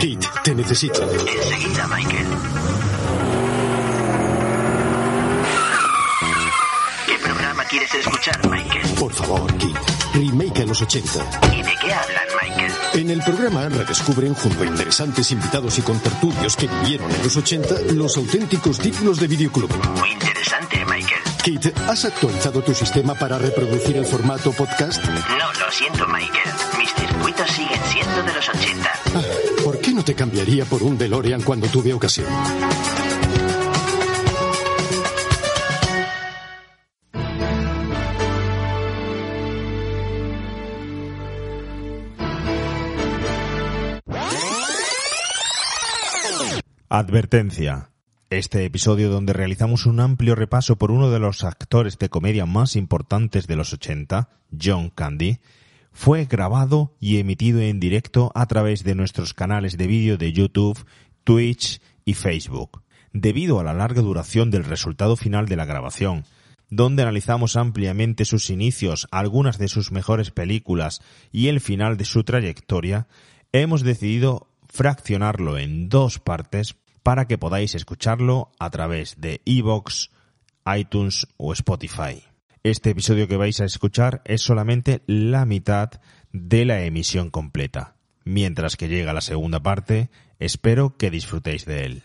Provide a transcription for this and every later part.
Kit, te necesito. Enseguida, Michael. ¿Qué programa quieres escuchar, Michael? Por favor, Kit. Remake a los 80. ¿Y de qué hablan, Michael? En el programa redescubren junto a interesantes invitados y contertulios que vivieron en los 80 los auténticos títulos de videoclub. Muy interesante, Michael. Kit, ¿has actualizado tu sistema para reproducir el formato podcast? No, lo siento, Michael. Mis circuitos siguen siendo de los 80. Ah, ¿Por no te cambiaría por un DeLorean cuando tuve ocasión? Advertencia. Este episodio donde realizamos un amplio repaso por uno de los actores de comedia más importantes de los 80, John Candy, fue grabado y emitido en directo a través de nuestros canales de vídeo de YouTube, Twitch y Facebook. Debido a la larga duración del resultado final de la grabación, donde analizamos ampliamente sus inicios, algunas de sus mejores películas y el final de su trayectoria, hemos decidido fraccionarlo en dos partes para que podáis escucharlo a través de iVoox, iTunes o Spotify. Este episodio que vais a escuchar es solamente la mitad de la emisión completa. Mientras que llega la segunda parte, espero que disfrutéis de él.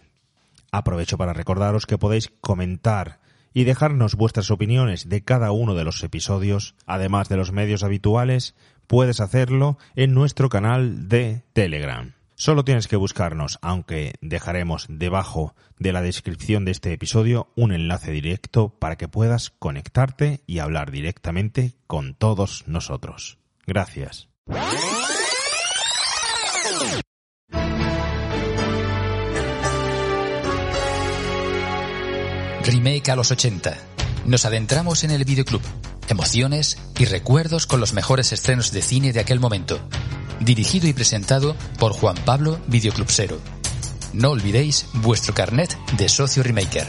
Aprovecho para recordaros que podéis comentar y dejarnos vuestras opiniones de cada uno de los episodios, además de los medios habituales, puedes hacerlo en nuestro canal de Telegram. Solo tienes que buscarnos, aunque dejaremos debajo de la descripción de este episodio un enlace directo para que puedas conectarte y hablar directamente con todos nosotros. Gracias. Remake a los 80. Nos adentramos en el videoclub, emociones y recuerdos con los mejores estrenos de cine de aquel momento. Dirigido y presentado por Juan Pablo Videoclubsero. No olvidéis vuestro carnet de socio remaker.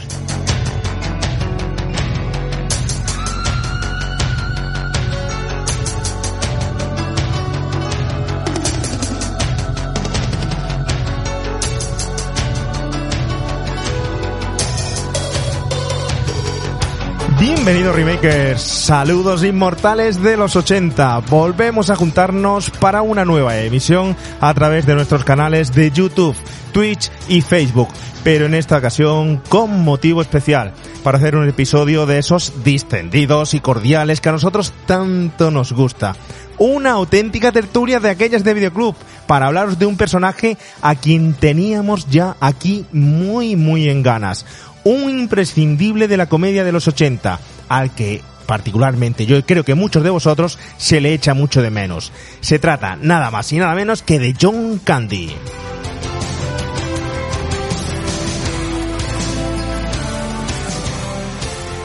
Bienvenidos remakers, saludos inmortales de los 80. Volvemos a juntarnos para una nueva emisión a través de nuestros canales de YouTube, Twitch y Facebook, pero en esta ocasión con motivo especial, para hacer un episodio de esos distendidos y cordiales que a nosotros tanto nos gusta. Una auténtica tertulia de aquellas de videoclub para hablaros de un personaje a quien teníamos ya aquí muy muy en ganas un imprescindible de la comedia de los 80, al que particularmente yo creo que muchos de vosotros se le echa mucho de menos. Se trata nada más y nada menos que de John Candy.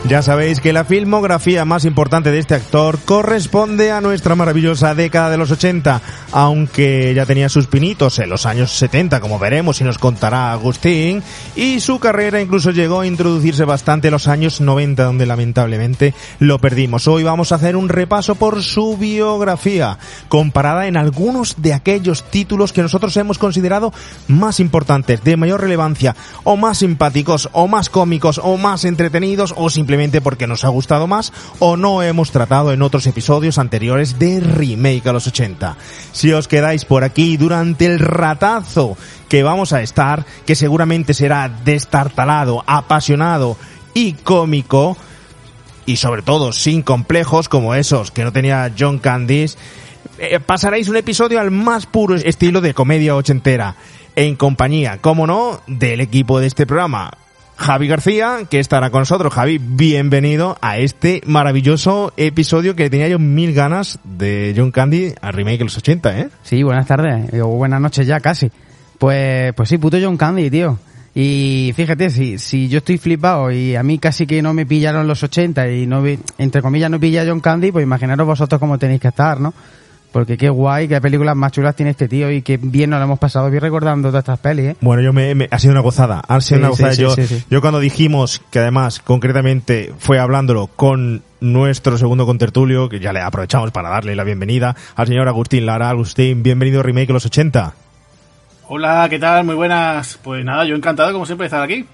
Ya sabéis que la filmografía más importante de este actor corresponde a nuestra maravillosa década de los 80, aunque ya tenía sus pinitos en los años 70, como veremos y nos contará Agustín, y su carrera incluso llegó a introducirse bastante en los años 90, donde lamentablemente lo perdimos. Hoy vamos a hacer un repaso por su biografía, comparada en algunos de aquellos títulos que nosotros hemos considerado más importantes, de mayor relevancia, o más simpáticos, o más cómicos, o más entretenidos, o simplemente porque nos ha gustado más o no hemos tratado en otros episodios anteriores de Remake a los 80. Si os quedáis por aquí durante el ratazo que vamos a estar, que seguramente será destartalado, apasionado y cómico, y sobre todo sin complejos como esos que no tenía John Candice, eh, pasaréis un episodio al más puro estilo de comedia ochentera, en compañía, como no, del equipo de este programa. Javi García, que estará con nosotros. Javi, bienvenido a este maravilloso episodio que tenía yo mil ganas de John Candy a remake de los 80, ¿eh? Sí, buenas tardes, o buenas noches ya casi. Pues, pues sí, puto John Candy, tío. Y fíjate, si, si yo estoy flipado y a mí casi que no me pillaron los 80 y no vi, entre comillas no pilla John Candy, pues imaginaros vosotros cómo tenéis que estar, ¿no? Porque qué guay, qué películas más chulas tiene este tío y qué bien nos lo hemos pasado bien recordando todas estas pelis, ¿eh? Bueno, yo me, me- ha sido una gozada, ha sido Sí, una gozada. sí, yo, sí, sí, sí. yo cuando dijimos que además, concretamente, fue hablándolo con nuestro segundo contertulio, que ya le aprovechamos para darle la bienvenida al señor Agustín Lara. Agustín, bienvenido a Remake de los 80. Hola, ¿qué tal? Muy buenas. Pues nada, yo encantado como siempre de estar aquí.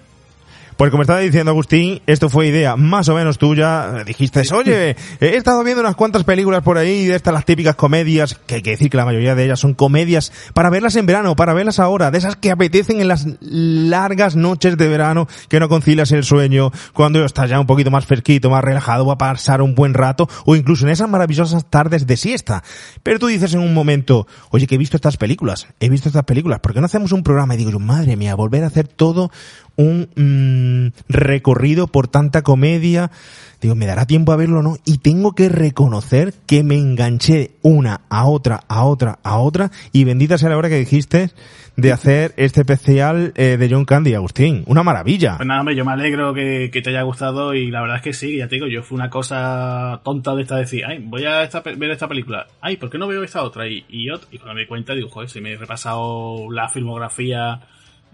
Pues como estaba diciendo Agustín, esto fue idea más o menos tuya. Dijiste, oye, he estado viendo unas cuantas películas por ahí de estas las típicas comedias, que hay que decir que la mayoría de ellas son comedias para verlas en verano, para verlas ahora, de esas que apetecen en las largas noches de verano, que no concilias el sueño, cuando estás ya un poquito más fresquito, más relajado, va a pasar un buen rato, o incluso en esas maravillosas tardes de siesta. Pero tú dices en un momento, oye, que he visto estas películas, he visto estas películas, ¿por qué no hacemos un programa? Y digo yo, madre mía, volver a hacer todo un mm, recorrido por tanta comedia. Digo, ¿me dará tiempo a verlo o no? Y tengo que reconocer que me enganché una a otra, a otra, a otra. Y bendita sea la hora que dijiste de hacer este especial eh, de John Candy, Agustín. Una maravilla. Pues nada, hombre, yo me alegro que, que, te haya gustado y la verdad es que sí, ya te digo, yo fue una cosa tonta de esta decir, ay, voy a esta, ver esta película, ay, ¿por qué no veo esta otra? Y, y, y cuando me di cuenta, digo, joder, si me he repasado la filmografía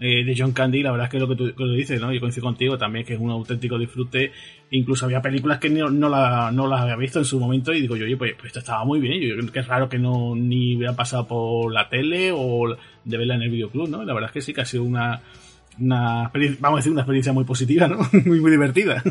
eh, de John Candy, la verdad es que lo que tú lo dices, ¿no? Yo coincido contigo también, que es un auténtico disfrute. Incluso había películas que no, no, la, no las había visto en su momento y digo yo, oye, pues, pues esto estaba muy bien. Yo creo que es raro que no ni hubiera pasado por la tele o de verla en el videoclub, ¿no? La verdad es que sí, que ha sido una, una vamos a decir, una experiencia muy positiva, ¿no? muy, muy divertida.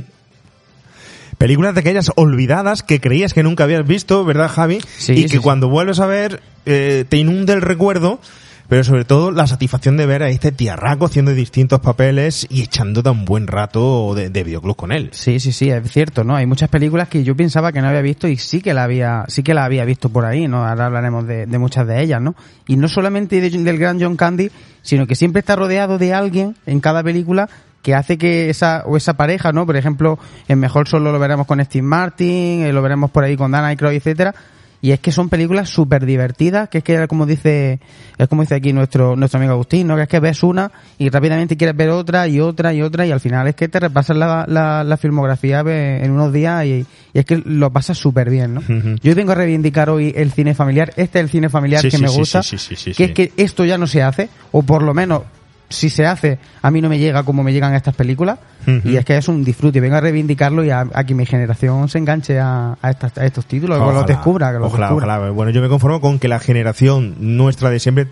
Películas de aquellas olvidadas que creías que nunca habías visto, ¿verdad, Javi? Sí, y que sí, cuando vuelves a ver eh, te inunda el recuerdo pero sobre todo la satisfacción de ver a este tiarraco haciendo distintos papeles y echando tan buen rato de, de videoclub con él. Sí, sí, sí, es cierto, ¿no? Hay muchas películas que yo pensaba que no había visto y sí que la había, sí que la había visto por ahí, ¿no? Ahora hablaremos de, muchas de ellas, ¿no? Y no solamente de, del gran John Candy, sino que siempre está rodeado de alguien en cada película que hace que esa o esa pareja, ¿no? Por ejemplo, en Mejor Solo lo veremos con Steve Martin, eh, lo veremos por ahí con Dan Aykroyd, etcétera, y es que son películas súper divertidas, que es que como dice, es como dice aquí nuestro, nuestro amigo Agustín, ¿no? Que es que ves una y rápidamente quieres ver otra y otra y otra y al final es que te repasas la, la, la filmografía en unos días y, y es que lo pasas súper bien, ¿no? Uh -huh. Yo vengo a reivindicar hoy el cine familiar, este es el cine familiar sí, que sí, me gusta, sí, que es que esto ya no se hace, o por lo menos si se hace, a mí no me llega como me llegan estas películas. Uh -huh. Y es que es un disfrute. Vengo a reivindicarlo y a, a que mi generación se enganche a, a, estas, a estos títulos, ojalá, que los descubra. Que los ojalá, descubra. ojalá. Bueno, yo me conformo con que la generación nuestra de siempre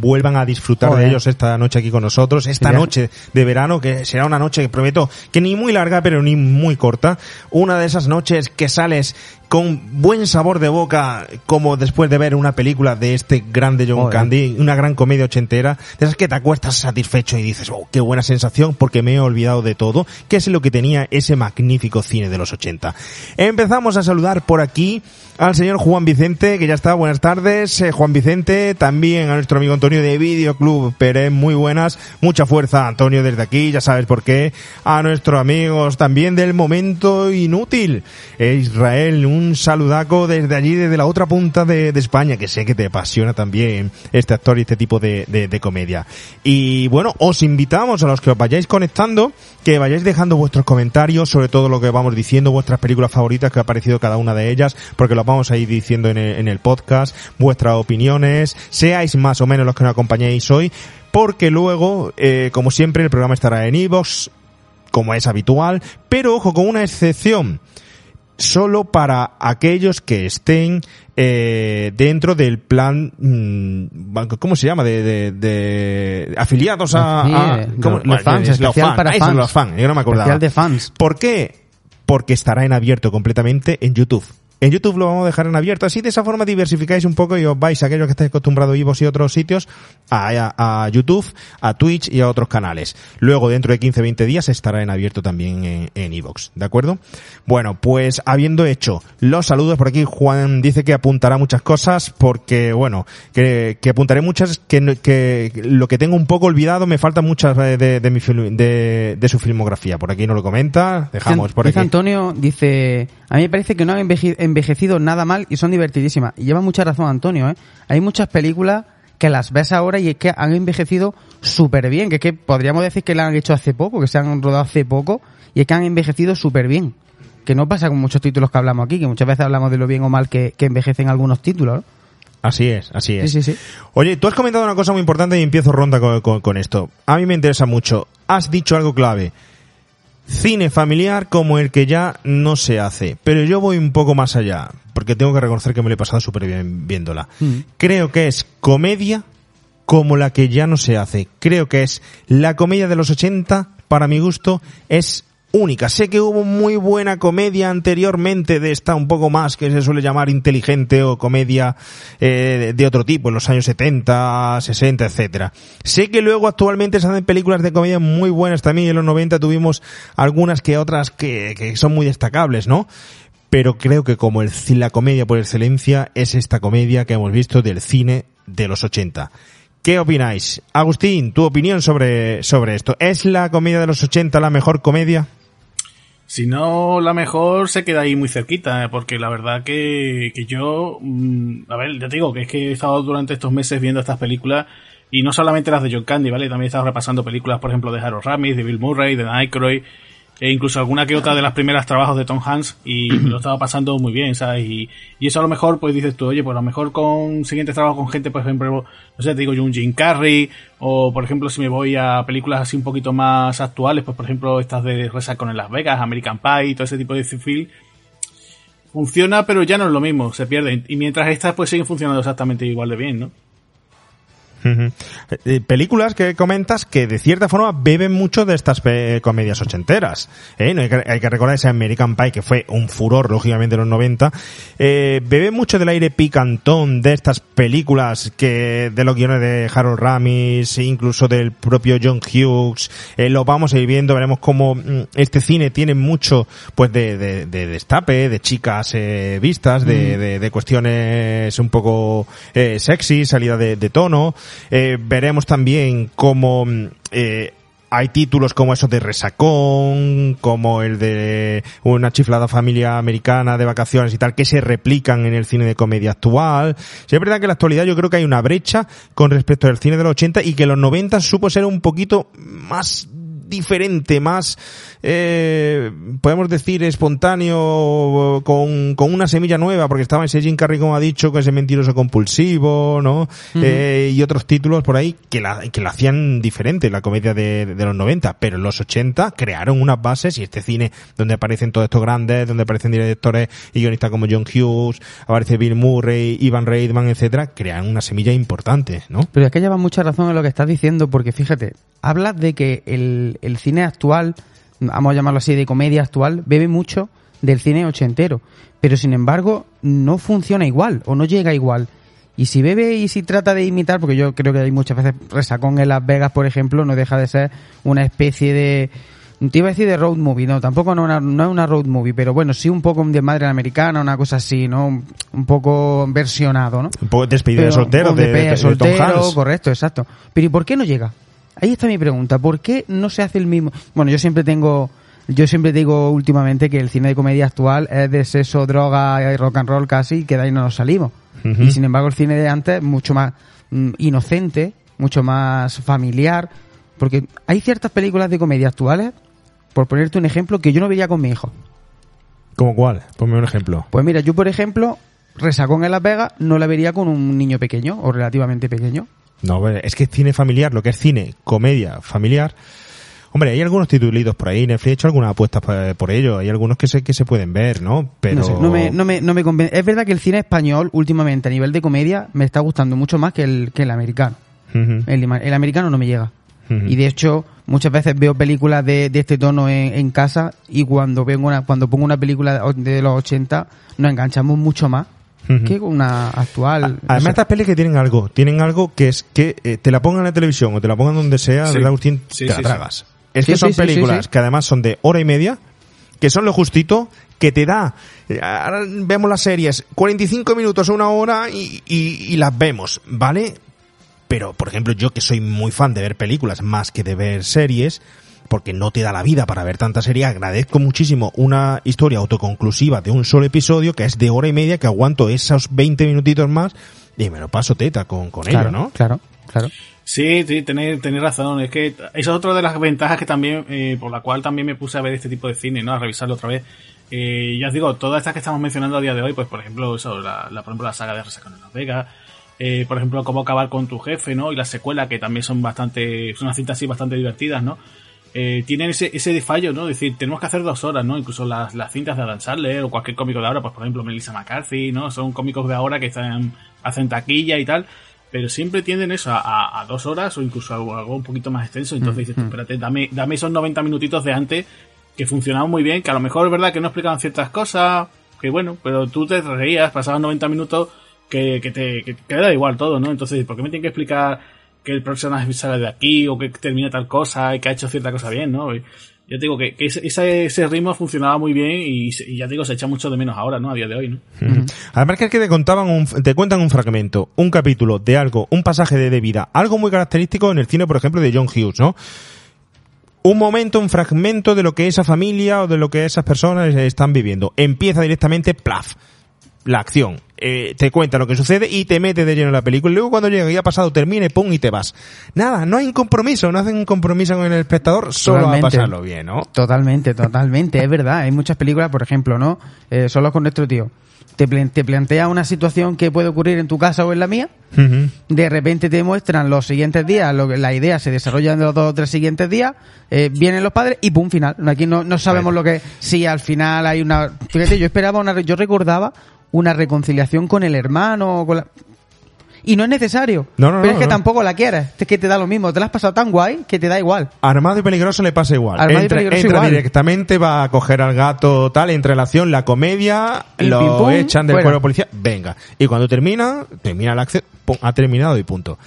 vuelvan a disfrutar Joder. de ellos esta noche aquí con nosotros. Esta noche de verano, que será una noche, prometo, que ni muy larga, pero ni muy corta. Una de esas noches que sales con buen sabor de boca, como después de ver una película de este grande John Joder. Candy, una gran comedia ochentera, de esas que te acuestas satisfecho y dices, oh, qué buena sensación, porque me he olvidado de todo, que es lo que tenía ese magnífico cine de los 80. Empezamos a saludar por aquí al señor Juan Vicente, que ya está, buenas tardes, eh, Juan Vicente, también a nuestro amigo Antonio de Videoclub Pérez, muy buenas, mucha fuerza Antonio desde aquí, ya sabes por qué, a nuestros amigos también del momento inútil, eh, Israel, un saludaco desde allí, desde la otra punta de, de, España, que sé que te apasiona también este actor y este tipo de, de, de comedia. Y bueno, os invitamos a los que os vayáis conectando, que vayáis dejando vuestros comentarios sobre todo lo que vamos diciendo, vuestras películas favoritas que ha parecido cada una de ellas, porque lo vamos a ir diciendo en el, en el podcast, vuestras opiniones, seáis más o menos los que nos acompañéis hoy, porque luego, eh, como siempre, el programa estará en iVoox, como es habitual, pero ojo, con una excepción solo para aquellos que estén eh, dentro del plan mmm, ¿cómo se llama? de, de, de afiliados a, sí, a ¿cómo? los, fans, especial los fans. para fans. los fans, yo no me acordaba especial de fans ¿por qué? porque estará en abierto completamente en YouTube en YouTube lo vamos a dejar en abierto. Así de esa forma diversificáis un poco y os vais a aquellos que estáis acostumbrados a Ivos y otros sitios a, a, a, YouTube, a Twitch y a otros canales. Luego dentro de 15-20 días estará en abierto también en, en Evox. ¿De acuerdo? Bueno, pues habiendo hecho los saludos por aquí, Juan dice que apuntará muchas cosas porque, bueno, que, que apuntaré muchas que, que lo que tengo un poco olvidado me faltan muchas de, de, de mi de, de, su filmografía. Por aquí no lo comenta. Dejamos por aquí. Antonio, dice, a mí me parece que no han envejecido envejecido nada mal y son divertidísimas. Y lleva mucha razón Antonio, ¿eh? Hay muchas películas que las ves ahora y es que han envejecido súper bien, que es que podríamos decir que las han hecho hace poco, que se han rodado hace poco y es que han envejecido súper bien. Que no pasa con muchos títulos que hablamos aquí, que muchas veces hablamos de lo bien o mal que, que envejecen algunos títulos, ¿no? Así es, así es. Sí, sí, sí. Oye, tú has comentado una cosa muy importante y empiezo ronda con, con, con esto. A mí me interesa mucho. Has dicho algo clave cine familiar como el que ya no se hace. Pero yo voy un poco más allá, porque tengo que reconocer que me lo he pasado súper bien viéndola. Mm. Creo que es comedia como la que ya no se hace. Creo que es la comedia de los 80, para mi gusto, es única. Sé que hubo muy buena comedia anteriormente de esta un poco más que se suele llamar inteligente o comedia eh, de otro tipo en los años 70, 60, etcétera. Sé que luego actualmente se hacen películas de comedia muy buenas también en los 90 tuvimos algunas que otras que, que son muy destacables, ¿no? Pero creo que como el, la comedia por excelencia es esta comedia que hemos visto del cine de los 80. ¿Qué opináis? Agustín, tu opinión sobre, sobre esto. ¿Es la comedia de los 80 la mejor comedia? Si no la mejor, se queda ahí muy cerquita, ¿eh? porque la verdad que, que yo, mm, a ver, ya te digo que es que he estado durante estos meses viendo estas películas y no solamente las de John Candy, ¿vale? También he estado repasando películas, por ejemplo, de Harold Ramis, de Bill Murray, de Nightcroy, e incluso alguna que otra de las primeras trabajos de Tom Hanks y me lo estaba pasando muy bien, ¿sabes? Y, y, eso a lo mejor, pues dices tú, oye, pues a lo mejor con siguientes trabajos con gente, por ejemplo, no sé, te digo yo un Jim Carrey, o por ejemplo si me voy a películas así un poquito más actuales, pues por ejemplo estas de Resacon en Las Vegas, American Pie, todo ese tipo de film, funciona, pero ya no es lo mismo, se pierde. Y mientras estas pues siguen funcionando exactamente igual de bien, ¿no? Eh, películas que comentas que de cierta forma beben mucho de estas comedias ochenteras. ¿eh? No hay, que, hay, que, recordar ese American Pie que fue un furor, lógicamente, en los 90. Eh, bebe mucho del aire picantón de estas películas que de los guiones de Harold Ramis, incluso del propio John Hughes. Eh, lo vamos a ir viendo, veremos cómo mm, este cine tiene mucho pues de, de, de destape, de chicas eh, vistas, de, mm. de, de, cuestiones un poco eh, sexy, salida de, de tono. Eh, veremos también cómo eh, hay títulos como eso de Resacón, como el de una chiflada familia americana de vacaciones y tal, que se replican en el cine de comedia actual. Sí, es verdad que en la actualidad yo creo que hay una brecha con respecto al cine de los 80 y que los 90 supo ser un poquito más diferente, más, eh, podemos decir, espontáneo, con, con, una semilla nueva, porque estaba ese Jim Carrey, como ha dicho, con ese mentiroso compulsivo, ¿no? Uh -huh. eh, y otros títulos por ahí que la, que la hacían diferente, la comedia de, de los 90, pero en los 80 crearon unas bases y este cine donde aparecen todos estos grandes, donde aparecen directores y guionistas como John Hughes, aparece Bill Murray, Ivan Reitman, etcétera, crean una semilla importante, ¿no? Pero es que lleva mucha razón en lo que estás diciendo, porque fíjate, hablas de que el, el cine actual, vamos a llamarlo así, de comedia actual, bebe mucho del cine ochentero. Pero sin embargo, no funciona igual o no llega igual. Y si bebe y si trata de imitar, porque yo creo que hay muchas veces resacón en Las Vegas, por ejemplo, no deja de ser una especie de. Te iba a decir de road movie, no, tampoco no, una, no es una road movie, pero bueno, sí un poco de madre americana, una cosa así, ¿no? Un poco versionado, ¿no? Un poco despedida de soltero, de, de, de, soltero, de Tom Hanks. correcto, exacto. Pero ¿y por qué no llega? Ahí está mi pregunta. ¿Por qué no se hace el mismo? Bueno, yo siempre tengo, yo siempre digo últimamente que el cine de comedia actual es de sexo, droga y rock and roll casi, que de ahí no nos salimos. Uh -huh. Y sin embargo el cine de antes mucho más mm, inocente, mucho más familiar, porque hay ciertas películas de comedia actuales, por ponerte un ejemplo, que yo no veía con mi hijo. ¿Cómo cuál? Ponme un ejemplo. Pues mira, yo por ejemplo, Resacón en Las Vegas no la vería con un niño pequeño o relativamente pequeño. No, es que cine familiar, lo que es cine, comedia familiar. Hombre, hay algunos titulitos por ahí, Netflix ha hecho algunas apuestas por ello, hay algunos que se, que se pueden ver, ¿no? Pero... No, sé, no, me, no, me, no me convence. Es verdad que el cine español, últimamente, a nivel de comedia, me está gustando mucho más que el, que el americano. Uh -huh. el, el, americano no me llega. Uh -huh. Y de hecho, muchas veces veo películas de, de este tono en, en, casa y cuando, vengo una, cuando pongo una película de los 80 nos enganchamos mucho más Uh -huh. que una actual. Además, estas pelis que tienen algo, tienen algo que es que eh, te la pongan en la televisión o te la pongan donde sea, sí. ¿verdad, Agustín? Sí, te la tragas. Es que son películas que además son de hora y media, que son lo justito, que te da. eh, Ahora vemos las series, 45 minutos, una hora y, y, y las vemos, ¿vale? Pero, por ejemplo, yo que soy muy fan de ver películas más que de ver series, porque no te da la vida para ver tanta serie, agradezco muchísimo una historia autoconclusiva de un solo episodio que es de hora y media, que aguanto esos 20 minutitos más y me lo paso teta con, con claro, ello, ¿no? Claro, claro. Sí, sí, tenéis, tenéis razón. Es que esa es otra de las ventajas que también, eh, por la cual también me puse a ver este tipo de cine, ¿no? A revisarlo otra vez. Eh, ya os digo, todas estas que estamos mencionando a día de hoy, pues por ejemplo, eso, la, la por ejemplo, la saga de Resacón en Las Vegas, eh, por ejemplo, cómo acabar con tu jefe, ¿no? Y la secuela, que también son bastante, son unas cintas así bastante divertidas, ¿no? Eh, tienen ese, ese fallo, ¿no? Es decir, tenemos que hacer dos horas, ¿no? Incluso las, las cintas de Adam Sandler o cualquier cómico de ahora, pues por ejemplo Melissa McCarthy, ¿no? Son cómicos de ahora que están, hacen taquilla y tal. pero siempre tienden eso a, a, dos horas o incluso algo, algo, un poquito más extenso. Entonces dices, tú, espérate, dame, dame esos 90 minutitos de antes que funcionaban muy bien, que a lo mejor es verdad que no explicaban ciertas cosas, que bueno, pero tú te reías, pasabas 90 minutos que, que te que, que da igual todo, ¿no? Entonces, ¿por qué me tienen que explicar que el personaje sale de aquí o que termina tal cosa y que ha hecho cierta cosa bien, ¿no? Y yo te digo que, que ese, ese, ritmo funcionaba muy bien y, y, ya te digo, se echa mucho de menos ahora, ¿no? A día de hoy, ¿no? Uh Además que es que te contaban un, te cuentan un fragmento, un capítulo de algo, un pasaje de, de vida, algo muy característico en el cine, por ejemplo, de John Hughes, ¿no? un momento, un fragmento de lo que esa familia o de lo que esas personas están viviendo. Empieza directamente, plaf, la acción. Eh, te cuenta lo que sucede y te mete de lleno en la película. Y luego cuando llega y ha pasado, termine, pum, y te vas. Nada, no hay un compromiso, no hacen un compromiso con el espectador, solo Totalmente. a pasarlo bien, ¿no? Totalmente, totalmente, es verdad. Hay muchas películas, por ejemplo, ¿no? Eh, solo con nuestro tío. Te, te, plantea una situación que puede ocurrir en tu casa o en la mía. Uh -huh. De repente te muestran los siguientes días, lo que, la idea se desarrolla en los dos o tres siguientes días. Eh, vienen los padres y pum, final. Aquí no, no sabemos lo que. Si al final hay una. Fíjate, yo esperaba una. Yo recordaba una reconciliación con el hermano. Con la... Y no es necesario. No, no, pero es que tampoco la quieres. Es que te da lo mismo. Te la has pasado tan guay que te da igual. Armado y peligroso le pasa igual. Armado y entra peligroso entra igual. directamente, va a coger al gato, tal, entra en la acción, la comedia, Y lo pum, echan del fuera. cuerpo policial, venga. Y cuando termina, termina la acción, ha terminado y punto.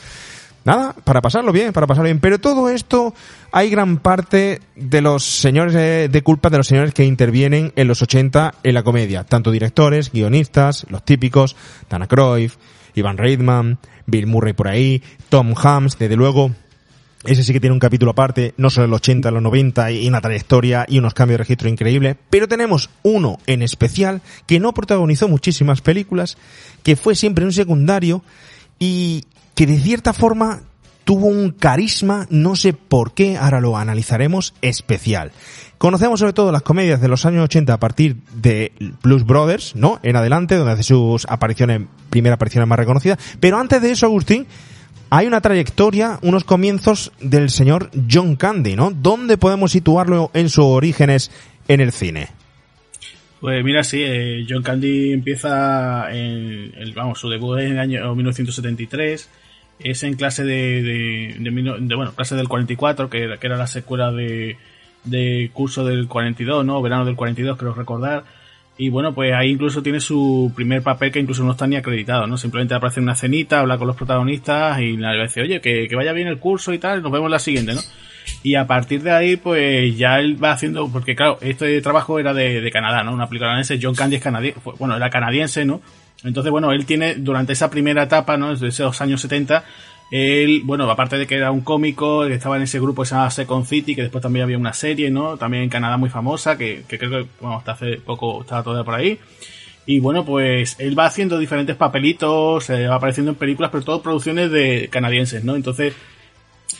Nada, para pasarlo bien, para pasarlo bien. Pero todo esto, hay gran parte de los señores de, de culpa de los señores que intervienen en los 80 en la comedia. Tanto directores, guionistas, los típicos, Dana Cruyff, Ivan Reitman, Bill Murray por ahí, Tom Hanks, desde luego. Ese sí que tiene un capítulo aparte, no solo en los 80, en los 90 y una trayectoria y unos cambios de registro increíbles, pero tenemos uno en especial que no protagonizó muchísimas películas, que fue siempre un secundario y que de cierta forma tuvo un carisma, no sé por qué, ahora lo analizaremos, especial. Conocemos sobre todo las comedias de los años 80 a partir de Blues Brothers, ¿no? En adelante, donde hace sus apariciones, primera apariciones más reconocidas. Pero antes de eso, Agustín, hay una trayectoria, unos comienzos del señor John Candy, ¿no? ¿Dónde podemos situarlo en sus orígenes en el cine? Pues mira, sí, eh, John Candy empieza en, el, vamos, su debut es en el año 1973, es en clase de, de, bueno, clase del 44, que, que era la secuela de, curso del 42, ¿no? Verano del 42, creo recordar. Y bueno, pues ahí incluso tiene su primer papel que incluso no está ni acreditado, ¿no? Simplemente aparece en una cenita, habla con los protagonistas y le dice, oye, que, que vaya bien el curso y tal, nos vemos la siguiente, ¿no? Y a partir de ahí, pues ya él va haciendo, porque claro, este trabajo era de, de Canadá, ¿no? Una película canadiense, John Candy es canadiense, bueno, era canadiense, ¿no? Entonces, bueno, él tiene, durante esa primera etapa, ¿no? De esos años 70, él, bueno, aparte de que era un cómico, estaba en ese grupo que se llama Second City, que después también había una serie, ¿no? También en Canadá muy famosa, que, que creo que, bueno, hasta hace poco estaba todavía por ahí. Y bueno, pues él va haciendo diferentes papelitos, eh, va apareciendo en películas, pero todo producciones de canadienses, ¿no? Entonces,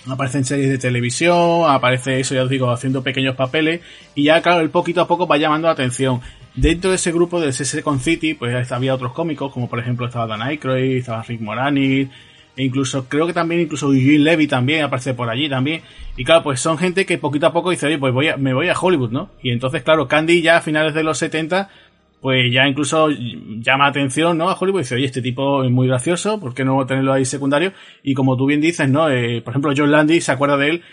aparece en series de televisión, aparece eso, ya os digo, haciendo pequeños papeles, y ya, claro, él poquito a poco va llamando la atención. Dentro de ese grupo de Second City, pues había otros cómicos, como por ejemplo estaba Dan Aykroyd, estaba Rick Moranis, e incluso, creo que también, incluso Eugene Levy también aparece por allí también. Y claro, pues son gente que poquito a poco dice, oye, pues voy a, me voy a Hollywood, ¿no? Y entonces, claro, Candy ya a finales de los 70, pues ya incluso llama atención, ¿no? A Hollywood y dice, oye, este tipo es muy gracioso, ¿por qué no tenerlo ahí secundario? Y como tú bien dices, ¿no? Eh, por ejemplo, John Landy se acuerda de él,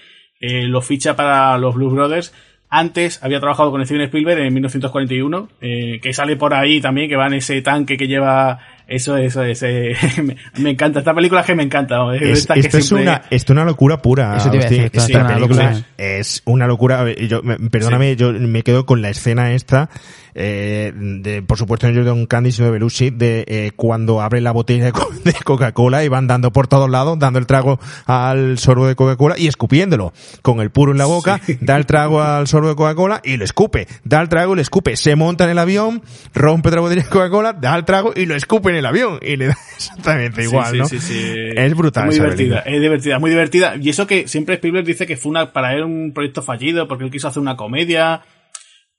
eh, lo ficha para los Blues Brothers. Antes había trabajado con Steven Spielberg en 1941, eh, que sale por ahí también, que va en ese tanque que lleva eso, eso, ese, me, encanta. Esta película es que me encanta. ¿no? Es, esto, es siempre... una, esto es una locura pura. Eso te iba a decir, sí, una película locura. es una locura. Yo, perdóname, sí. yo me quedo con la escena esta, eh, de, por supuesto, no John Candy, sino de Belushi, de eh, cuando abre la botella de, de Coca-Cola y van dando por todos lados, dando el trago al sorbo de Coca-Cola y escupiéndolo. Con el puro en la boca, sí. da el trago al sorbo de Coca-Cola y lo escupe. Da el trago y lo escupe. Se monta en el avión, rompe otra botella de Coca-Cola, da el trago y lo escupe en el avión. Y le da exactamente igual, sí, ¿no? Sí, sí, es brutal. Es muy divertida, es divertida, muy divertida. Y eso que siempre Spielberg dice que fue una, para él un proyecto fallido porque él quiso hacer una comedia.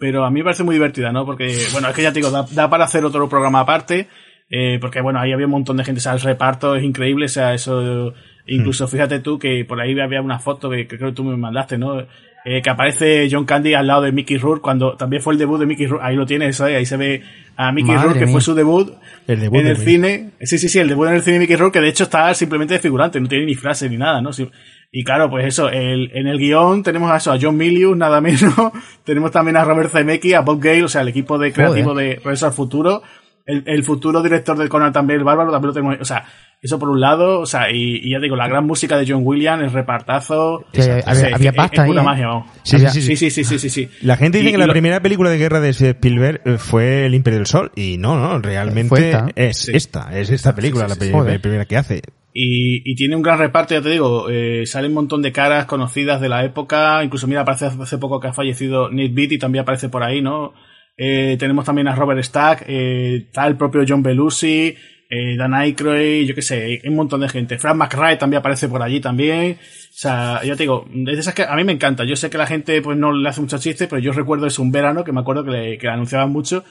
Pero a mí me parece muy divertida, ¿no? Porque, bueno, es que ya te digo, da, da para hacer otro programa aparte. Eh, porque bueno, ahí había un montón de gente, o sea, el reparto es increíble, o sea, eso, Incluso fíjate tú que por ahí había una foto que, que creo que tú me mandaste, ¿no? Eh, que aparece John Candy al lado de Mickey Rourke cuando también fue el debut de Mickey Rourke. Ahí lo tienes, ¿sabes? ahí se ve a Mickey Madre Rourke, que fue su debut, El debut en el cine. Sí, sí, sí, el debut en el cine de Mickey Rourke, que de hecho está simplemente de figurante, no tiene ni frase ni nada, ¿no? Sí. Y claro, pues eso, el, en el guion tenemos a eso, a John Milius, nada menos. tenemos también a Robert Zemeckis, a Bob Gale, o sea, el equipo de creativo de Regreso al Futuro. El, el futuro director del Conan también, el Bárbaro, también lo tenemos. O sea, eso por un lado, o sea, y, y ya digo, la gran música de John Williams, el repartazo. Sí, había- o sea, había es- pasta es ahí, pura ¿eh? magia, vamos. Sí, sí, sí, Sí, sí. sí, sí, sí, sí, sí. La gente dice Y- que y la lo- primera película de guerra de Spielberg eh, fue El Imperio del Sol y no, no, realmente esta. es Sí. esta, es esta película Sí, sí, la, Joder. la primera que hace. Y, y tiene un gran reparto, ya te digo, eh, sale un montón de caras conocidas de la época, incluso mira, aparece hace poco que ha fallecido Nick Beatty, también aparece por ahí, ¿no? Eh, tenemos también a Robert Stack, eh, el propio John Belushi, eh, Dan Aykroyd, yo qué sé, un montón de gente. Frank McRae también aparece por allí también. O sea, ya te digo, es de esas que a mí me encanta. Yo sé que la gente pues no le hace mucho chiste, pero yo recuerdo es un verano que me acuerdo que, le, que la anunciaban mucho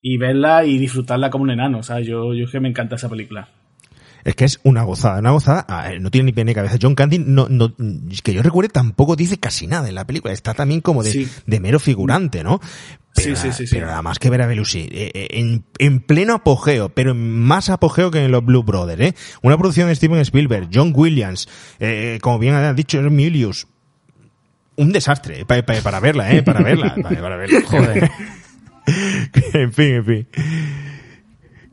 y verla y disfrutarla como un enano. O sea, yo, yo es que me encanta esa película. Es que es una gozada, una gozada, ah, no tiene ni pie ni cabeza. John Candy, no, no, que yo recuerde, tampoco dice casi nada en la película. Está también como de, Sí. de mero figurante, ¿no? Pero, Sí, sí, sí, sí. Pero nada más que ver a Belushi eh, eh, en, en pleno apogeo, pero en más apogeo que en los Blue Brothers, ¿eh? Una producción de Steven Spielberg, John Williams, eh, como bien ha dicho Milius. Un desastre eh, pa- pa- para verla, ¿eh? Para verla, para, para verla. Joder. en fin, en fin.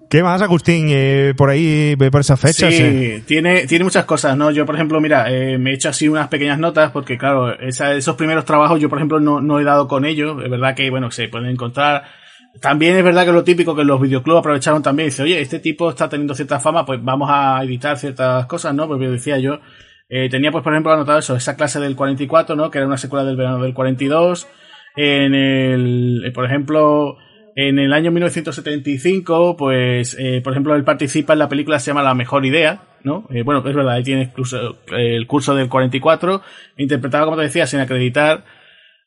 ¿Qué más, Agustín, eh, por ahí, por esas fechas? Sí, eh? tiene, tiene muchas cosas, ¿no? Yo, por ejemplo, mira, eh, me he hecho así unas pequeñas notas porque, claro, esa- esos primeros trabajos yo, por ejemplo, no, no he dado con ellos. Es verdad que, bueno, se pueden encontrar. También es verdad que lo típico que los videoclubs aprovecharon también. Dice, oye, este tipo está teniendo cierta fama, pues vamos a editar ciertas cosas, ¿no? Porque decía yo, eh, tenía, pues, por ejemplo, anotado eso, esa clase del 44, ¿no? Que era una secuela del verano del 42. En el, eh, por ejemplo, en el año 1975, pues, eh, por ejemplo, él participa en la película que se llama La Mejor Idea, ¿no? Eh, bueno, es verdad, ahí tiene incluso el curso del 44, interpretado, como te decía, sin acreditar,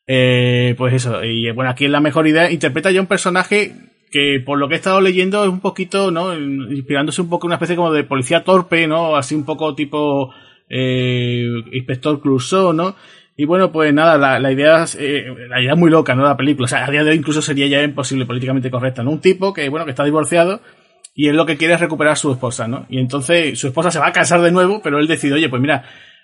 eh, pues eso, y eh, bueno, aquí en La Mejor Idea interpreta ya un personaje que por lo que he estado leyendo es un poquito, ¿no? Inspirándose un poco en una especie como de policía torpe, ¿no? Así un poco tipo eh, inspector Clouseau, ¿no? Y bueno, pues nada, la, la idea es, eh, la idea muy loca, ¿no? La película. O sea, a día de hoy incluso sería ya imposible políticamente correcta, ¿no? Un tipo que, bueno, que está divorciado y él lo que quiere es recuperar a su esposa, ¿no? Y entonces su esposa se va a casar de nuevo, pero él decide, oye, pues mira,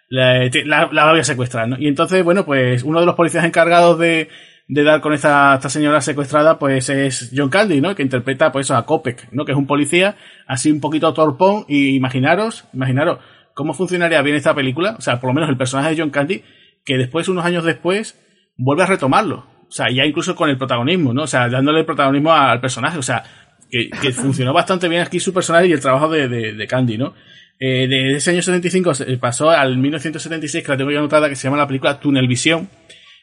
la, la- la voy a secuestrar, ¿no? Y entonces, bueno, pues uno de los policías encargados de, de dar con esta, esta señora secuestrada, pues es John Candy, ¿no? Que interpreta, pues, a Kopek, ¿no? Que es un policía así un poquito torpón y imaginaros, imaginaros cómo funcionaría bien esta película, o sea, por lo menos el personaje de John Candy, que después, unos años después, vuelve a retomarlo. O sea, ya incluso con el protagonismo, ¿no? O sea, dándole el protagonismo al personaje. O sea, que, que funcionó bastante bien aquí su personaje y el trabajo de, de, de Candy, ¿no? Eh, de ese año 75 se- pasó al 1976, que la tengo ya anotada, que se llama la película Tunnel Visión.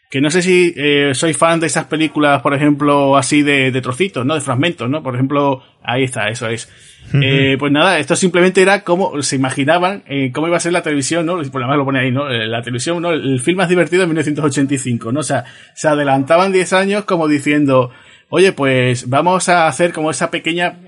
Que no sé si eh, soy fan de esas películas, por ejemplo, así de, de trocitos, ¿no? De fragmentos, ¿no? Por ejemplo, ahí está, eso es. Eh, pues nada, esto simplemente era como se imaginaban eh, cómo iba a ser la televisión, ¿no? Por lo lo pone ahí, ¿no? Eh, La televisión, ¿no? El film más divertido de 1985, ¿no? O sea, se adelantaban 10 años como diciendo, oye, pues vamos a hacer como esa pequeña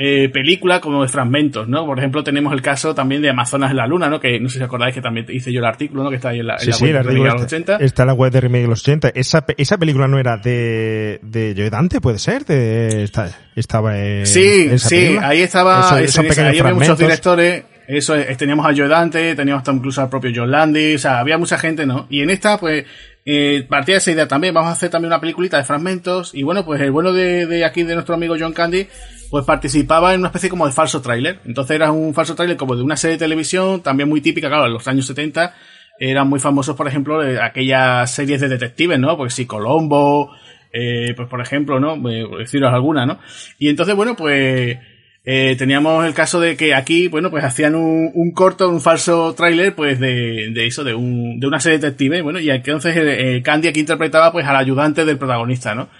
eh, película como de fragmentos, ¿no? Por ejemplo, tenemos el caso también de Amazonas en la Luna, ¿no? Que no sé si acordáis que también hice yo el artículo, ¿no? Que está ahí en la, en Sí, la sí, web de Remake a los está, 80. está en la web de Remake de los 80. Esa, esa película no era de, de Joe Dante, puede ser, de, esta- estaba en Sí, esa sí, película? ahí estaba, Eso- pequeños ahí había muchos directores, eso es, teníamos a Joe Dante, teníamos hasta incluso al propio John Landy, o sea, había mucha gente, ¿no? Y en esta, pues, eh, partía de esa idea también, vamos a hacer también una peliculita de fragmentos, y bueno, pues el bueno de, de aquí, de nuestro amigo John Candy, pues participaba en una especie como de falso tráiler. Entonces era un falso tráiler como de una serie de televisión, también muy típica, claro, en los años 70, eran muy famosos, por ejemplo, de aquellas series de detectives, ¿no? Pues sí, Colombo, eh, pues por ejemplo, ¿no? Eh, deciros alguna, ¿no? Y entonces, bueno, pues eh, teníamos el caso de que aquí, bueno, pues hacían un, un corto, un falso tráiler, pues de, de eso, de, un, de una serie de detectives, bueno, y entonces eh, Candy aquí interpretaba pues al ayudante del protagonista, ¿no?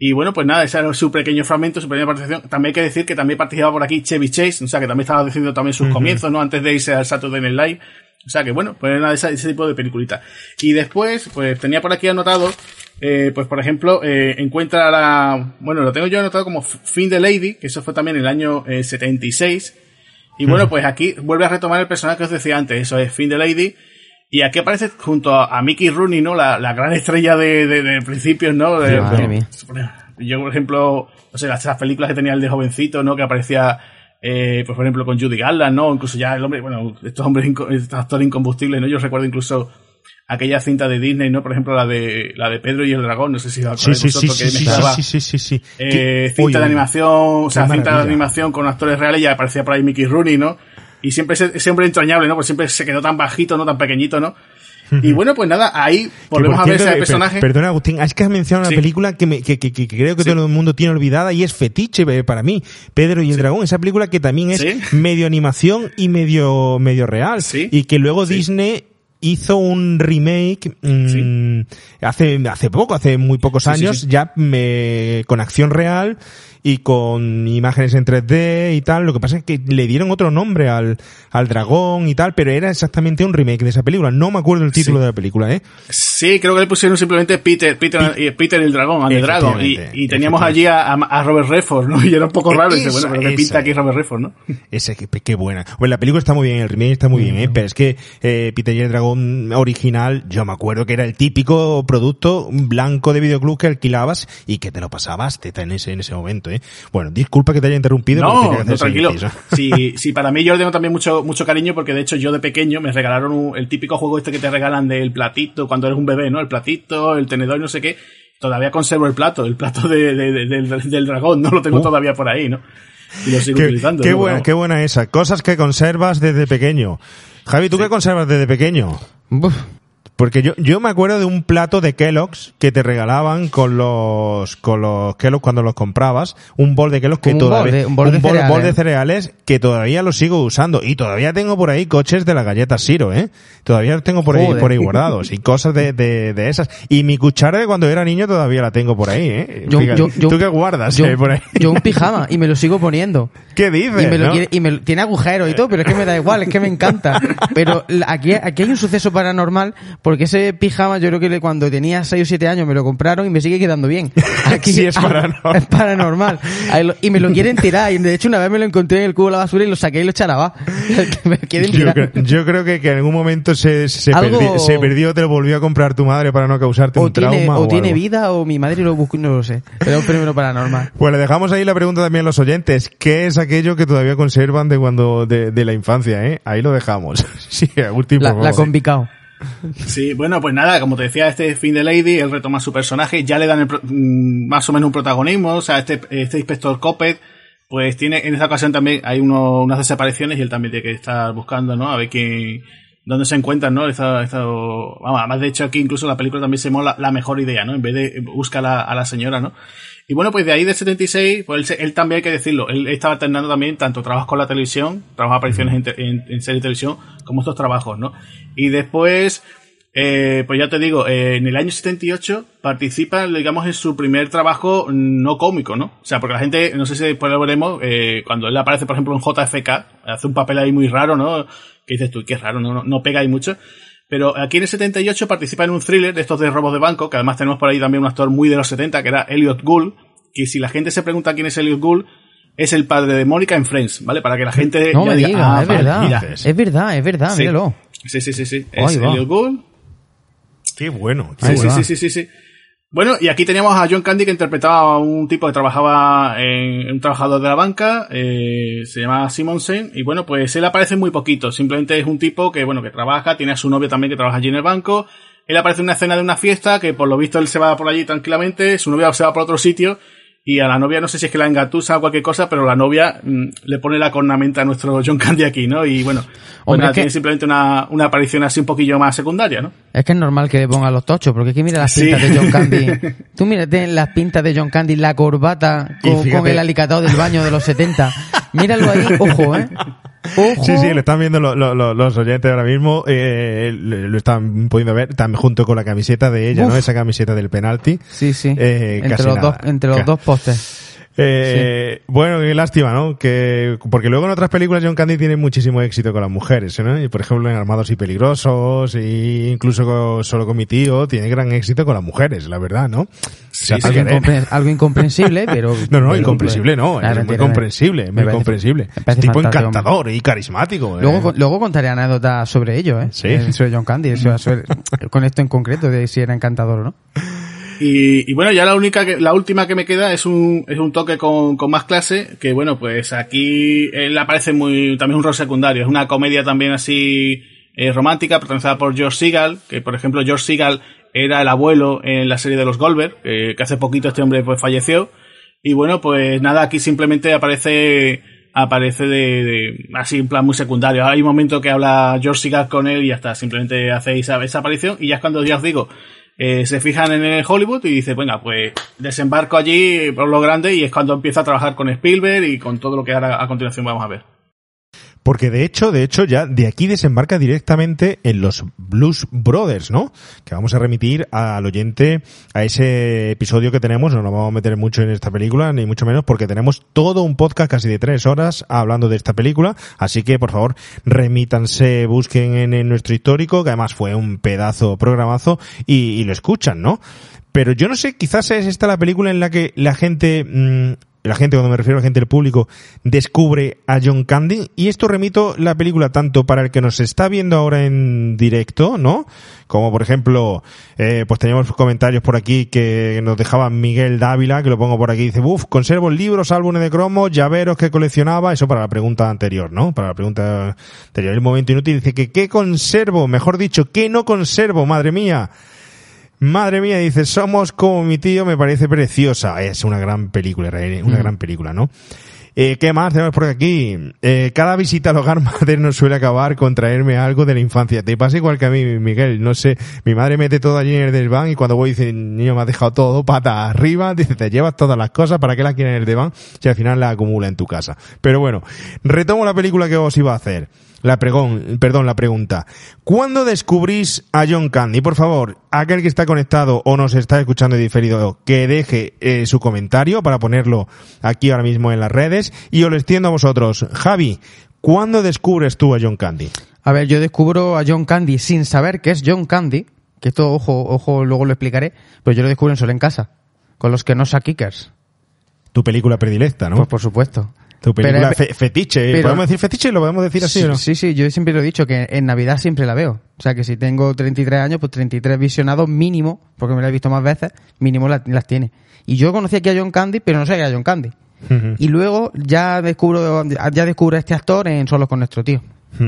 Y bueno, pues nada, ese era su pequeño fragmento, su pequeña participación. También hay que decir que también participaba por aquí Chevy Chase, o sea, que también estaba diciendo también sus comienzos, ¿no? Antes de irse al Saturday Night Live. O sea que bueno, pues era ese, ese tipo de peliculita. Y después, pues tenía por aquí anotado, eh, pues por ejemplo, eh, encuentra la, bueno, lo tengo yo anotado como Fin the Lady, que eso fue también en el año eh, 76. Y bueno, pues aquí vuelve a retomar el personaje que os decía antes, eso es Finn the Lady. Y aquí aparece junto a, a Mickey Rooney, ¿no? La, la gran estrella de, de, de principios, ¿no? De- Madre de- mía. Yo, por ejemplo, no sé, las, las películas que tenía el de jovencito, ¿no? Que aparecía, eh, pues, por ejemplo, con Judy Garland, ¿no? Incluso ya el hombre, bueno, estos hombres, estos actores incombustibles, ¿no? Yo recuerdo incluso aquella cinta de Disney, ¿no? Por ejemplo, la de, la de Pedro y el dragón, no sé si os Sí, acordáis sí, sí, vosotros, sí, que sí, sí, sí, eh, cinta Oye, de animación, o sea, cinta de animación con actores reales y aparecía por ahí Mickey Rooney, ¿no? Y siempre ese, ese hombre entrañable, ¿no? Pues siempre se quedó tan bajito, ¿no? Tan pequeñito, ¿no? Y bueno, pues nada, ahí volvemos a ver ese eh, per- personaje. Perdona, Agustín, es que has mencionado una película que, me- que, que- que creo que todo el mundo tiene olvidada y es fetiche eh, para mí. Pedro y el dragón, esa película que también es Sí. medio animación y medio, medio real. Y que luego. Disney hizo un remake mm, hace hace poco, hace muy pocos años, ya me- con acción real y con imágenes en 3D y tal. Lo que pasa es que le dieron otro nombre al, al dragón y tal, pero era exactamente un remake de esa película. No me acuerdo el título Sí. de la película, ¿eh? Sí, creo que le pusieron simplemente Peter, Peter, y Peter el dragón, and the Dragon. Y, teníamos allí a, a Robert Redford, ¿no? Y era un poco raro. Y dice, bueno, pero ¿qué pinta aquí. Robert Redford, no? Ese, qué, qué buena. Bueno, la película está muy bien, el remake está muy bien, ¿eh? pero es que eh, Peter y el Dragón original, yo me acuerdo que era el típico producto blanco de videoclub que alquilabas y que te lo pasabas teta en ese, en ese momento. ¿Eh? Bueno, disculpa que te haya interrumpido. pero No, ese tranquilo. Sí, sí, para mí yo le tengo también mucho, mucho cariño porque de hecho yo de pequeño me regalaron un- el típico juego este que te regalan del platito cuando eres un bebé, ¿no? El platito, el tenedor y no sé qué. Todavía conservo el plato, el plato de, de- de- del, del dragón, ¿no? Lo tengo Uh. todavía por ahí, ¿no? Y lo sigo Qué, utilizando. qué ¿no? buena, qué buena esa. Cosas que conservas desde pequeño. Javi, ¿tú qué conservas desde pequeño? Buf. Porque yo, yo me acuerdo de un plato de Kellogg's que te regalaban con los, con los Kellogg's cuando los comprabas, un bol de Kellogg's que bol todavía, de- un bol de bol, cereales. bol de cereales que todavía lo sigo usando y todavía tengo por ahí coches de las galletas Siro, eh. Todavía los tengo por ahí, por ahí guardados y cosas de, de, de esas. Y mi cuchara de cuando era niño todavía la tengo por ahí, eh. Yo, Fíjate, yo, yo, ¿Tú qué guardas yo, eh, por ahí? yo un pijama y me lo sigo poniendo. ¿Qué dices? Y me lo no? quiere- y me tiene agujeros y todo, pero es que me da igual, es que me encanta. Pero la- aquí, aquí hay un suceso paranormal, porque ese pijama yo creo que cuando tenía 6 o 7 años me lo compraron y me sigue quedando bien. Aquí Sí, es paranormal. Es paranormal. Lo- y me lo quieren tirar. Y de hecho una vez me lo encontré en el cubo de la basura y lo saqué y lo eché a lavar. Que me quieren Yo tirar. creo, yo creo que, que en algún momento se, se, Algo- perdi- se perdió, te lo volvió a comprar tu madre para no causarte O un tiene, trauma. o o tiene algo. vida o mi madre lo buscó, no lo sé. Pero es un fenómeno paranormal. Pues le dejamos ahí la pregunta también a los oyentes. ¿Qué es aquello que todavía conservan de cuando, de, de la infancia, eh? Ahí lo dejamos. sí, Agustín, La, la convicao. Sí, bueno, pues nada, como te decía, este fin de Lady, él retoma su personaje, ya le dan el mm, más o menos un protagonismo, o sea, este, este inspector Coppet, pues tiene, en esta ocasión también hay uno, unas desapariciones y él también tiene que estar buscando, ¿no? A ver quién, dónde se encuentran, ¿no? Esta, esta, vamos, además de hecho aquí incluso la película también se mola la mejor idea, ¿no? En vez de busca a la, a la señora, ¿no? Y bueno, pues de ahí del 76, pues él, él también hay que decirlo, él estaba alternando también tanto trabajos con la televisión, trabajos apariciones en, en, en serie de televisión, como estos trabajos, ¿no? Y después, eh, pues ya te digo, eh, en el año 78 participa, digamos, en su primer trabajo no cómico, ¿no? O sea, porque la gente, no sé si después lo veremos, eh, cuando él aparece, por ejemplo, en JFK, hace un papel ahí muy raro, ¿no? Que dices tú, qué raro, no, no pega ahí mucho. Pero aquí en el 78 participa en un thriller de estos de robos de banco, que además tenemos por ahí también un actor muy de los 70, que era Elliot Gould, que si la gente se pregunta quién es Elliot Gould, es el padre de Mónica en Friends, ¿vale? Para que la gente No ya me diga, diga, "Ah, es vale, verdad. mira". Es verdad, es verdad, Sí. míralo. Sí, sí, sí, sí. Es va. Elliot Gould. Qué bueno. qué Sí, sí, sí, sí, sí, sí. Bueno, y aquí teníamos a John Candy que interpretaba a un tipo que trabajaba en un trabajador de la banca, eh, se llama Simonsen, y bueno, pues él aparece muy poquito, simplemente es un tipo que, bueno, que trabaja, tiene a su novia también que trabaja allí en el banco, él aparece en una escena de una fiesta, que por lo visto él se va por allí tranquilamente, su novia se va por otro sitio, y a la novia no sé si es que la engatusa o cualquier cosa, pero la novia mm, le pone la cornamenta a nuestro John Candy aquí, ¿no? Y bueno, pues Hombre, nada, es que- tiene simplemente una, una aparición así un poquillo más secundaria, ¿no? Es que es normal que le pongan los tochos, porque que mira las Sí. pintas de John Candy. Tú mírate las pintas de John Candy, la corbata con, con el alicatado del baño de los 70. Míralo ahí, ojo, ¿eh? Ojo. Sí, sí, lo están viendo lo- lo- lo- los oyentes ahora mismo, eh, lo están pudiendo ver, también junto con la camiseta de ella, ¿no? Esa camiseta del penalti. Sí, sí. Eh, entre casi los nada. dos, entre los dos postes. Eh, Bueno, qué lástima, ¿no? Que, porque luego en otras películas John Candy tiene muchísimo éxito con las mujeres, ¿no? Y por ejemplo en Armados y Peligrosos, e incluso con- solo con mi tío, tiene gran éxito con las mujeres, la verdad, ¿no? Sí, O sea, algo, incompre- incomprensible, pero... No, no, incomprensible no, Claro, es muy comprensible, muy comprensible. parece tipo encantador y carismático. ¿eh? Luego, luego contaré anécdotas sobre ello, ¿eh? Sí. Eh, Sobre John Candy, sobre- sobre- con esto en concreto, de si era encantador o no. Y, y bueno, ya la única que, la última que me queda es un, es un toque con, con más clase, que bueno, pues aquí él aparece muy, también un rol secundario. Es una comedia también así eh, romántica, protagonizada por George Seagal, que por ejemplo George Seagal era el abuelo en la serie de los Goldberg, que, hace poquito este hombre pues falleció. Y bueno, pues nada, aquí simplemente aparece aparece de, así en plan muy secundario. Hay un momento que habla George Seagal con él y ya está, simplemente hace esa, esa aparición y ya es cuando ya os digo, eh, se fijan en el Hollywood y dice, venga, pues desembarco allí por lo grande y es cuando empieza a trabajar con Spielberg y con todo lo que ahora a continuación vamos a ver. Porque de hecho, de hecho, ya de aquí desembarca directamente en los Blues Brothers, ¿no? Que vamos a remitir al oyente a ese episodio que tenemos, no nos vamos a meter mucho en esta película, ni mucho menos, porque tenemos todo un podcast casi de tres horas hablando de esta película, así que por favor, remítanse, busquen en, nuestro histórico, que además fue un pedazo programazo, y, y lo escuchan, ¿no? Pero yo no sé, quizás es esta la película en la que la gente, mm, la gente, cuando me refiero a la gente del público, descubre a John Candy. Y esto remito la película tanto para el que nos está viendo ahora en directo, ¿no? Como por ejemplo, eh, pues teníamos comentarios por aquí que nos dejaba Miguel Dávila, que lo pongo por aquí, dice, uff, conservo libros, álbumes de cromos, llaveros que coleccionaba, eso para la pregunta anterior, ¿no? Para la pregunta anterior, el momento inútil, dice que ¿qué conservo? Mejor dicho, ¿qué no conservo? Madre mía. Madre mía, dice, somos como mi tío, me parece preciosa. Es una gran película, una gran película, ¿no? Eh, ¿Qué más tenemos por aquí? Eh, cada visita al hogar materno suele acabar con traerme algo de la infancia. Te pasa igual que a mí, Miguel. No sé, mi madre mete todo allí en el desván y cuando voy dice, niño, me has dejado todo, pata arriba. Dice, te llevas todas las cosas, ¿para qué las quieres en el desván? Si al final las acumula en tu casa. Pero bueno, retomo la película que os iba a hacer. La pregón, perdón, la pregunta. ¿Cuándo descubrís a John Candy? Por favor, aquel que está conectado o nos está escuchando en diferido, que deje eh, su comentario para ponerlo aquí ahora mismo en las redes y os lo extiendo a vosotros. Javi, ¿cuándo descubres tú a John Candy? A ver, yo descubro a John Candy sin saber que es John Candy, que esto, ojo, ojo, luego lo explicaré, pero yo lo descubro en solo en casa, con los que no Kickers. Tu película predilecta, ¿no? Pues por supuesto. Tu película pero- fe- fetiche. pero- ¿Podemos decir fetiche? ¿Lo podemos decir así o no? Sí, sí, yo siempre lo he dicho, que en Navidad siempre la veo. O sea, que si tengo 33 años, pues 33 visionados mínimo, porque me la he visto más veces, mínimo la- las tiene. Y yo conocía aquí a John Candy, pero no sabía que era John Candy. Y luego ya descubro, ya descubro a este actor en Solos con nuestro tío,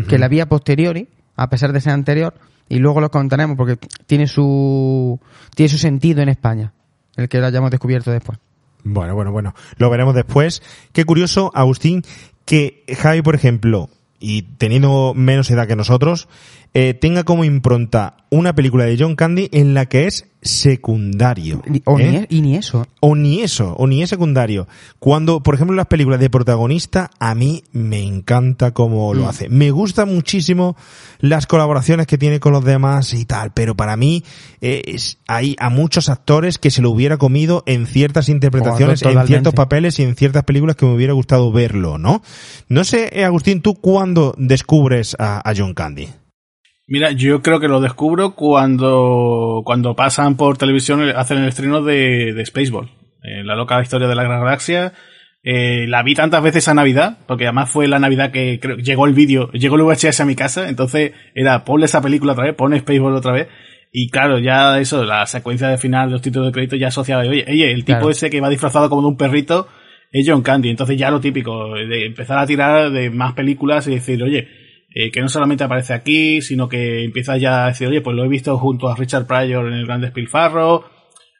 que la vi a posteriori, a pesar de ser anterior, y luego lo contaremos porque tiene su, tiene su sentido en España, el que lo hayamos descubierto después. Bueno, bueno, bueno. Lo veremos después. Qué curioso, Agustín, que Javi, por ejemplo, y teniendo menos edad que nosotros, eh, tenga como impronta una película de John Candy en la que es secundario. O ¿eh? ni, e- y ni eso. O ni eso, o ni es secundario. Cuando, por ejemplo, las películas de protagonista, a mí me encanta cómo Mm. lo hace. Me gustan muchísimo las colaboraciones que tiene con los demás y tal, pero para mí eh, es- hay a muchos actores que se lo hubiera comido en ciertas interpretaciones, en ciertos papeles y en ciertas películas que me hubiera gustado verlo, ¿no? No sé, eh, Agustín, ¿tú cuándo descubres a, a John Candy? Mira, yo creo que lo descubro cuando, cuando pasan por televisión, eh, hacen el estreno de, de Spaceball, eh, la loca historia de la gran galaxia. Eh, la vi tantas veces a Navidad, porque además fue la Navidad que creo, llegó el vídeo, llegó el VHS a mi casa, entonces era ponle esa película otra vez, pon Spaceball otra vez. Y claro, ya eso, la secuencia de final, los títulos de crédito ya asociaba oye, oye, el tipo Claro. ese que va disfrazado como de un perrito es John Candy. Entonces ya lo típico, de empezar a tirar de más películas y decir, oye, eh, que no solamente aparece aquí, sino que empieza ya a decir, oye, pues lo he visto junto a Richard Pryor en el Gran Despilfarro,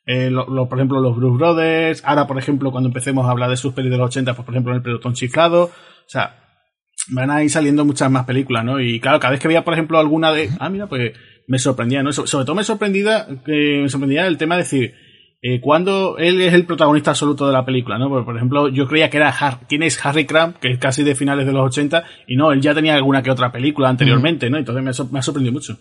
eh, por ejemplo, los Bruce Brothers, ahora, por ejemplo, cuando empecemos a hablar de sus pelis de los 80, pues por ejemplo, en el pelotón chiflado, o sea, van a ir saliendo muchas más películas, ¿no? Y claro, cada vez que veía, por ejemplo, alguna de, ah, mira, pues me sorprendía, ¿no? So- sobre todo me sorprendía, que me sorprendía el tema de decir, eh, cuando él es el protagonista absoluto de la película, ¿no? Porque, por ejemplo, yo creía que era Har quién es Harry Cramp, que es casi de finales de los 80, y no, él ya tenía alguna que otra película anteriormente, ¿no? Entonces me, me ha sorprendido mucho.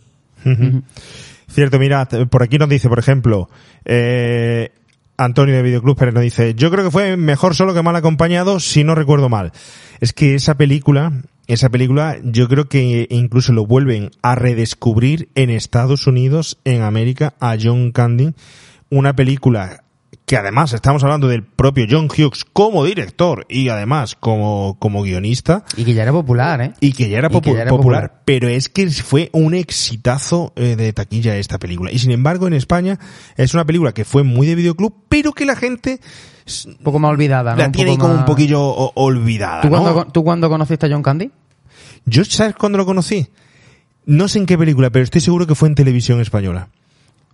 Cierto, mira, por aquí nos dice, por ejemplo, eh, Antonio de Videoclub pero nos dice, yo creo que fue mejor solo que mal acompañado, si no recuerdo mal. Es que esa película, esa película, yo creo que incluso lo vuelven a redescubrir en Estados Unidos, en América, a John Candy. Una película que además estamos hablando del propio John Hughes como director y además como, como guionista. Y que ya era popular, ¿eh? Y que ya era, popular, Pero es que fue un exitazo eh, de taquilla esta película. Y sin embargo, en España es una película que fue muy de videoclub, pero que la gente... Un poco más olvidada, ¿no? La tiene como un poquillo olvidada, ¿Tú, ¿Tú cuándo conociste a John Candy? Yo, ¿sabes cuándo lo conocí? No sé en qué película, pero estoy seguro que fue en televisión española.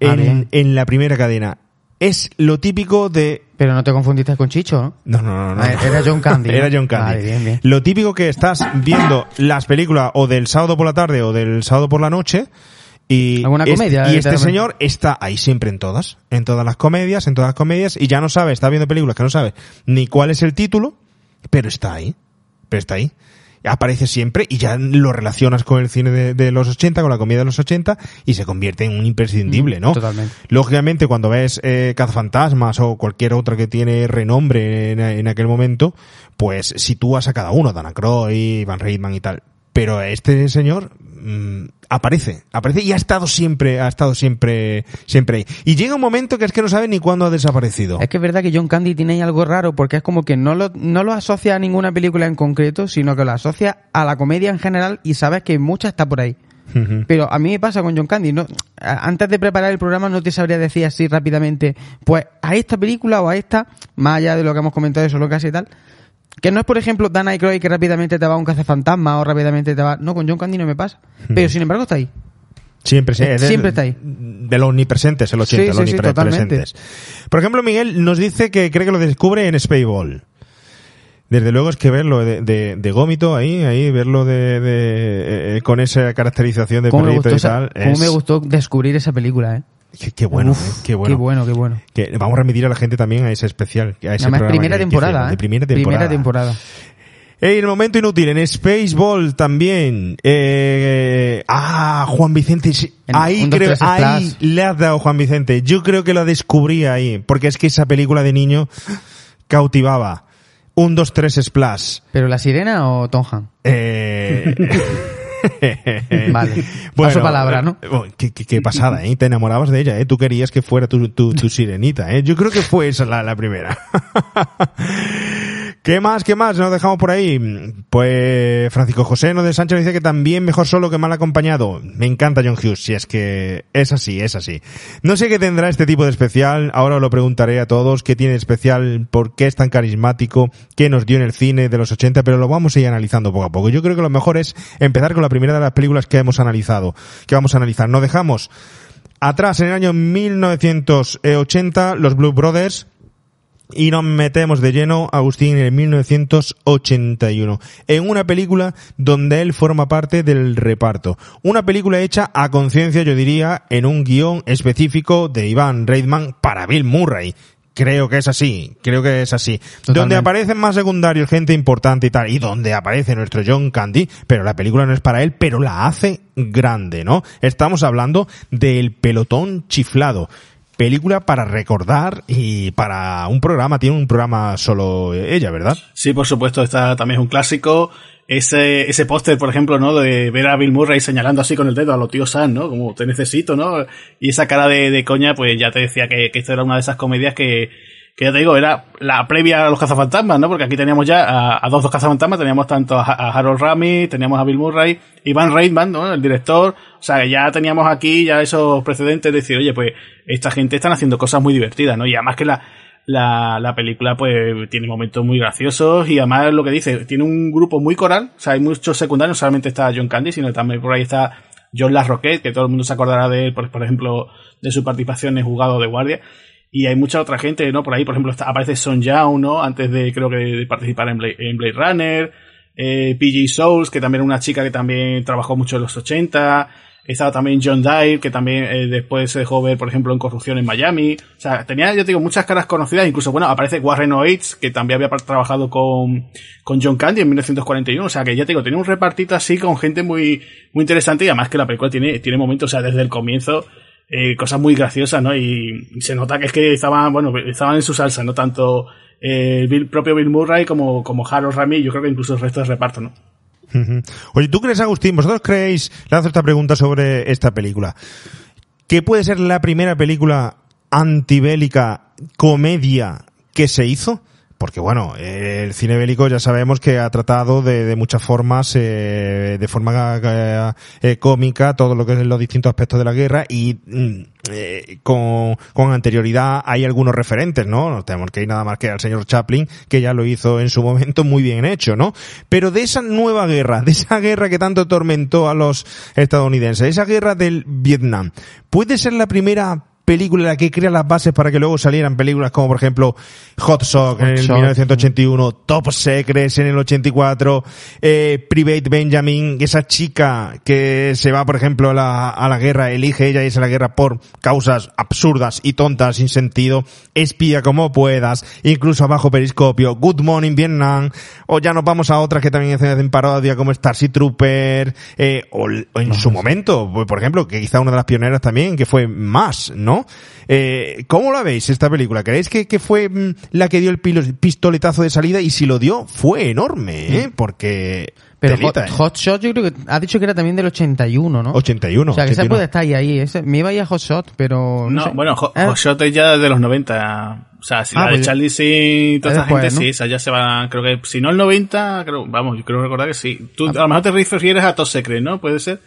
Ah, en, en la primera cadena es lo típico de... Pero no te confundiste con Chicho, ¿no? No, no, no. Ah, era John Candy. Era John Candy. Vale, bien, bien. Lo típico que estás viendo las películas o del sábado por la tarde o del sábado por la noche y, ¿Alguna comedia, y este señor está ahí siempre en todas, en todas las comedias, en todas las comedias y ya no sabe, está viendo películas que no sabe ni cuál es el título, pero está ahí, pero está ahí aparece siempre y ya lo relacionas con el cine de, los 80, con la comida de los 80 y se convierte en un imprescindible, ¿no? Totalmente. Lógicamente, cuando ves eh, Cazafantasmas o cualquier otra que tiene renombre en, aquel momento, pues sitúas a cada uno, Dana Croy, Van Reitman y tal. Pero este señor mm, aparece, aparece y ha estado siempre, ha estado siempre, siempre ahí. Y llega un momento que es que no sabe ni cuándo ha desaparecido. Es que es verdad que John Candy tiene algo raro porque es como que no lo, no lo asocia a ninguna película en concreto, sino que lo asocia a la comedia en general y sabes que mucha está por ahí. Pero a mí me pasa con John Candy, no, antes de preparar el programa no te sabría decir así rápidamente, pues a esta película o a esta, más allá de lo que hemos comentado eso, lo que hace y tal, que no es, por ejemplo, Dan Aykroyd que rápidamente te va a un cazafantasma o rápidamente te va... No, con John Candy no me pasa. Hmm. Pero, sin embargo, está ahí. Siempre, sí, siempre está ahí. De los omnipresentes, el 80, los omnipresentes. Por ejemplo, Miguel nos dice que cree que lo descubre en Spaceball. Desde luego es que verlo de, de, gómito ahí, ahí, verlo de, de eh, con esa caracterización de perrito y tal. Cómo me gustó descubrir esa película, eh. Qué, bueno, qué bueno. Qué bueno, qué bueno. Que vamos a remitir a la gente también a ese especial. A ese Además, primera temporada, de primera temporada. Primera temporada. el momento inútil, en Spaceball también. Eh, ah, Juan Vicente. ahí creo, ahí le has dado Juan Vicente. Yo creo que lo descubrí ahí. Porque es que esa película de niño cautivaba. Un, dos, tres, splash. ¿Pero la sirena o Tom Eh. vale. Paso palabra, ¿no? Eh, qué, qué, pasada, ¿eh? Te enamorabas de ella, ¿eh? Tú querías que fuera tu, tu, tu sirenita, ¿eh? Yo creo que fue esa la, la primera. ¿Qué más? ¿Qué más? Nos dejamos por ahí. Pues Francisco José no de Sánchez dice que también mejor solo que mal acompañado. Me encanta John Hughes, si es que es así, es así. No sé qué tendrá este tipo de especial, ahora lo preguntaré a todos, qué tiene especial, por qué es tan carismático, qué nos dio en el cine de los 80, pero lo vamos a ir analizando poco a poco. Yo creo que lo mejor es empezar con la primera de las películas que hemos analizado, que vamos a analizar. Nos dejamos atrás en el año 1980 los Blue Brothers, y nos metemos de lleno, Agustín, en 1981, en una película donde él forma parte del reparto. Una película hecha a conciencia, yo diría, en un guion específico de Iván Reitman para Bill Murray. Creo que es así, creo que es así. Donde aparecen más secundarios, gente importante y tal, y donde aparece nuestro John Candy, pero la película no es para él, pero la hace grande, ¿no? Estamos hablando del pelotón chiflado película para recordar y para un programa, tiene un programa solo ella, ¿verdad? Sí, por supuesto, esta también es un clásico. Ese, ese póster, por ejemplo, ¿no? De ver a Bill Murray señalando así con el dedo a los tíos Sam, ¿no? Como te necesito, ¿no? Y esa cara de, de coña, pues ya te decía que, que esto era una de esas comedias que, que ya te digo, era la previa a los cazafantasmas, ¿no? Porque aquí teníamos ya a, dos dos cazafantasmas, teníamos tanto a, Harold Ramis, teníamos a Bill Murray, Ivan Reitman, ¿no? El director, o sea, ya teníamos aquí ya esos precedentes de decir, oye, pues esta gente están haciendo cosas muy divertidas, ¿no? Y además que la, la, la película pues tiene momentos muy graciosos y además lo que dice, tiene un grupo muy coral, o sea, hay muchos secundarios, no solamente está John Candy, sino también por ahí está John Larroquette, que todo el mundo se acordará de él, por, por ejemplo, de su participación en Jugado de Guardia. Y hay mucha otra gente, ¿no? Por ahí, por ejemplo, aparece Son Young, ¿no? Antes de, creo que, de participar en Blade, en Blade Runner. Eh, PG Souls, que también era una chica que también trabajó mucho en los 80. Estaba también John Dyer, que también eh, después se dejó ver, por ejemplo, en Corrupción en Miami. O sea, tenía, yo digo, muchas caras conocidas. Incluso, bueno, aparece Warren Oates, que también había trabajado con, con John Candy en 1941. O sea, que ya te digo, tenía un repartito así con gente muy, muy interesante y además que la película tiene, tiene momentos, o sea, desde el comienzo, eh, cosas muy graciosas, ¿no? Y, se nota que es que estaban, bueno, estaban en su salsa, no tanto eh, el propio Bill Murray como, como Harold Ramis, yo creo que incluso el resto del reparto, ¿no? Oye, ¿tú crees, Agustín? ¿Vosotros creéis, lanzo esta pregunta sobre esta película, que puede ser la primera película antibélica comedia que se hizo? Porque bueno, el cine bélico ya sabemos que ha tratado de, de muchas formas, eh, de forma eh, eh, cómica, todo lo que es los distintos aspectos de la guerra y mm, eh, con, anterioridad hay algunos referentes, ¿no? No tenemos que ir nada más que al señor Chaplin, que ya lo hizo en su momento muy bien hecho, ¿no? Pero de esa nueva guerra, de esa guerra que tanto atormentó a los estadounidenses, esa guerra del Vietnam, ¿puede ser la primera película la que crea las bases para que luego salieran películas como por ejemplo Hot Shock en el 1981, Top Secrets en el 84, eh, Private Benjamin, esa chica que se va por ejemplo a la, a la guerra, elige ella irse a la guerra por causas absurdas y tontas sin sentido, espía como puedas, incluso abajo periscopio, Good Morning Vietnam, o ya nos vamos a otras que también hacen parodia como Starship Trooper, eh, o, o, en su momento, por ejemplo, que quizá una de las pioneras también, que fue más, ¿no? Eh, ¿Cómo la veis esta película? ¿Creéis que, que fue mm, la que dio el pistoletazo de salida? Y si lo dio, fue enorme, ¿eh? Mm. Porque... Pero telita, Hot, ¿eh? Hot, Shot yo creo que ha dicho que era también del 81, ¿no? 81. O sea, que 81. esa puede estar ahí. ahí. Ese, me iba a ir a Hot Shot, pero... No, No, sé. bueno, Hot, ¿Eh? Hot Shot es ya de los 90. O sea, si Ah, la de pues- Charlie y toda esa gente, ¿no? sí, esa ya se va, creo que, si no el 90, creo, vamos, yo creo recordar que sí. Tú, a lo mejor te refieres a Top Secret, ¿no? Puede ser.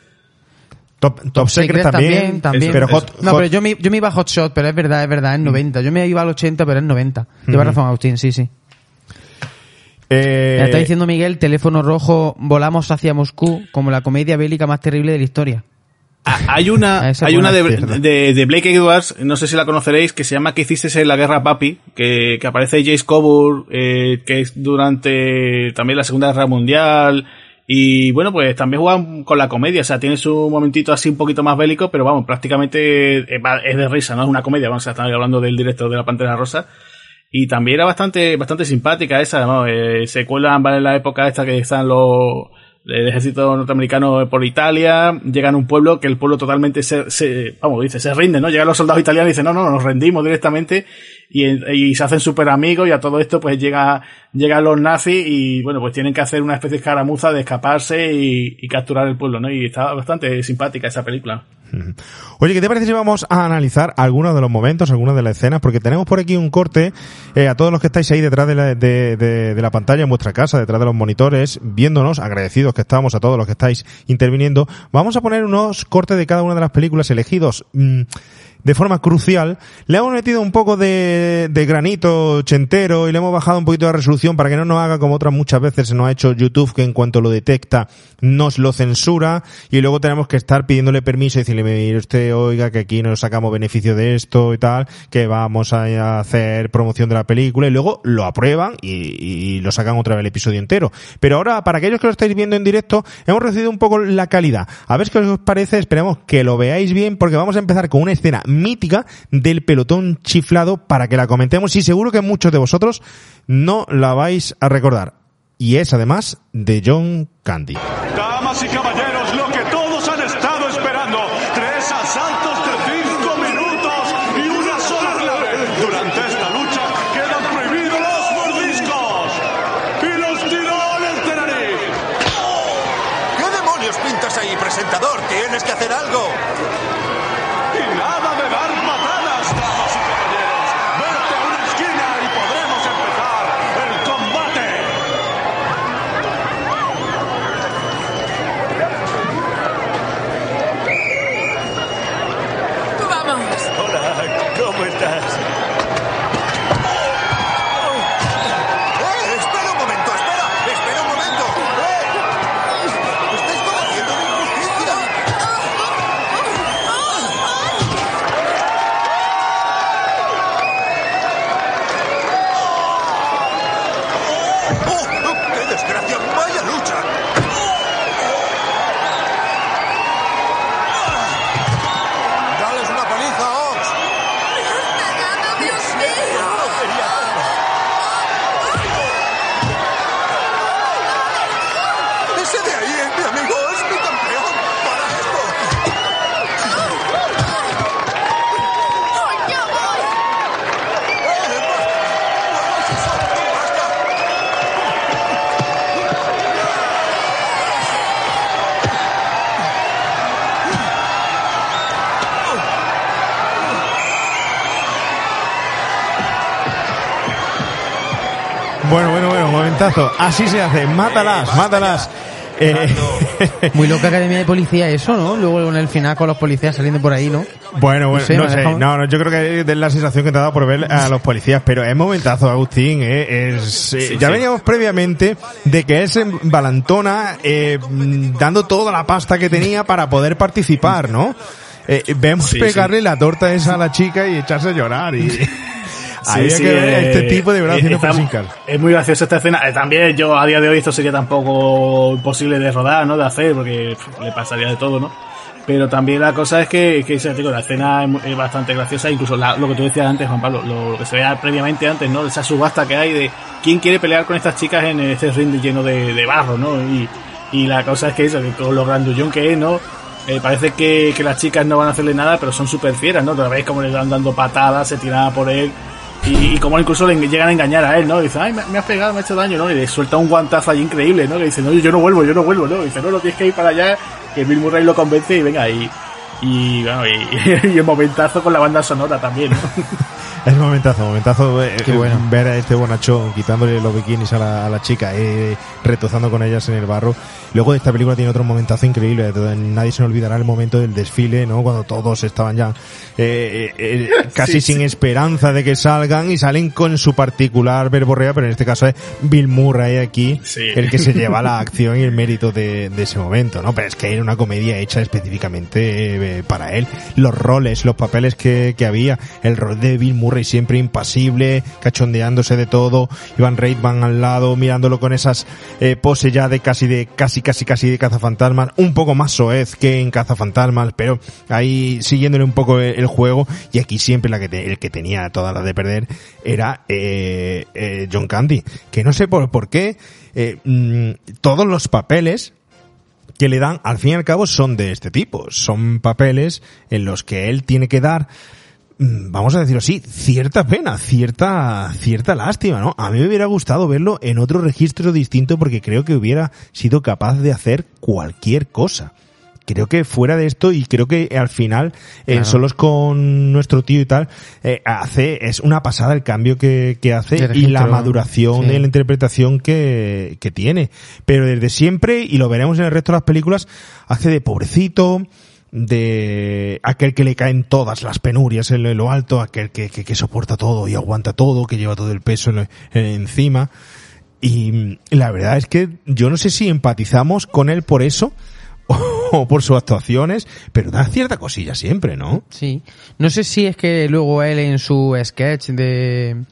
Top, Top Secret, también, también. pero Eso. Hot, No, Hot- pero yo me, yo me iba a Hot Shot, pero es verdad, es verdad, es 90. Yo me iba al 80, pero es 90. Lleva razón, Agustín, sí, sí. eh, Me está diciendo Miguel, teléfono rojo, volamos hacia Moscú como la comedia bélica más terrible de la historia. Ah, Hay una, hay una de, de Blake Edwards, no sé si la conoceréis, que se llama ¿Qué hiciste en la guerra, papi? Que, que aparece Jace Coburn, eh, que es durante también la Segunda Guerra Mundial. Y bueno, pues también juegan con la comedia, o sea, tiene su momentito así un poquito más bélico, pero vamos, prácticamente eh, es de risa, ¿no? Es una comedia, vamos a estar hablando del director de La Pantera Rosa. Y también era bastante, bastante simpática esa, ¿no? Eh, se cuelan. En la época esta que están los, el ejército norteamericano por Italia, llegan a un pueblo que el pueblo totalmente se, se vamos, dice, se rinde, ¿no? Llegan los soldados italianos y dicen, no, no, nos rendimos directamente y, y se hacen súper amigos y a todo esto pues llega, llegan los nazis y bueno, pues tienen que hacer una especie de escaramuza de escaparse y, capturar el pueblo, ¿no? Y está bastante simpática esa película. Oye, ¿qué te parece si vamos a analizar algunos de los momentos, algunas de las escenas? Porque tenemos por aquí un corte eh, a todos los que estáis ahí detrás de la, de, de- de la pantalla en vuestra casa, detrás de los monitores, viéndonos, agradecidos que estamos a todos los que estáis interviniendo. Vamos a poner unos cortes de cada una de las películas elegidos. mm, de forma crucial, le hemos metido un poco de, de granito ochentero y le hemos bajado un poquito de resolución para que no nos haga como otras muchas veces se nos ha hecho YouTube, que en cuanto lo detecta nos lo censura y luego tenemos que estar pidiéndole permiso y decirle, mire usted, oiga, que aquí nos sacamos beneficio de esto y tal, que vamos a hacer promoción de la película y luego lo aprueban y, y lo sacan otra vez el episodio entero. Pero ahora, para aquellos que lo estáis viendo en directo, hemos reducido un poco la calidad. A ver qué os parece, esperemos que lo veáis bien porque vamos a empezar con una escena mítica del pelotón chiflado para que la comentemos y seguro que muchos de vosotros no la vais a recordar. Y es además de John Candy. Así se hace. Mátalas, mátalas. Eh, Muy loca academia de policía eso, ¿no? Luego en el final con los policías saliendo por ahí, ¿no? bueno, bueno, sé, no sé. No, no, yo creo que es la sensación que te ha dado por ver a los policías, pero es momentazo, Agustín. eh, es, eh, ya veníamos previamente de que él se balantona eh, dando toda la pasta que tenía para poder participar, ¿no? Eh, vemos Sí, pegarle la torta esa a la chica y echarse a llorar y... Sí, sí, que ver este eh, tipo de verdad haciendo está-. Es muy graciosa esta escena. Eh, también yo a día de hoy esto sería tampoco imposible de rodar, ¿no? De hacer, porque pff, le pasaría de todo, ¿no? Pero también la cosa es que, que digo, la escena es, bastante graciosa, incluso la- lo que tú decías antes, Juan Pablo, lo, que se veía previamente antes, ¿no? Esa subasta que hay de quién quiere pelear con estas chicas en este ring lleno de, de barro, ¿no? Y, y la cosa es que eso, que con lo grandullón que es, ¿no? Eh, parece que, que las chicas no van a hacerle nada, pero son súper fieras, ¿no? Te veis como le dan dando patadas, se tiraba por él. Y, y como incluso le llegan a engañar a él, ¿no? Dice, ay, me, me has pegado, me has hecho daño, ¿no? Y le suelta un guantazo allí increíble, ¿no? Que dice, no, yo no vuelvo, yo no vuelvo, ¿no? Y dice, no, no, tienes que ir para allá, que Bill Murray lo convence y venga, y, y, bueno, y, y el momentazo con la banda sonora también, ¿no? Es momentazo, momentazo eh, Qué bueno. ver a este bonachón quitándole los bikinis a la, a la chica, eh, retozando con ellas en el barro. Luego esta película tiene otro momentazo increíble, donde nadie se olvidará el momento del desfile, ¿no? Cuando todos estaban ya eh, eh, eh, casi Sí, sin sí. esperanza de que salgan y salen con su particular verborrea, pero en este caso es Bill Murray aquí, Sí. el que se lleva la acción y el mérito de, de ese momento, ¿no? Pero es que era una comedia hecha específicamente eh, para él. Los roles, los papeles que, que había, el rol de Bill Murray siempre impasible, cachondeándose de todo, Ivan Reitman al lado, mirándolo con esas eh, poses ya de casi de casi casi casi de cazafantasmas, un poco más soez que en cazafantasmas, pero ahí siguiéndole un poco el, juego. Y aquí siempre la que te- el que tenía todas las de perder era eh, eh, John Candy, que no sé por, por qué eh, mm, todos los papeles que le dan, al fin y al cabo, son de este tipo. Son papeles en los que él tiene que dar, vamos a decirlo así, cierta pena, cierta, cierta lástima, ¿no? A mí me hubiera gustado verlo en otro registro distinto porque creo que hubiera sido capaz de hacer cualquier cosa. Creo que fuera de esto y creo que al final en Claro. solos con nuestro tío y tal eh, hace es una pasada el cambio que, que hace y la maduración sí. de la interpretación que, que tiene. Pero desde siempre, y lo veremos en el resto de las películas, hace de pobrecito, de aquel que le caen todas las penurias en lo alto, aquel que, que, que soporta todo y aguanta todo, que lleva todo el peso en- en- encima. Y la verdad es que yo no sé si empatizamos con él por eso o por sus actuaciones, pero da cierta cosilla siempre, ¿no? Sí. No sé si es que luego él en su sketch de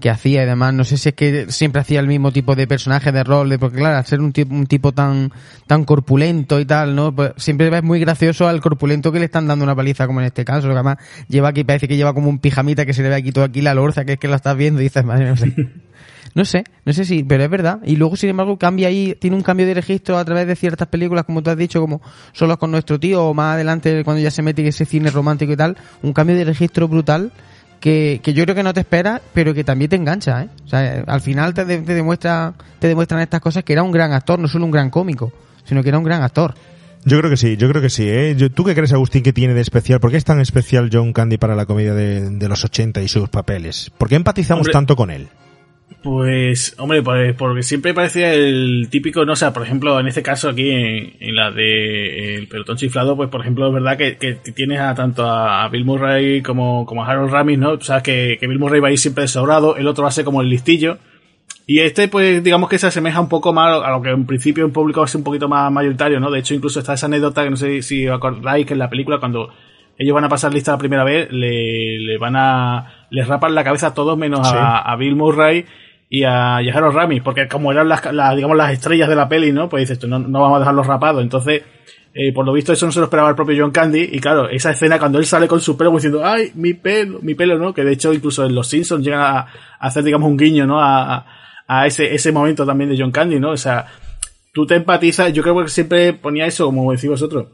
que hacía y demás, no sé si es que siempre hacía el mismo tipo de personaje de rol, de, porque claro, al ser un tipo, un tipo tan, tan corpulento y tal, ¿no? Pues siempre ves muy gracioso al corpulento que le están dando una paliza, como en este caso, que además lleva aquí, parece que lleva como un pijamita que se le ve aquí todo aquí la lorza, que es que la estás viendo y dices, madre, no sé. No sé, no sé si, pero es verdad. Y luego, sin embargo, cambia ahí, tiene un cambio de registro a través de ciertas películas, como tú has dicho, como Solos con nuestro tío, o más adelante, cuando ya se mete ese cine romántico y tal, un cambio de registro brutal que, que yo creo que no te esperas, pero que también te engancha, ¿eh? O sea, al final te, de- te demuestra, te demuestran estas cosas que era un gran actor, no solo un gran cómico, sino que era un gran actor. Yo creo que sí, yo creo que sí. ¿eh? Yo- ¿Tú qué crees, Agustín, que tiene de especial? ¿Por qué es tan especial John Candy para la comedia de, de los 80 y sus papeles? ¿Por qué empatizamos Hombre. tanto con él? Pues, hombre, pues porque siempre parecía el típico, no sé, por ejemplo, en este caso aquí, en, en la de El pelotón chiflado, pues por ejemplo, es verdad que, que tienes a tanto a, Bill Murray como, como a Harold Ramis, ¿no? O sea, que, que Bill Murray va a ir siempre desobrado, el otro va a ser como el listillo. Y este, pues, digamos que se asemeja un poco más a lo que en principio en público ser un poquito más mayoritario, ¿no? De hecho, incluso está esa anécdota que no sé si os acordáis que en la película, cuando ellos van a pasar lista la primera vez, le, le van a, les rapan la cabeza a todos menos Sí. a, a Bill Murray y a, y a Harold Ramis, porque como eran las, las, digamos, las estrellas de la peli, ¿no? Pues dices, no, no vamos a dejarlos rapados. Entonces, eh, por lo visto eso no se lo esperaba el propio John Candy, y claro, esa escena cuando él sale con su pelo diciendo, ay, mi pelo, mi pelo, ¿no? Que de hecho incluso en Los Simpsons llegan a, a hacer, digamos, un guiño, ¿no? A- a ese, ese momento también de John Candy, ¿no? O sea, tú te empatizas, yo creo que siempre ponía eso, como decís vosotros,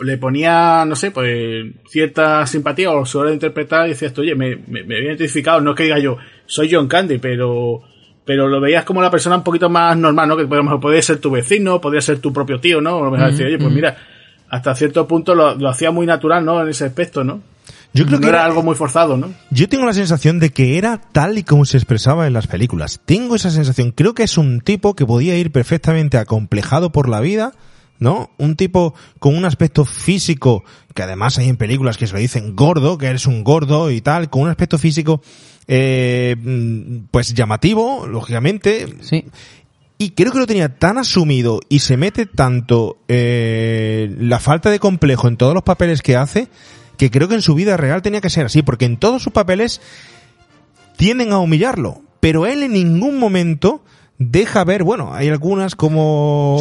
le ponía, no sé, pues cierta simpatía o su hora de interpretar y decías tú, oye, me, me, me había identificado, no es que diga yo, soy John Candy, pero pero lo veías como la persona un poquito más normal, ¿no? Que a lo mejor podría ser tu vecino, podría ser tu propio tío, ¿no? O a lo mejor decir, oye, pues mira, hasta cierto punto lo, lo hacía muy natural, ¿no? En ese aspecto, ¿no? Yo creo no que era era- algo muy forzado, ¿no? Yo tengo la sensación de que era tal y como se expresaba en las películas. Tengo esa sensación. Creo que es un tipo que podía ir perfectamente acomplejado por la vida, ¿no? Un tipo con un aspecto físico, que además hay en películas que se lo dicen gordo, que eres un gordo y tal, con un aspecto físico, eh, mm, pues llamativo, lógicamente. Sí. Y creo que lo tenía tan asumido y se mete tanto eh, la falta de complejo en todos los papeles que hace, que creo que en su vida real tenía que ser así, porque en todos sus papeles tienden a humillarlo, pero él en ningún momento deja ver, bueno, hay algunas como,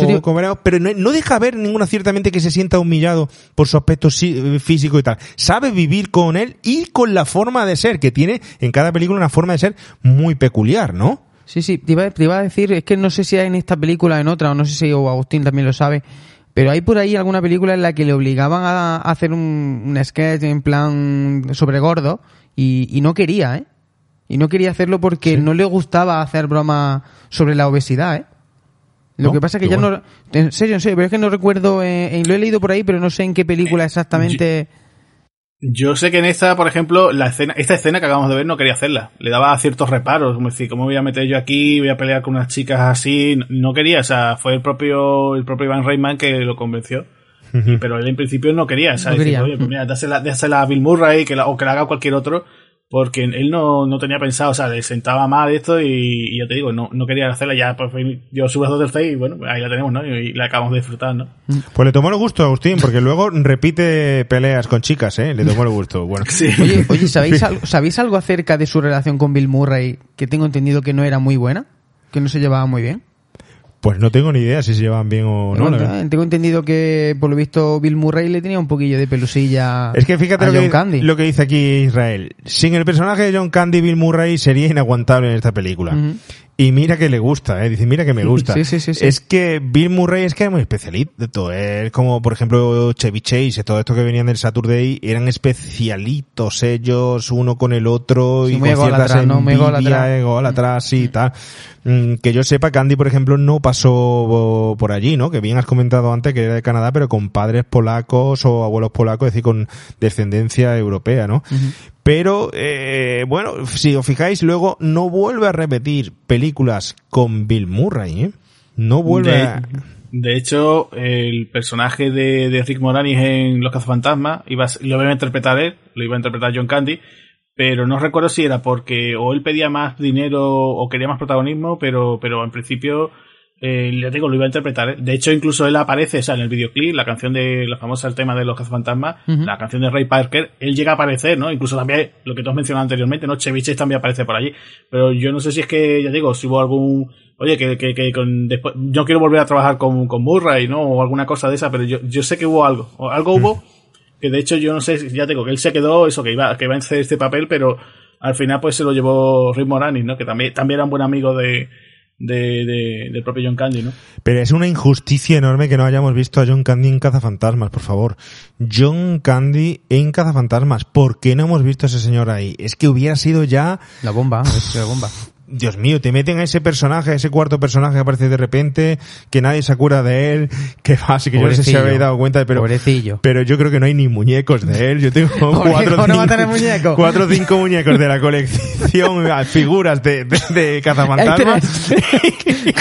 pero no, no deja ver ninguna ciertamente que se sienta humillado por su aspecto sí- físico y tal. Sabe vivir con él y con la forma de ser, que tiene en cada película una forma de ser muy peculiar, ¿no? Sí, sí, te iba, te iba a decir, es que no sé si hay en esta película en otra, o no sé si o Agustín también lo sabe, pero hay por ahí alguna película en la que le obligaban a, hacer un, un sketch en plan sobre gordo y, y no quería, ¿eh? Y no quería hacerlo porque no le gustaba hacer broma sobre la obesidad, ¿eh? Lo ¿No? que pasa es que ya bueno. no... En serio, en serio, pero es que no recuerdo, eh, eh, lo he leído por ahí, pero no sé en qué película exactamente... Yo sé que en esta, por ejemplo, la escena, esta escena que acabamos de ver no quería hacerla. Le daba ciertos reparos, como decir, ¿cómo voy a meter yo aquí? Voy a pelear con unas chicas así. No quería, o sea, fue el propio, el propio Ivan Reitman que lo convenció. Y- pero él en principio no quería, o sea, No decir, quería. oye, pues mira, dásela, dásela a Bill Murray que la- o que la haga cualquier otro, porque él no, no tenía pensado, o sea, le sentaba mal esto y, y ya te digo, no, no quería hacerla, ya pues dio su brazo del face y bueno, pues ahí la tenemos, ¿no? Y, y la acabamos de disfrutar, ¿no? Pues le tomó el gusto a Agustín, porque luego repite peleas con chicas, ¿eh? Le tomó el gusto. Bueno, Sí. Oye, oye ¿sabéis, algo, ¿sabéis algo acerca de su relación con Bill Murray que tengo entendido que no era muy buena? Que no se llevaba muy bien. Pues no tengo ni idea si se llevan bien o no. verdad. Tengo, entendido que, por lo visto, Bill Murray le tenía un poquillo de pelusilla Es que fíjate a lo John que, Candy. lo que dice aquí Israel. Sin el personaje de John Candy, Bill Murray sería inaguantable en esta película. Y mira que le gusta, ¿eh? Dice, mira que me gusta. Sí, sí, sí. Es que Bill Murray es que era muy especialito. Es como, por ejemplo, Chevy Chase, todo esto que venían del Saturday, eran especialitos ellos, uno con el otro, y con ciertas ególatras, ¿no? Muy envidias, ególatras. ególatras, sí, tal. Mm, Que yo sepa, Candy, por ejemplo, no pasó por allí, ¿no? Que bien has comentado antes que era de Canadá, pero con padres polacos o abuelos polacos, es decir, con descendencia europea, ¿no? Pero, eh, bueno, si os fijáis, luego no vuelve a repetir películas con Bill Murray, ¿eh? No vuelve de, a... de hecho, el personaje de, de Rick Moranis en Los Cazafantasmas iba a, lo iba a interpretar él, lo iba a interpretar John Candy, pero no recuerdo si era porque o él pedía más dinero o quería más protagonismo, pero, pero en principio, eh, ya digo, lo iba a interpretar él. De hecho, incluso él aparece, o sea, en el videoclip, la canción de, la famosa el tema de Los Cazafantasmas, Ujú. la canción de Ray Parker, él llega a aparecer, ¿no? Incluso también, lo que tú has mencionado anteriormente, ¿no? Chevy Chase también aparece por allí. Pero yo no sé si es que, ya digo, si hubo algún, oye, que, que, que con, después, yo quiero volver a trabajar con, con Murray, ¿no? O alguna cosa de esa, pero yo, yo sé que hubo algo. O algo hubo, que de hecho yo no sé, ya digo, que él se quedó, eso, que iba, que iba a hacer este papel, pero al final pues se lo llevó Rick Moranis, ¿no? Que también, también era un buen amigo de, de, de- del propio John Candy, ¿no? Pero es una injusticia enorme que no hayamos visto a John Candy en Cazafantasmas, por favor. John Candy en Cazafantasmas. ¿Por qué no hemos visto a ese señor ahí? Es que hubiera sido ya... La bomba, es la bomba. Dios mío, te meten a ese personaje, a ese cuarto personaje que aparece de repente, que nadie se acuerda de él, que así que yo no sé si Pobrecillo. habéis dado cuenta, pero, Pobrecillo. pero yo creo que no hay ni muñecos de él. Yo tengo cuatro, ¿cómo no cuatro o cinco muñecos de la colección, figuras de, de, de cazafantasmas.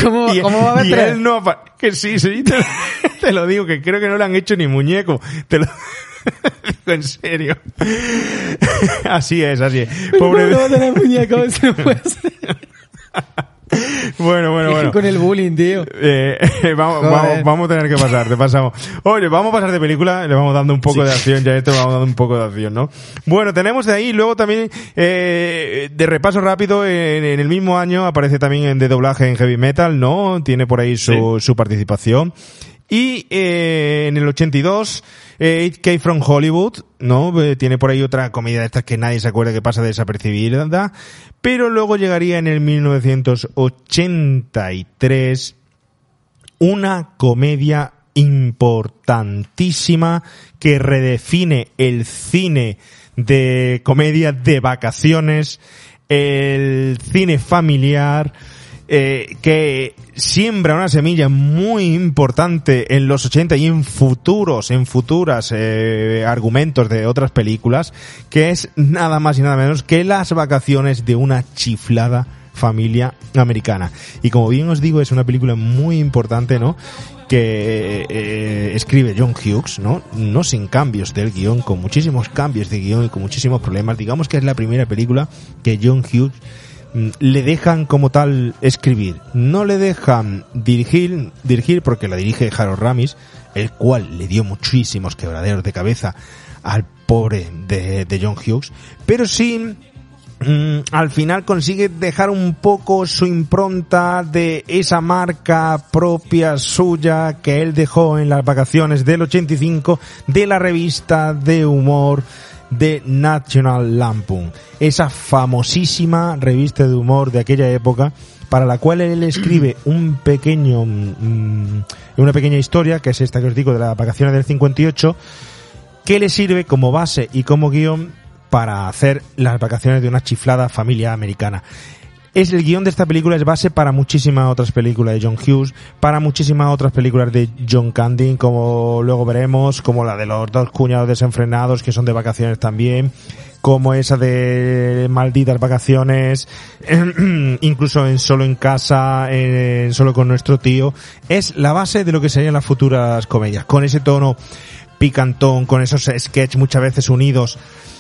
¿Cómo- va a haber y él no que sí, sí, te, te lo digo, que creo que no le han hecho ni muñeco. Te lo en serio. Así es, así es. Pobre ¿Cómo no puede ser. Bueno, bueno, bueno. Con el bullying, tío. Eh, vamos, vamos, vamos a tener que pasar, te pasamos. Oye, vamos a pasar de película, le vamos dando un poco de acción, ya esto le vamos dando un poco de acción, ¿no? Bueno, tenemos de ahí, luego también, eh, de repaso rápido, en, en el mismo año aparece también en de doblaje en Heavy Metal, ¿no? Tiene por ahí su, su participación. Y eh, en el 82, eh, It Came From Hollywood, ¿no? Eh, tiene por ahí otra comedia de estas que nadie se acuerda que pasa desapercibida. Pero luego llegaría en el 1983 una comedia importantísima que redefine el cine de comedia de vacaciones, el cine familiar, eh, que siembra una semilla muy importante en los 80 y en futuros, en futuras eh, argumentos de otras películas, que es nada más y nada menos que las vacaciones de una chiflada familia americana. Y como bien os digo, es una película muy importante, ¿no? que eh, escribe John Hughes, ¿no? No sin cambios del guion, con muchísimos cambios de guion y con muchísimos problemas. Digamos que es la primera película que John Hughes le dejan como tal escribir. No le dejan dirigir, dirigir porque la dirige Harold Ramis, el cual le dio muchísimos quebraderos de cabeza al pobre de, de John Hughes, pero sí Mm, al final consigue dejar un poco su impronta de esa marca propia suya que él dejó en las vacaciones del 85 de la revista de humor de National Lampoon. Esa famosísima revista de humor de aquella época para la cual él escribe un pequeño, mm, una pequeña historia, que es esta que os digo de las vacaciones del 58, que le sirve como base y como guion para hacer las vacaciones de una chiflada familia americana. Es el guion de esta película es base para muchísimas otras películas de John Hughes, para muchísimas otras películas de John Candy, como luego veremos, como la de los dos cuñados desenfrenados que son de vacaciones también, como esa de malditas vacaciones, incluso en solo en casa, en solo con nuestro tío, es la base de lo que serían las futuras comedias, con ese tono picantón, con esos sketches muchas veces unidos.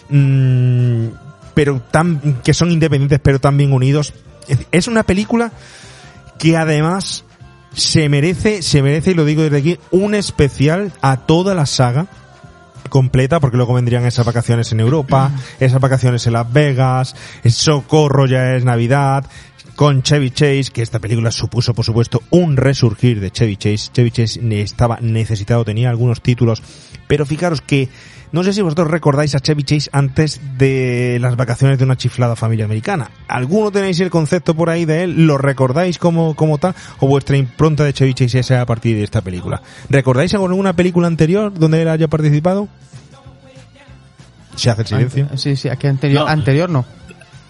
Mm, pero tan, que son independientes pero también unidos. Es una película que además se merece, se merece, y lo digo desde aquí, un especial a toda la saga completa, porque luego vendrían esas vacaciones en Europa, esas vacaciones en Las Vegas, el Socorro ya es Navidad, con Chevy Chase, que esta película supuso, por supuesto, un resurgir de Chevy Chase. Chevy Chase estaba necesitado, tenía algunos títulos, pero fijaros que no sé si vosotros recordáis a Chevy Chase antes de las vacaciones de una chiflada familia americana. ¿Alguno tenéis el concepto por ahí de él? ¿Lo recordáis como, como tal? ¿O vuestra impronta de Chevy Chase es a partir de esta película? ¿Recordáis alguna película anterior donde él haya participado? Se hace el silencio. Sí, sí, aquí anterior no. Anterior no.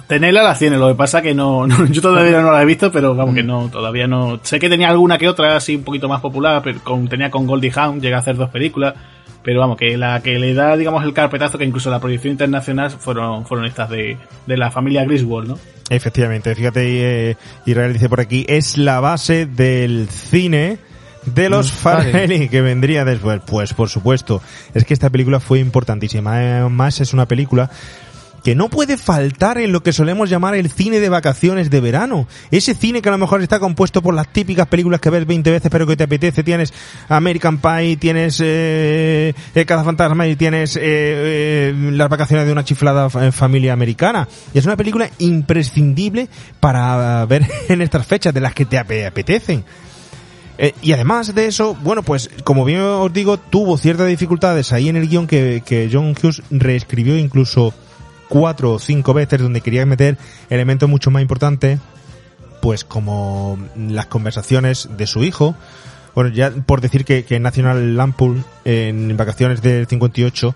Tenerla la tiene, lo que pasa que no, no, yo todavía no la he visto, pero vamos que no, todavía no. Sé que tenía alguna que otra así un poquito más popular, pero con, tenía con Goldie Hawn, llega a hacer dos películas, pero vamos, que la que le da, digamos, el carpetazo, que incluso la proyección internacional fueron, fueron estas de, de la familia Griswold, ¿no? Efectivamente, fíjate, eh, Israel dice por aquí, es la base del cine de los Farrelly que vendría después. Pues por supuesto, es que esta película fue importantísima. Además es una película que no puede faltar en lo que solemos llamar el cine de vacaciones de verano. Ese cine que a lo mejor está compuesto por las típicas películas que ves 20 veces pero que te apetece. Tienes American Pie, tienes eh, Cada Fantasma y tienes eh, eh, las vacaciones de una chiflada familia americana. Y es una película imprescindible para ver en estas fechas de las que te apetecen. Eh, y además de eso, bueno, pues como bien os digo, tuvo ciertas dificultades ahí en el guion que, que John Hughes reescribió incluso cuatro o cinco veces donde quería meter elementos mucho más importantes, pues como las conversaciones de su hijo. Bueno, ya por decir que, que National Lampoon en vacaciones del 58,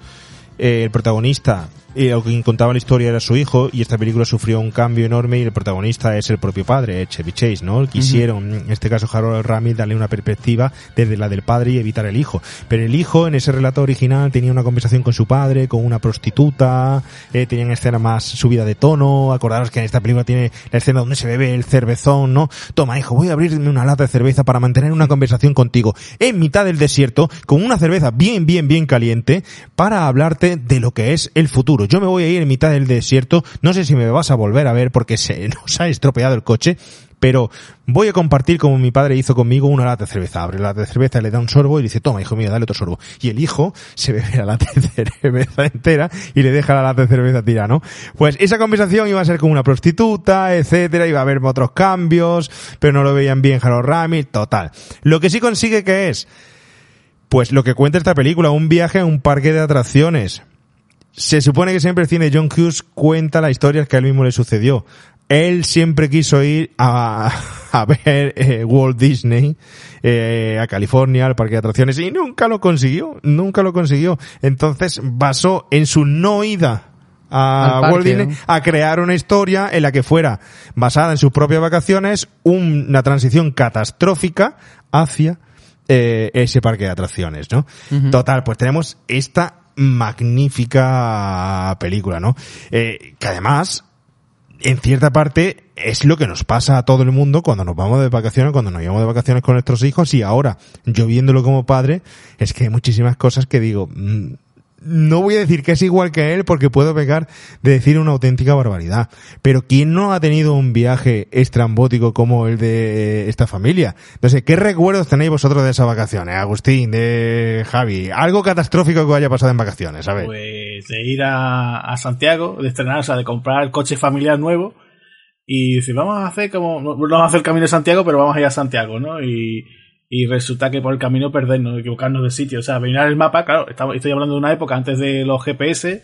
eh, el protagonista lo que contaba la historia era su hijo y esta película sufrió un cambio enorme y el protagonista es el propio padre, Chevy Chase, ¿no? Quisieron, en este caso Harold Ramis, darle una perspectiva desde la del padre y evitar el hijo. Pero el hijo en ese relato original tenía una conversación con su padre, con una prostituta, eh, tenían escena más subida de tono, acordaros que en esta película tiene la escena donde se bebe el cervezón, ¿no? Toma hijo, voy a abrirme una lata de cerveza para mantener una conversación contigo en mitad del desierto con una cerveza bien, bien, bien caliente para hablarte de lo que es el futuro yo me voy a ir en mitad del desierto, no sé si me vas a volver a ver porque se nos ha estropeado el coche, pero voy a compartir como mi padre hizo conmigo una lata de cerveza. Abre la lata de cerveza, le da un sorbo y dice, toma, hijo mío, dale otro sorbo. Y el hijo se bebe la lata de cerveza entera y le deja la lata de cerveza tira, ¿no? Pues esa conversación iba a ser con una prostituta, etcétera, iba a haber otros cambios, pero no lo veían bien Harold Ramis, total. Lo que sí consigue que es, pues lo que cuenta esta película, un viaje a un parque de atracciones se supone que siempre el cine John Hughes cuenta la historia que a él mismo le sucedió. Él siempre quiso ir a, a ver eh, Walt Disney, eh, a California, al parque de atracciones, y nunca lo consiguió, nunca lo consiguió. Entonces basó en su no ida a parque, Walt Disney ¿no? a crear una historia en la que fuera basada en sus propias vacaciones, un- una transición catastrófica hacia eh, ese parque de atracciones, ¿no? Total, pues tenemos esta magnífica película, ¿no? Eh, que además, en cierta parte, es lo que nos pasa a todo el mundo cuando nos vamos de vacaciones, cuando nos llevamos de vacaciones con nuestros hijos y ahora, yo viéndolo como padre, es que hay muchísimas cosas que digo, mm, no voy a decir que es igual que él porque puedo pecar de decir una auténtica barbaridad. Pero ¿quién no ha tenido un viaje estrambótico como el de esta familia? No sé, ¿qué recuerdos tenéis vosotros de esas vacaciones? Agustín, de Javi. Algo catastrófico que haya pasado en vacaciones, ver. Pues de ir a, Santiago, de estrenar, o sea, de comprar coche familiar nuevo y decir, vamos a hacer como, no vamos a hacer el camino de Santiago, pero vamos a ir a Santiago, ¿no? Y, y resulta que por el camino perdernos, equivocarnos de sitio, o sea, mirar el mapa, claro, estamos- estoy hablando de una época antes de los GPS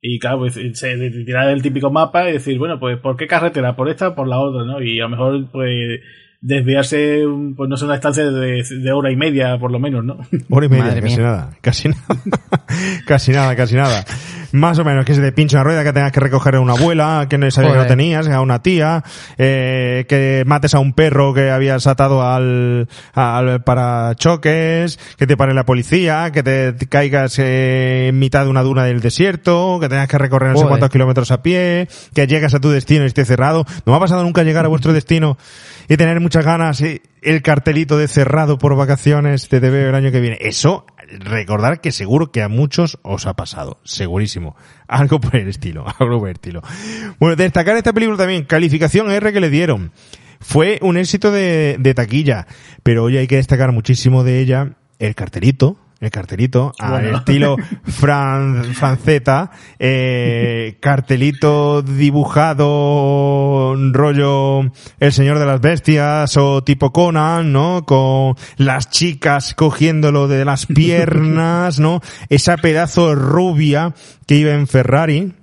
y claro, pues, se- de- de tirar el típico mapa y decir, bueno, pues ¿por qué carretera? ¿Por esta o por la otra? ¿no? Y a lo mejor, pues desviarse, un- pues no sé, una distancia de, de hora y media, por lo menos, ¿no? Hora y media, Madre casi mía. nada, casi nada, casi nada, casi nada. Más o menos, que se te pinche una rueda, que tengas que recoger a una abuela, que no sabías que no tenías, a una tía, eh, que mates a un perro que habías atado al, al parachoques, que te pare la policía, que te caigas eh, en mitad de una duna del desierto, que tengas que recorrer no sé cuántos kilómetros a pie, que llegas a tu destino y esté cerrado. ¿No me ha pasado nunca llegar a vuestro destino y tener muchas ganas y el cartelito de cerrado por vacaciones te veo el año que viene? Eso, recordar que seguro que a muchos os ha pasado. Segurísimo. Algo por el estilo. Algo por el estilo. Bueno, destacar esta película también. Calificación R que le dieron. Fue un éxito de, de taquilla, pero hoy hay que destacar muchísimo de ella el cartelito, el cartelito, al Bueno. estilo fran, franceta, eh, cartelito dibujado rollo El Señor de las Bestias o tipo Conan, ¿no? Con las chicas cogiéndolo de las piernas, ¿no? Esa pedazo rubia que iba en Ferrari,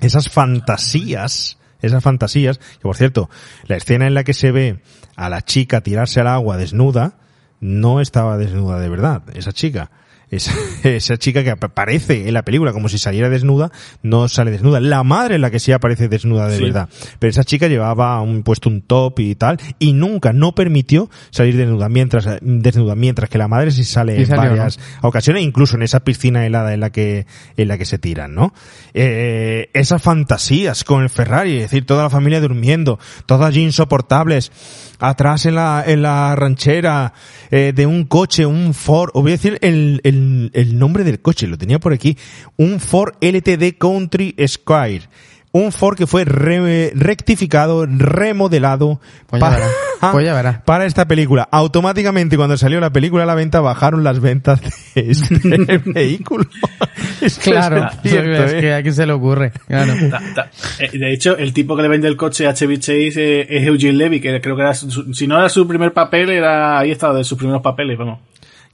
esas fantasías, esas fantasías, que por cierto, la escena en la que se ve a la chica tirarse al agua desnuda, no estaba desnuda de verdad, esa chica. Esa, esa chica que aparece en la película como si saliera desnuda, no sale desnuda. La madre es la que sí aparece desnuda de Sí. verdad. Pero esa chica llevaba un, puesto un top y tal, y nunca, no permitió salir desnuda, mientras, desnuda, mientras que la madre sí sale en salió, varias ocasiones, incluso en esa piscina helada en la que, en la que se tiran, ¿no? Eh, esas fantasías con el Ferrari, es decir, toda la familia durmiendo, todas allí insoportables, atrás en la, en la ranchera, eh, de un coche, un Ford, os voy a decir el, el, el nombre del coche, lo tenía por aquí, un Ford LTD Country Squire. Un Ford que fue re- rectificado, remodelado Pues ya para, verá, pues ya verá. para esta película. Automáticamente cuando salió la película a la venta bajaron las ventas de este vehículo. Esto Claro, es cierto, es ¿eh? que a quién se le ocurre. Claro. Eh, De hecho, el tipo que le vende el coche a Chevy Chase eh, es Eugene Levy, que creo que era su- si no era su primer papel, era ahí estaba de sus primeros papeles, vamos.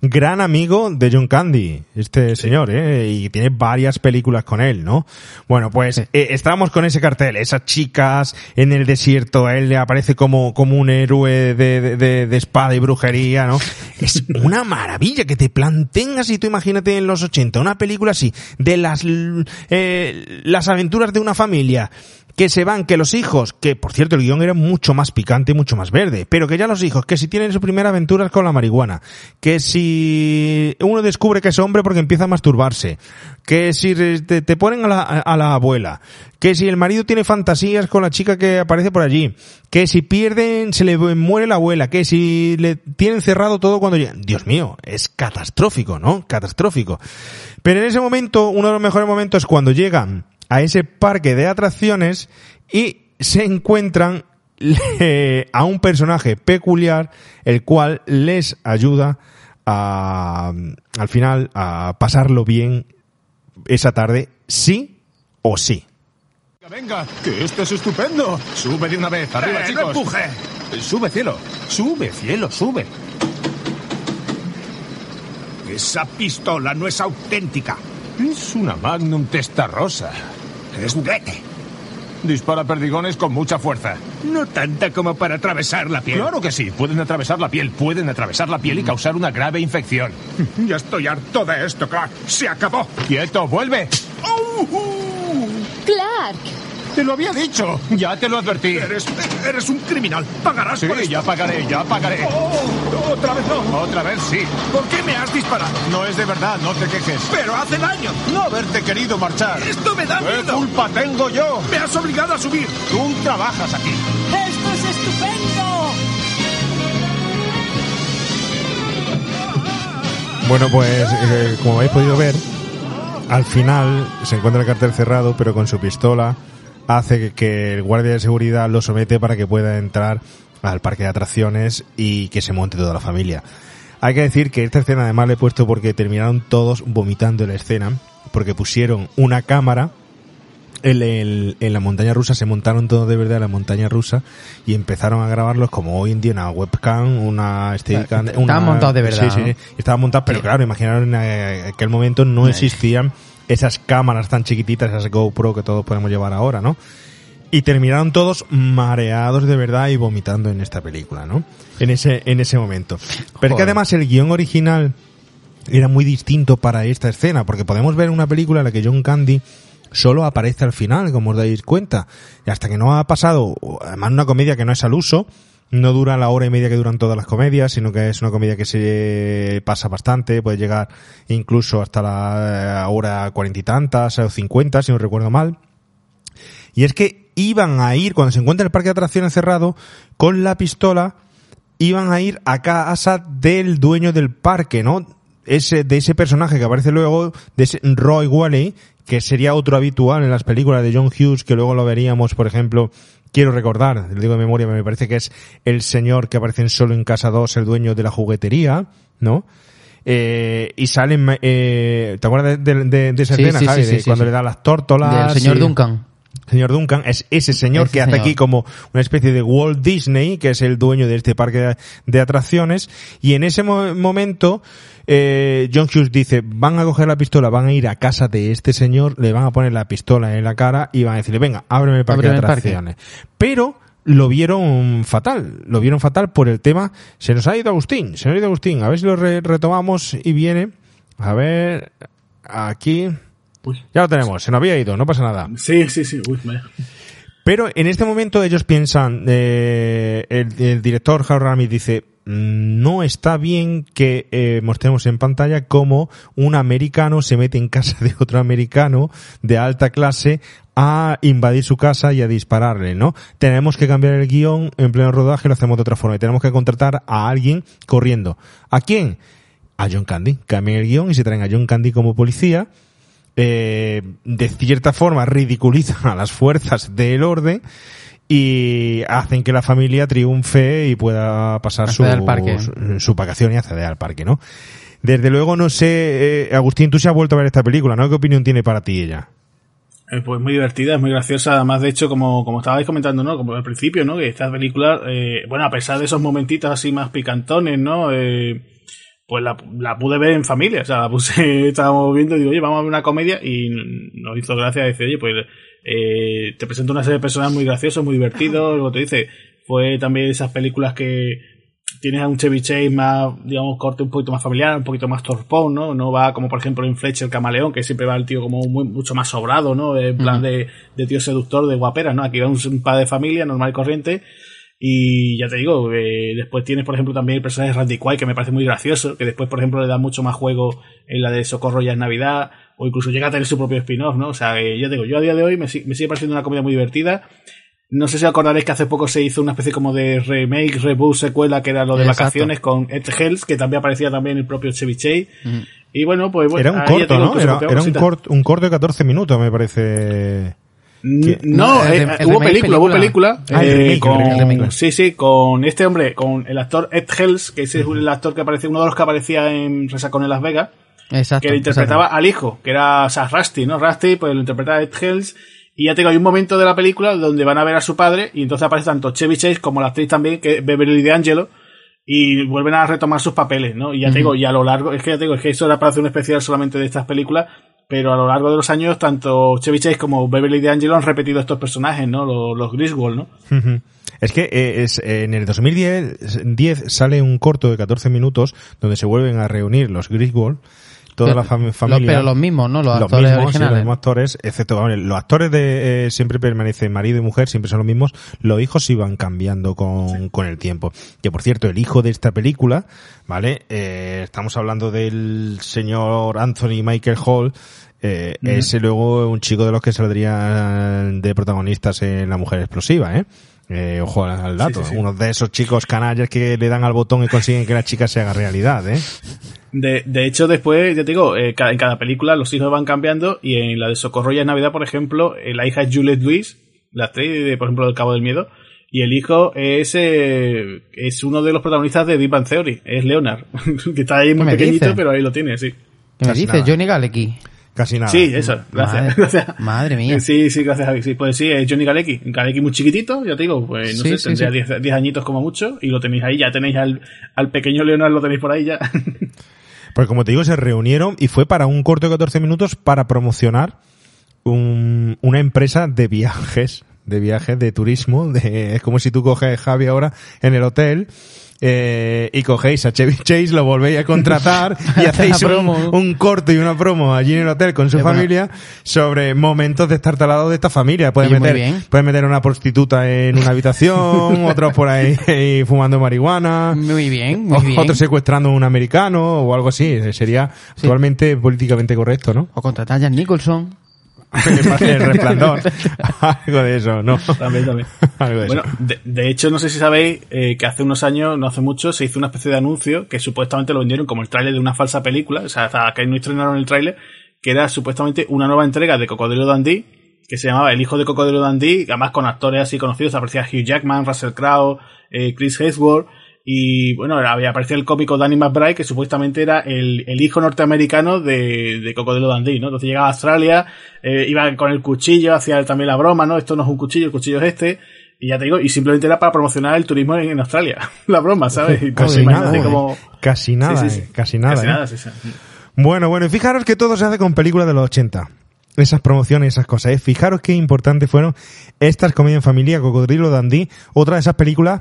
Gran amigo de John Candy, este señor, ¿eh? Y tiene varias películas con él, ¿no? Bueno, pues eh, estamos con ese cartel, esas chicas en el desierto, a él le aparece como, como un héroe de, de, de- de espada y brujería, ¿no? Es una maravilla que te planteen así, tú imagínate en los 80, una película así, de las, eh, las aventuras de una familia, que se van, que los hijos, que por cierto el guion era mucho más picante y mucho más verde, pero que ya los hijos, que si tienen su primera aventura con la marihuana, que si uno descubre que es hombre porque empieza a masturbarse, que si te, ponen a la, a la abuela, que si el marido tiene fantasías con la chica que aparece por allí, que si pierden, se le muere la abuela, que si le tienen cerrado todo cuando llegan. Dios mío, es catastrófico, ¿no? Catastrófico. Pero en ese momento, uno de los mejores momentos es cuando llegan a ese parque de atracciones y se encuentran a un personaje peculiar el cual les ayuda a, al final a pasarlo bien esa tarde, sí o sí. Venga, que esto es estupendo. Sube de una vez, arriba, Eh, no chicos. empuje. Sube, cielo. Sube, cielo, sube. Esa pistola no es auténtica. Es una Magnum Testarossa. Es juguete. Dispara perdigones con mucha fuerza. No tanta como para atravesar la piel. Claro que sí, pueden atravesar la piel, pueden atravesar la piel y causar una grave infección. Ya estoy harto de esto, crack. Se acabó. ¡Quieto, vuelve! Parque. Te lo había dicho. Ya te lo advertí. Eres, eres un criminal. Pagarás Sí, por esto. ya pagaré, ya pagaré. Oh, otra vez no. Otra vez sí. ¿Por qué me has disparado? No es de verdad, no te quejes. Pero hace daño. No haberte querido marchar. Esto me da ¿Qué miedo. culpa tengo yo? Me has obligado a subir. Tú trabajas aquí. ¡Esto es estupendo! Bueno, pues eh, como habéis podido ver, al final se encuentra el cartel cerrado, pero con su pistola hace que, el guardia de seguridad lo somete para que pueda entrar al parque de atracciones y que se monte toda la familia. Hay que decir que esta escena además le he puesto porque terminaron todos vomitando en la escena, porque pusieron una cámara en, el- en la montaña rusa, se montaron todos de verdad en la montaña rusa y empezaron a grabarlos como hoy en día una webcam, una Steadicam, Estaban montados de verdad, Sí, sí, estaban montados, pero claro, imaginaron en eh, aquel momento no existían esas cámaras tan chiquititas, esas GoPro que todos podemos llevar ahora, ¿no? Y terminaron todos mareados de verdad y vomitando en esta película, ¿no? En ese, en ese momento. Pero es que además el guion original era muy distinto para esta escena, porque podemos ver una película en la que John Candy solo aparece al final, como os dais cuenta. Y hasta que no ha pasado, además una comedia que no es al uso, no dura la hora y media que duran todas las comedias, sino que es una comedia que se pasa bastante, puede llegar incluso hasta la eh, hora cuarenta y tantas o cincuenta, si no recuerdo mal. Y es que iban a ir, cuando se encuentra el parque de atracciones cerrado, con la pistola, iban a ir a casa del dueño del parque, ¿no? Ese, de ese personaje que aparece luego, de ese Roy Wally, que sería otro habitual en las películas de John Hughes, que luego lo veríamos, por ejemplo, quiero recordar, lo digo de memoria, me parece que es el señor que aparece en Solo en Casa 2, el dueño de la juguetería, ¿no? Eh, y salen, eh, ¿te acuerdas de, de- de esa Sí, escena, sí, Javi? sí, cuando le da las tórtolas. Del señor Duncan. Señor Duncan es ese señor Ese que hace aquí como una especie de Walt Disney, que es el dueño de este parque de, de atracciones, y en ese mo- momento eh, John Hughes dice, van a coger la pistola, van a ir a casa de este señor, le van a poner la pistola en la cara y van a decirle, venga, ábreme el parque Ábreme de parque. atracciones. Pero lo vieron fatal, lo vieron fatal por el tema, se nos ha ido Agustín, se nos ha ido Agustín, a ver si lo re- retomamos y viene, a ver, aquí, Uy. ya lo tenemos, se nos había ido, no pasa nada. Sí, sí, sí. Uy, vaya. Pero en este momento ellos piensan, eh, el, el director Harold Ramis dice, "Mm, no está bien que eh, mostremos en pantalla cómo un americano se mete en casa de otro americano de alta clase a invadir su casa y a dispararle, ¿no? Tenemos que cambiar el guion en pleno rodaje, lo hacemos de otra forma y tenemos que contratar a alguien corriendo. ¿A quién? A John Candy. Cambian el guion y se traen a John Candy como policía eh, de cierta forma ridiculizan a las fuerzas del orden y hacen que la familia triunfe y pueda pasar su, su vacación y acceder al parque, ¿no? Desde luego, no sé, eh, Agustín, tú se has vuelto a ver esta película, ¿no? ¿Qué opinión tiene para ti ella? Eh, Pues muy divertida, es muy graciosa. Además, de hecho, como, como estabais comentando, ¿no? Como al principio, ¿no? Que esta película, eh, bueno, a pesar de esos momentitos así más picantones, ¿no? Eh, pues la, la pude ver en familia. O sea, la puse, estábamos viendo y digo, oye, vamos a ver una comedia. Y nos hizo gracia decir, oye, pues eh, te presento una serie de personajes muy graciosos, muy divertidos. Luego te dice, fue también esas películas que tienes a un Chevy Chase más, digamos, corte un poquito más familiar, un poquito más torpón, ¿no? No va como, por ejemplo, en Fletcher Camaleón, que siempre va el tío como muy- mucho más sobrado, ¿no? En plan de, de tío seductor, de guapera, ¿no? Aquí va un, un padre de familia normal y corriente. Y ya te digo, eh, después tienes, por ejemplo, también el personaje de Randy Quaid, que me parece muy gracioso, que después, por ejemplo, le da mucho más juego en la de Socorro ya es Navidad, o incluso llega a tener su propio spin-off, ¿no? O sea, eh, ya te digo, yo a día de hoy me, si- me sigue pareciendo una comedia muy divertida. No sé si acordaréis que hace poco se hizo una especie como de remake, reboot, secuela, que era lo de Exacto. vacaciones con Ed Hells, que también aparecía también el propio Chevy Chase. Y bueno, pues bueno, Era un corto, ¿no? Era, era un, corto, un corto de 14 minutos, me parece. No, No, el eh, el hubo película, hubo película. Ah, eh, con. Sí, sí, con este hombre, con el actor Ed Hells, que ese es el actor que aparecía, uno de los que aparecía en Resacón en Las Vegas, Exacto. que le interpretaba exacto. al hijo, que era o sea, Rusty, ¿no? Rusty, pues lo interpretaba Ed Hells. Y ya tengo, hay un momento de la película donde van a ver a su padre y entonces aparece tanto Chevy Chase como la actriz también, que es Beverly D'Angelo, y vuelven a retomar sus papeles, ¿no? Y ya te digo, y a lo largo, es que ya te digo, es que eso era para hacer un especial solamente de estas películas, pero a lo largo de los años, tanto Chevy Chase como Beverly D'Angelo han repetido estos personajes, ¿no? Los, los Griswold, ¿no? Ujú. Es que eh, es, eh, en el 2010 10 sale un corto de 14 minutos donde se vuelven a reunir los Griswold toda la fami- los- familia. pero los mismos, ¿no? Los actores mismos, sí, originales. los mismos actores, excepto vamos, los actores de eh, siempre permanecen marido y mujer, siempre son los mismos. Los hijos iban cambiando con, con el tiempo. Que por cierto, el hijo de esta película, ¿vale? Eh, estamos hablando del señor Anthony Michael Hall. Eh. Ese luego un chico de los que saldrían de protagonistas en La Mujer Explosiva, ¿eh? Eh, ojo al, dato. Sí, sí, sí. Uno de esos chicos canallas que le dan al botón y consiguen que la chica se haga realidad, ¿eh? De, de hecho, después, ya te digo, eh, en cada película los hijos van cambiando y en la de Socorro y en Navidad, por ejemplo, eh, la hija es Juliette Lewis, la actriz, de, por ejemplo, del Cabo del Miedo, y el hijo es, eh, es uno de los protagonistas de Big Bang Theory, es Leonard, que está ahí muy pequeñito, dices? pero ahí lo tiene, sí. ¿Qué me dices? Johnny Galecki. Casi nada. Sí, eso, gracias. Madre- gracias. madre mía. Sí, sí, gracias, Javi. Sí, pues sí, es Johnny Galecki. Galecki muy chiquitito, ya te digo, pues no Sí, sé, sí, tendría sí. 10 10 añitos como mucho, y lo tenéis ahí, ya tenéis al, al pequeño Leonard, lo tenéis por ahí ya. Porque como te digo, se reunieron y fue para un corto de 14 minutos para promocionar un- una empresa de viajes, de viajes, de turismo. De, es como si tú coges Javi ahora en el hotel. Eh, y cogéis a Chevy Chase, lo volvéis a contratar y hacéis un, corto y una promo allí en el hotel con su Qué bueno. familia sobre momentos de estar talado de esta familia. Puedes meter, puedes meter a una prostituta en una habitación, otros por ahí fumando marihuana. Muy bien, muy bien. Otro secuestrando a un americano o algo así. Sería Sí. actualmente políticamente correcto, ¿no? O contratar a Jack Nicholson. el resplandor. algo de eso, ¿no? también, también. Algo de Bueno, eso. de, de hecho, no sé si sabéis eh, que hace unos años, no hace mucho, se hizo una especie de anuncio que supuestamente lo vendieron como el tráiler de una falsa película, o sea, hasta que no estrenaron el tráiler, que era supuestamente una nueva entrega de Cocodrilo Dundee, que se llamaba El hijo de Cocodrilo Dundee, además con actores así conocidos, aparecía Hugh Jackman, Russell Crowe, eh, Chris Hemsworth, y bueno, había aparecido el cómico Danny McBride, que supuestamente era el, el hijo norteamericano de, de Cocodrilo Dundee, ¿no? Entonces llegaba a Australia, eh, iba con el cuchillo, hacía también la broma, ¿no? Esto no es un cuchillo, el cuchillo es este, y ya te digo, y simplemente era para promocionar el turismo en, en Australia, la broma, ¿sabes? Y Casi imagínate nada, cómo- Casi nada, Sí, sí, sí. casi nada. Casi eh. nada, sí, sí. Bueno, bueno, y fijaros que todo se hace con películas de los 80. Esas promociones, esas cosas. ¿eh? Fijaros qué importantes fueron estas comedias en familia, Cocodrilo Dandy, otra de esas películas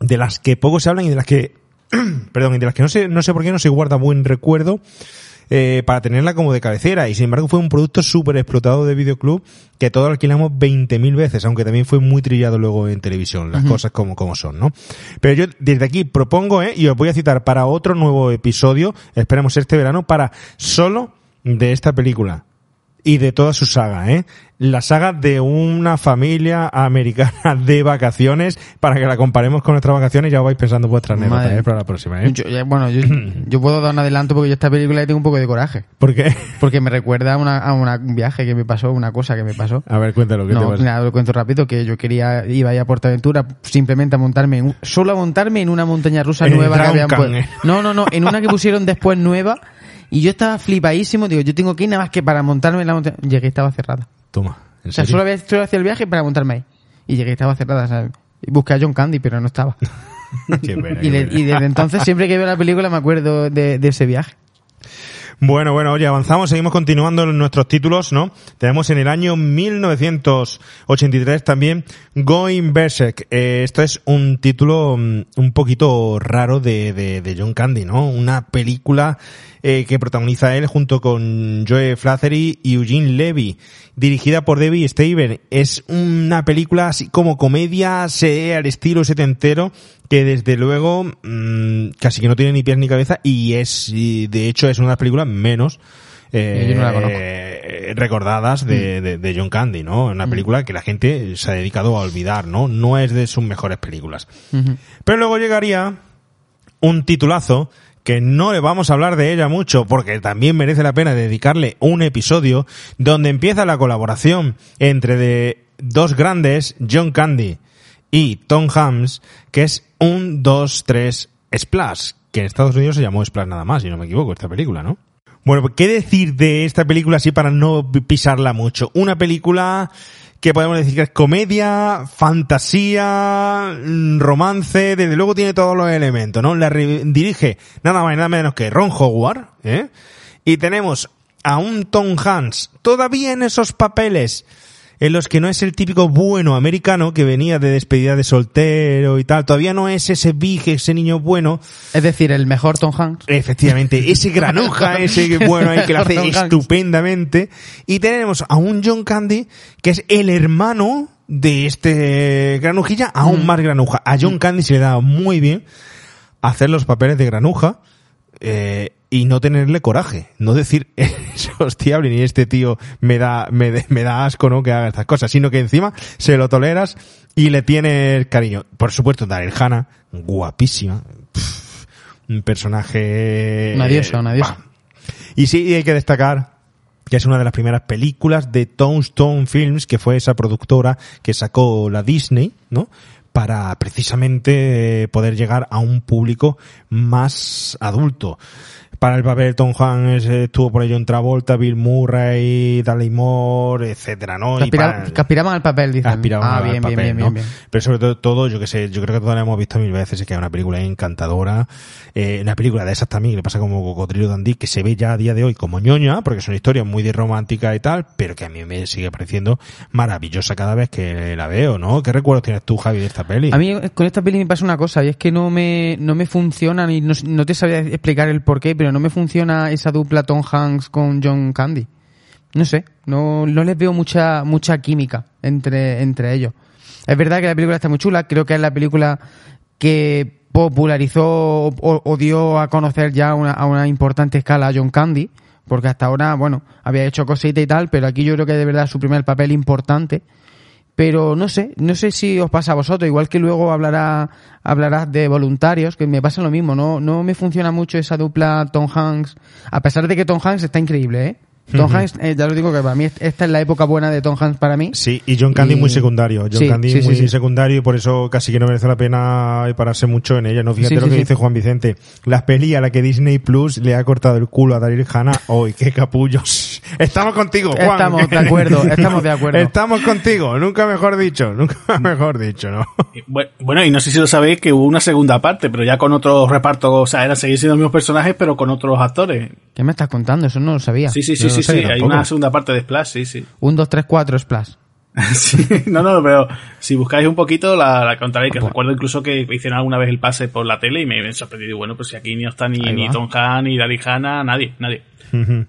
de las que poco se hablan y de las que, perdón, y de las que no sé, no sé por qué no se guarda buen recuerdo eh, para tenerla como de cabecera. Y sin embargo fue un producto súper explotado de videoclub que todos alquilamos 20.000 veces, aunque también fue muy trillado luego en televisión, las cosas como, como son, ¿no? Pero yo desde aquí propongo, ¿eh? y os voy a citar para otro nuevo episodio, esperemos este verano, para solo de esta película y de toda su saga, ¿eh? La saga de una familia americana de vacaciones para que la comparemos con nuestras vacaciones ya os vais pensando vuestras anécdotas. ¿eh? para la próxima, ¿eh? Yo- ya, bueno, yo, yo puedo dar un adelanto porque yo esta película le tengo un poco de coraje. ¿Por qué? Porque me recuerda a, una, a una- un viaje que me pasó, una cosa que me pasó. A ver, cuéntalo, ¿qué te No, pasa? nada, lo cuento rápido, que yo quería, iba a ir a Portaventura simplemente a montarme, en un- solo a montarme en una montaña rusa En nueva que habían puesto. eh. No, no, no, en una que pusieron después nueva, y yo estaba flipadísimo, digo, yo tengo que ir nada más que para montarme en la montaña. Llegué y estaba cerrada. Toma, ¿en O sea, solo había solo hacía el viaje para montarme ahí. Y llegué y estaba cerrada, ¿sabes? Y busqué a John Candy, pero no estaba. Qué pena, Y, qué de- pena. y desde entonces, siempre que veo la película, me acuerdo de, de ese viaje. Bueno, bueno, oye, avanzamos, seguimos continuando en nuestros títulos, ¿no? Tenemos en el año 1983 también Going Berserk. Eh, esto es un título mm, un poquito raro de, de, de John Candy, ¿no? Una película eh, que protagoniza él junto con Joe Flaherty y Eugene Levy, dirigida por Debbie Steven. Es una película así como comedia, se, al estilo setentero, que desde luego mm, casi que no tiene ni pies ni cabeza y es, y de hecho es una de las películas menos eh, no eh, recordadas de, de- de John Candy, ¿no? Una película que la gente se ha dedicado a olvidar, ¿no? No es de sus mejores películas. Pero luego llegaría un titulazo que no le vamos a hablar de ella mucho porque también merece la pena dedicarle un episodio donde empieza la colaboración entre de dos grandes, John Candy y Tom Hanks, que es un 2 3 Splash, que en Estados Unidos se llamó Splash nada más, si no me equivoco, esta película, ¿no? Bueno, ¿qué decir de esta película así para no pisarla mucho? Una película que podemos decir que es comedia, fantasía, mm, romance, desde luego tiene todos los elementos, ¿no? La dirige nada más y nada menos que Ron Howard, ¿eh? Y tenemos a un Tom Hanks todavía en esos papeles en los que no es el típico bueno americano que venía de despedida de soltero y tal. Todavía no es ese big, ese niño bueno. Es decir, el mejor Tom Hanks. Efectivamente, ese granuja, ese bueno ahí que lo hace Tom Hanks. estupendamente. Y tenemos a un John Candy que es el hermano de este granujilla, aún más granuja. A John Candy se le da muy bien hacer los papeles de granuja eh, y no tenerle coraje. No decir, hostia, ni este tío me da, me, de- me da asco, ¿no? Que haga estas cosas, sino que encima se lo toleras y le tienes cariño. Por supuesto, Daryl Hannah, guapísima. Pff, un personaje... Una diosa, una diosa. Bah. Y sí, hay que destacar que es una de las primeras películas de Tombstone Films, que fue esa productora que sacó la Disney, ¿no? Para precisamente eh, poder llegar a un público más adulto. Para el papel de Tom Hanks eh, estuvo por ello en Travolta, Bill Murray, Dudley Moore, etcétera, ¿no? Que, Y aspira- para- que aspiraban al papel, dicen. aspiraban ah, al bien, papel, bien, bien, ¿no? bien. Pero sobre todo, todo, yo que sé, yo creo que todos la hemos visto mil veces, es que es una película encantadora, eh, una película de esas también que le pasa como Cocodrilo Dandy, que se ve ya a día de hoy como ñoña, porque es una historia muy de romántica y tal, pero que a mí me sigue pareciendo maravillosa cada vez que la veo, ¿no? ¿Qué recuerdos tienes tú, Javi, de esta peli? A mí eh, con esta peli me pasa una cosa, y es que no me, no me funciona, ni no, no te sabría explicar el porqué, pero no me funciona esa dupla Tom Hanks con John Candy. No sé, no, no les veo mucha, mucha química entre, entre ellos. Es verdad que la película está muy chula, creo que es la película que popularizó o, dio a conocer ya una- a una importante escala a John Candy, porque hasta ahora, bueno, había hecho cositas y tal, pero aquí yo creo que de verdad su primer papel importante pero no sé, no sé si os pasa a vosotros, igual que luego hablará, hablarás de voluntarios, que me pasa lo mismo, no, no me funciona mucho esa dupla Tom Hanks, a pesar de que Tom Hanks está increíble, ¿eh? Tom Ujú. Hanks, eh, ya lo digo que para mí est- esta es la época buena de Tom Hanks para mí. Sí, y John Candy Y- muy secundario. John Sí, Candy sí, sí, muy sí. secundario y por eso casi que no merece la pena pararse mucho en ella. No, fíjate Sí, lo sí, que sí. dice Juan Vicente. La peli a la que Disney Plus le ha cortado el culo a Daryl Hannah. ¡Hoy qué capullos! Estamos contigo, Juan. Estamos de acuerdo, estamos de acuerdo. Estamos contigo. Nunca mejor dicho. Nunca mejor dicho, ¿no? Bu- Bueno, y no sé si lo sabéis que hubo una segunda parte, pero ya con otros repartos, o sea, eran seguir siendo los mismos personajes, pero con otros actores. ¿Qué me estás contando? Eso no lo sabía. Sí, sí, sí, sí, sí. Hay una segunda parte de Splash, sí, sí. Un, dos, tres, cuatro, Splash. Sí, no, no, pero si buscáis un poquito la, la contaréis, Ah, que recuerdo incluso que hicieron alguna vez el pase por la tele y me he sorprendido. Y bueno, pues si aquí ni está ni, ni. Tom Hanks, ni Daddy Hanna, nadie, nadie. Ujú.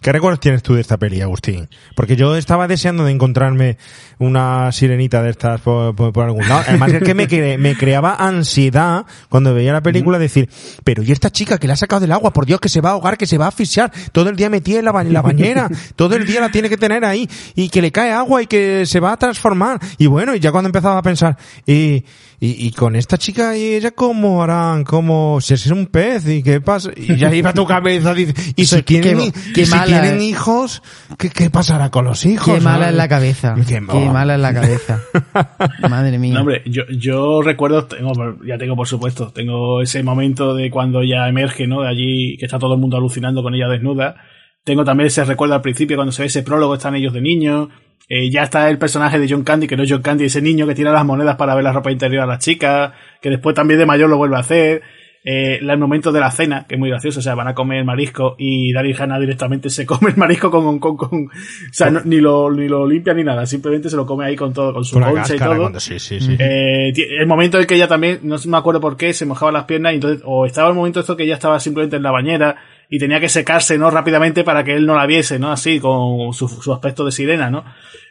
¿Qué recuerdos tienes tú de esta peli, Agustín? Porque yo estaba deseando de encontrarme una sirenita de estas por, por- por algún lado. Además es que me, cre- me creaba ansiedad cuando veía la película decir, pero ¿y esta chica que la ha sacado del agua? Por Dios, que se va a ahogar, que se va a asfixiar. Todo el día metida en la, ba- en la bañera. Todo el día la tiene que tener ahí. Y que le cae agua y que se va a transformar. Y bueno, y ya cuando empezaba a pensar, y, y, y con esta chica y ella cómo harán, cómo, si es un pez y qué pasa, y ya iba a tu cabeza, dice, y si Qué- qué- y si mala tienen es. hijos, ¿qué, qué pasará con los hijos? Qué mala no? es la cabeza. Qué- Qué oh. mala es la cabeza. Madre mía. No, hombre, yo, yo recuerdo, tengo, ya tengo por supuesto, tengo ese momento de cuando ella emerge, ¿no? De allí, que está todo el mundo alucinando con ella desnuda. Tengo también ese recuerdo al principio cuando se ve ese prólogo, están ellos de niños. Eh, ya está el personaje de John Candy, que no es John Candy, ese niño que tira las monedas para ver la ropa interior a las chicas, que después también de mayor lo vuelve a hacer. Eh, el momento de la cena, que es muy gracioso, o sea, van a comer marisco y Daryl Hannah directamente se come el marisco con, con, con- o sea, no- ni lo, ni lo limpia ni nada, simplemente se lo come ahí con todo, con su concha y todo. cuando- sí, sí, sí. Eh, el momento en que ella también, no me acuerdo por qué, se mojaba las piernas y entonces, o estaba el momento esto que ella estaba simplemente en la bañera y tenía que secarse, ¿no? Rápidamente para que él no la viese, ¿no? Así, con su, su aspecto de sirena, ¿no?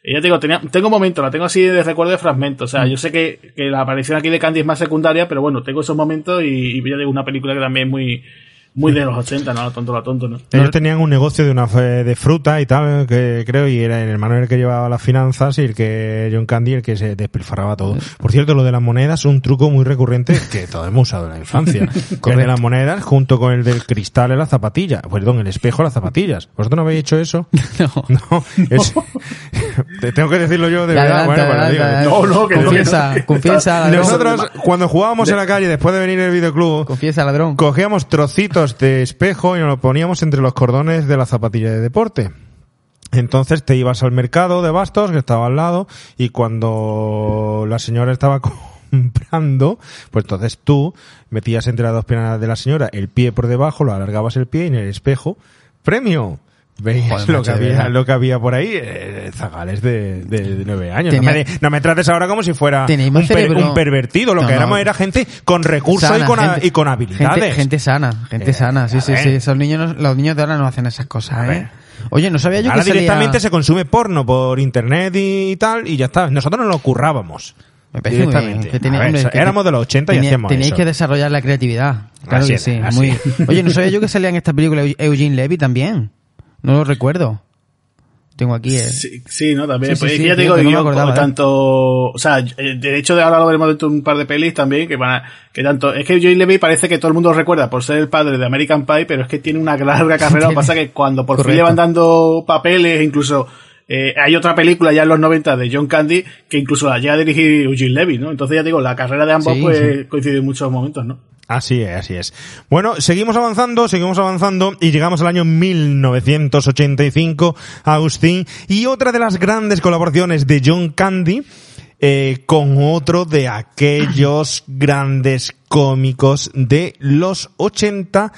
Y ya te digo, tenía, tengo momentos, la tengo así de recuerdo de fragmentos. O sea, yo sé que, que la aparición aquí de Candy es más secundaria, pero bueno, tengo esos momentos y, y ya digo, una película que también es muy, muy de los 80, ¿no? Tonto, a lo tonto, ¿no? Ellos tenían un negocio de una fe- de fruta y tal, que creo, y era el hermano el que llevaba las finanzas y el que John Candy el que se despilfarraba todo. Por cierto, lo de las monedas, un truco muy recurrente que todos hemos usado en la infancia. el de las monedas junto con el del cristal en las zapatillas, perdón, el espejo en las zapatillas. ¿Vosotros no habéis hecho eso? No. No, es- te tengo que decirlo yo de verdad. adelante, Bueno, pues digo. No, no, que no, confiesa, que no. confiesa, ladrón. Nosotros, cuando jugábamos en la calle después de venir el videoclub, Confiesa, ladrón. cogíamos trocitos de espejo y nos lo poníamos entre los cordones de la zapatilla de deporte. Entonces te ibas al mercado de bastos que estaba al lado y cuando la señora estaba comprando, pues entonces tú metías entre las dos piernas de la señora el pie por debajo, lo alargabas el pie y en el espejo, premio, veías Joder, lo, que había, lo que había por ahí, eh, zagales de, de, de nueve años. Tenía- no, me, no me trates ahora como si fuera un, per- pervertido. Lo No, que no. éramos era gente con recursos y, con, a- gente- y con habilidades. Gente, gente sana, gente Eh, sana, sí, sí, sí. Esos niños, los niños de ahora no hacen esas cosas, ¿eh? Oye, no sabía yo Ahora que salía... directamente se consume porno por internet y, tal, y ya está. Nosotros no lo currábamos. Me parece directamente. que tenía- A ver, hombre, so- que éramos de los 80 y hacíamos Tenéis eso. que desarrollar la creatividad. Claro Así que sí. Muy... Oye, no sabía yo que salía en esta película Eugene Levy también. No lo recuerdo. Tengo aquí, eh. Sí, sí, ¿no? También. Sí, sí, pues es sí, que ya te digo, no yo acordaba, ¿eh? tanto, o sea, eh, de hecho de ahora lo veremos dentro de un par de pelis también, que van a, que tanto, es que Joey Levy parece que todo el mundo lo recuerda por ser el padre de American Pie, pero es que tiene una larga carrera, lo que pasa que cuando por fin Correcto. le van dando papeles, incluso, eh, hay otra película ya en los 90 de John Candy, que incluso la llega a dirigir Eugene Levy, ¿no? Entonces ya digo, la carrera de ambos Sí, pues sí. coincide en muchos momentos, ¿no? Así es, así es. Bueno, seguimos avanzando, seguimos avanzando y llegamos al año 1985, Agustín, y otra de las grandes colaboraciones de John Candy eh, con otro de aquellos grandes cómicos de los 80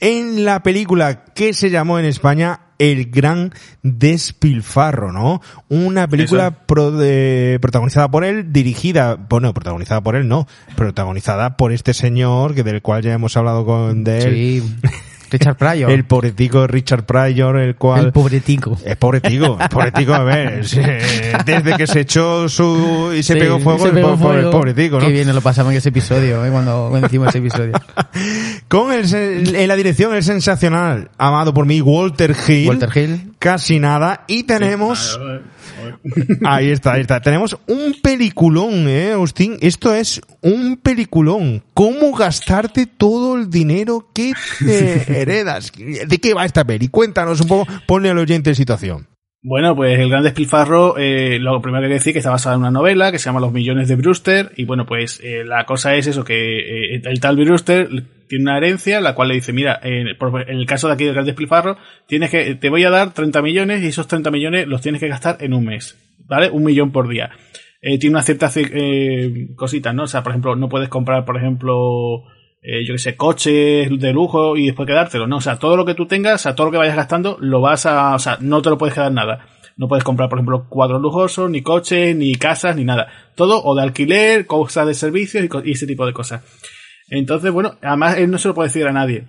en la película que se llamó en España El Gran Despilfarro, ¿no? Una película pro- de- protagonizada por él, dirigida, bueno, protagonizada por él, no, protagonizada por este señor que del cual ya hemos hablado con de él. Sí. Richard Pryor. El pobretico Richard Pryor, el cual... El pobretico. Es pobretico, es pobretico, a ver, desde que se echó su... y se Sí, pegó fuego, se el, pegó po- el fuego. pobretico, ¿no? Qué bien nos lo pasamos en ese episodio, ¿eh? cuando, cuando hicimos ese episodio. Con el, sen- en la dirección el sensacional, amado por mí, Walter Hill. Walter Hill. Casi nada. Y tenemos... Ahí está, ahí está. Tenemos un peliculón, ¿eh, Agustín? Esto es un peliculón. ¿Cómo gastarte todo el dinero que te heredas? ¿De qué va esta peli? Cuéntanos un poco, ponle al oyente en situación. Bueno, pues El Gran Despilfarro, eh, lo primero que hay que decir que está basada en una novela que se llama Los Millones de Brewster. Y bueno, pues eh, la cosa es eso, que eh, el tal Brewster tiene una herencia, la cual le dice, mira, en, por- en el caso de aquí del Gran Despilfarro, tienes que, te voy a dar 30 millones y esos 30 millones los tienes que gastar en un mes, ¿vale? Un millón por día. Eh, tiene unas ciertas eh, cositas, ¿no? O sea, por ejemplo, no puedes comprar, por ejemplo, eh, yo que sé, coches de lujo y después quedártelo, ¿no? O sea, todo lo que tú tengas, o sea, todo lo que vayas gastando, lo vas a, o sea, no te lo puedes quedar nada. No puedes comprar, por ejemplo, cuadros lujosos, ni coches, ni casas, ni nada. Todo o de alquiler, cosas de servicios y, ese tipo de cosas. Entonces, bueno, además él no se lo puede decir a nadie.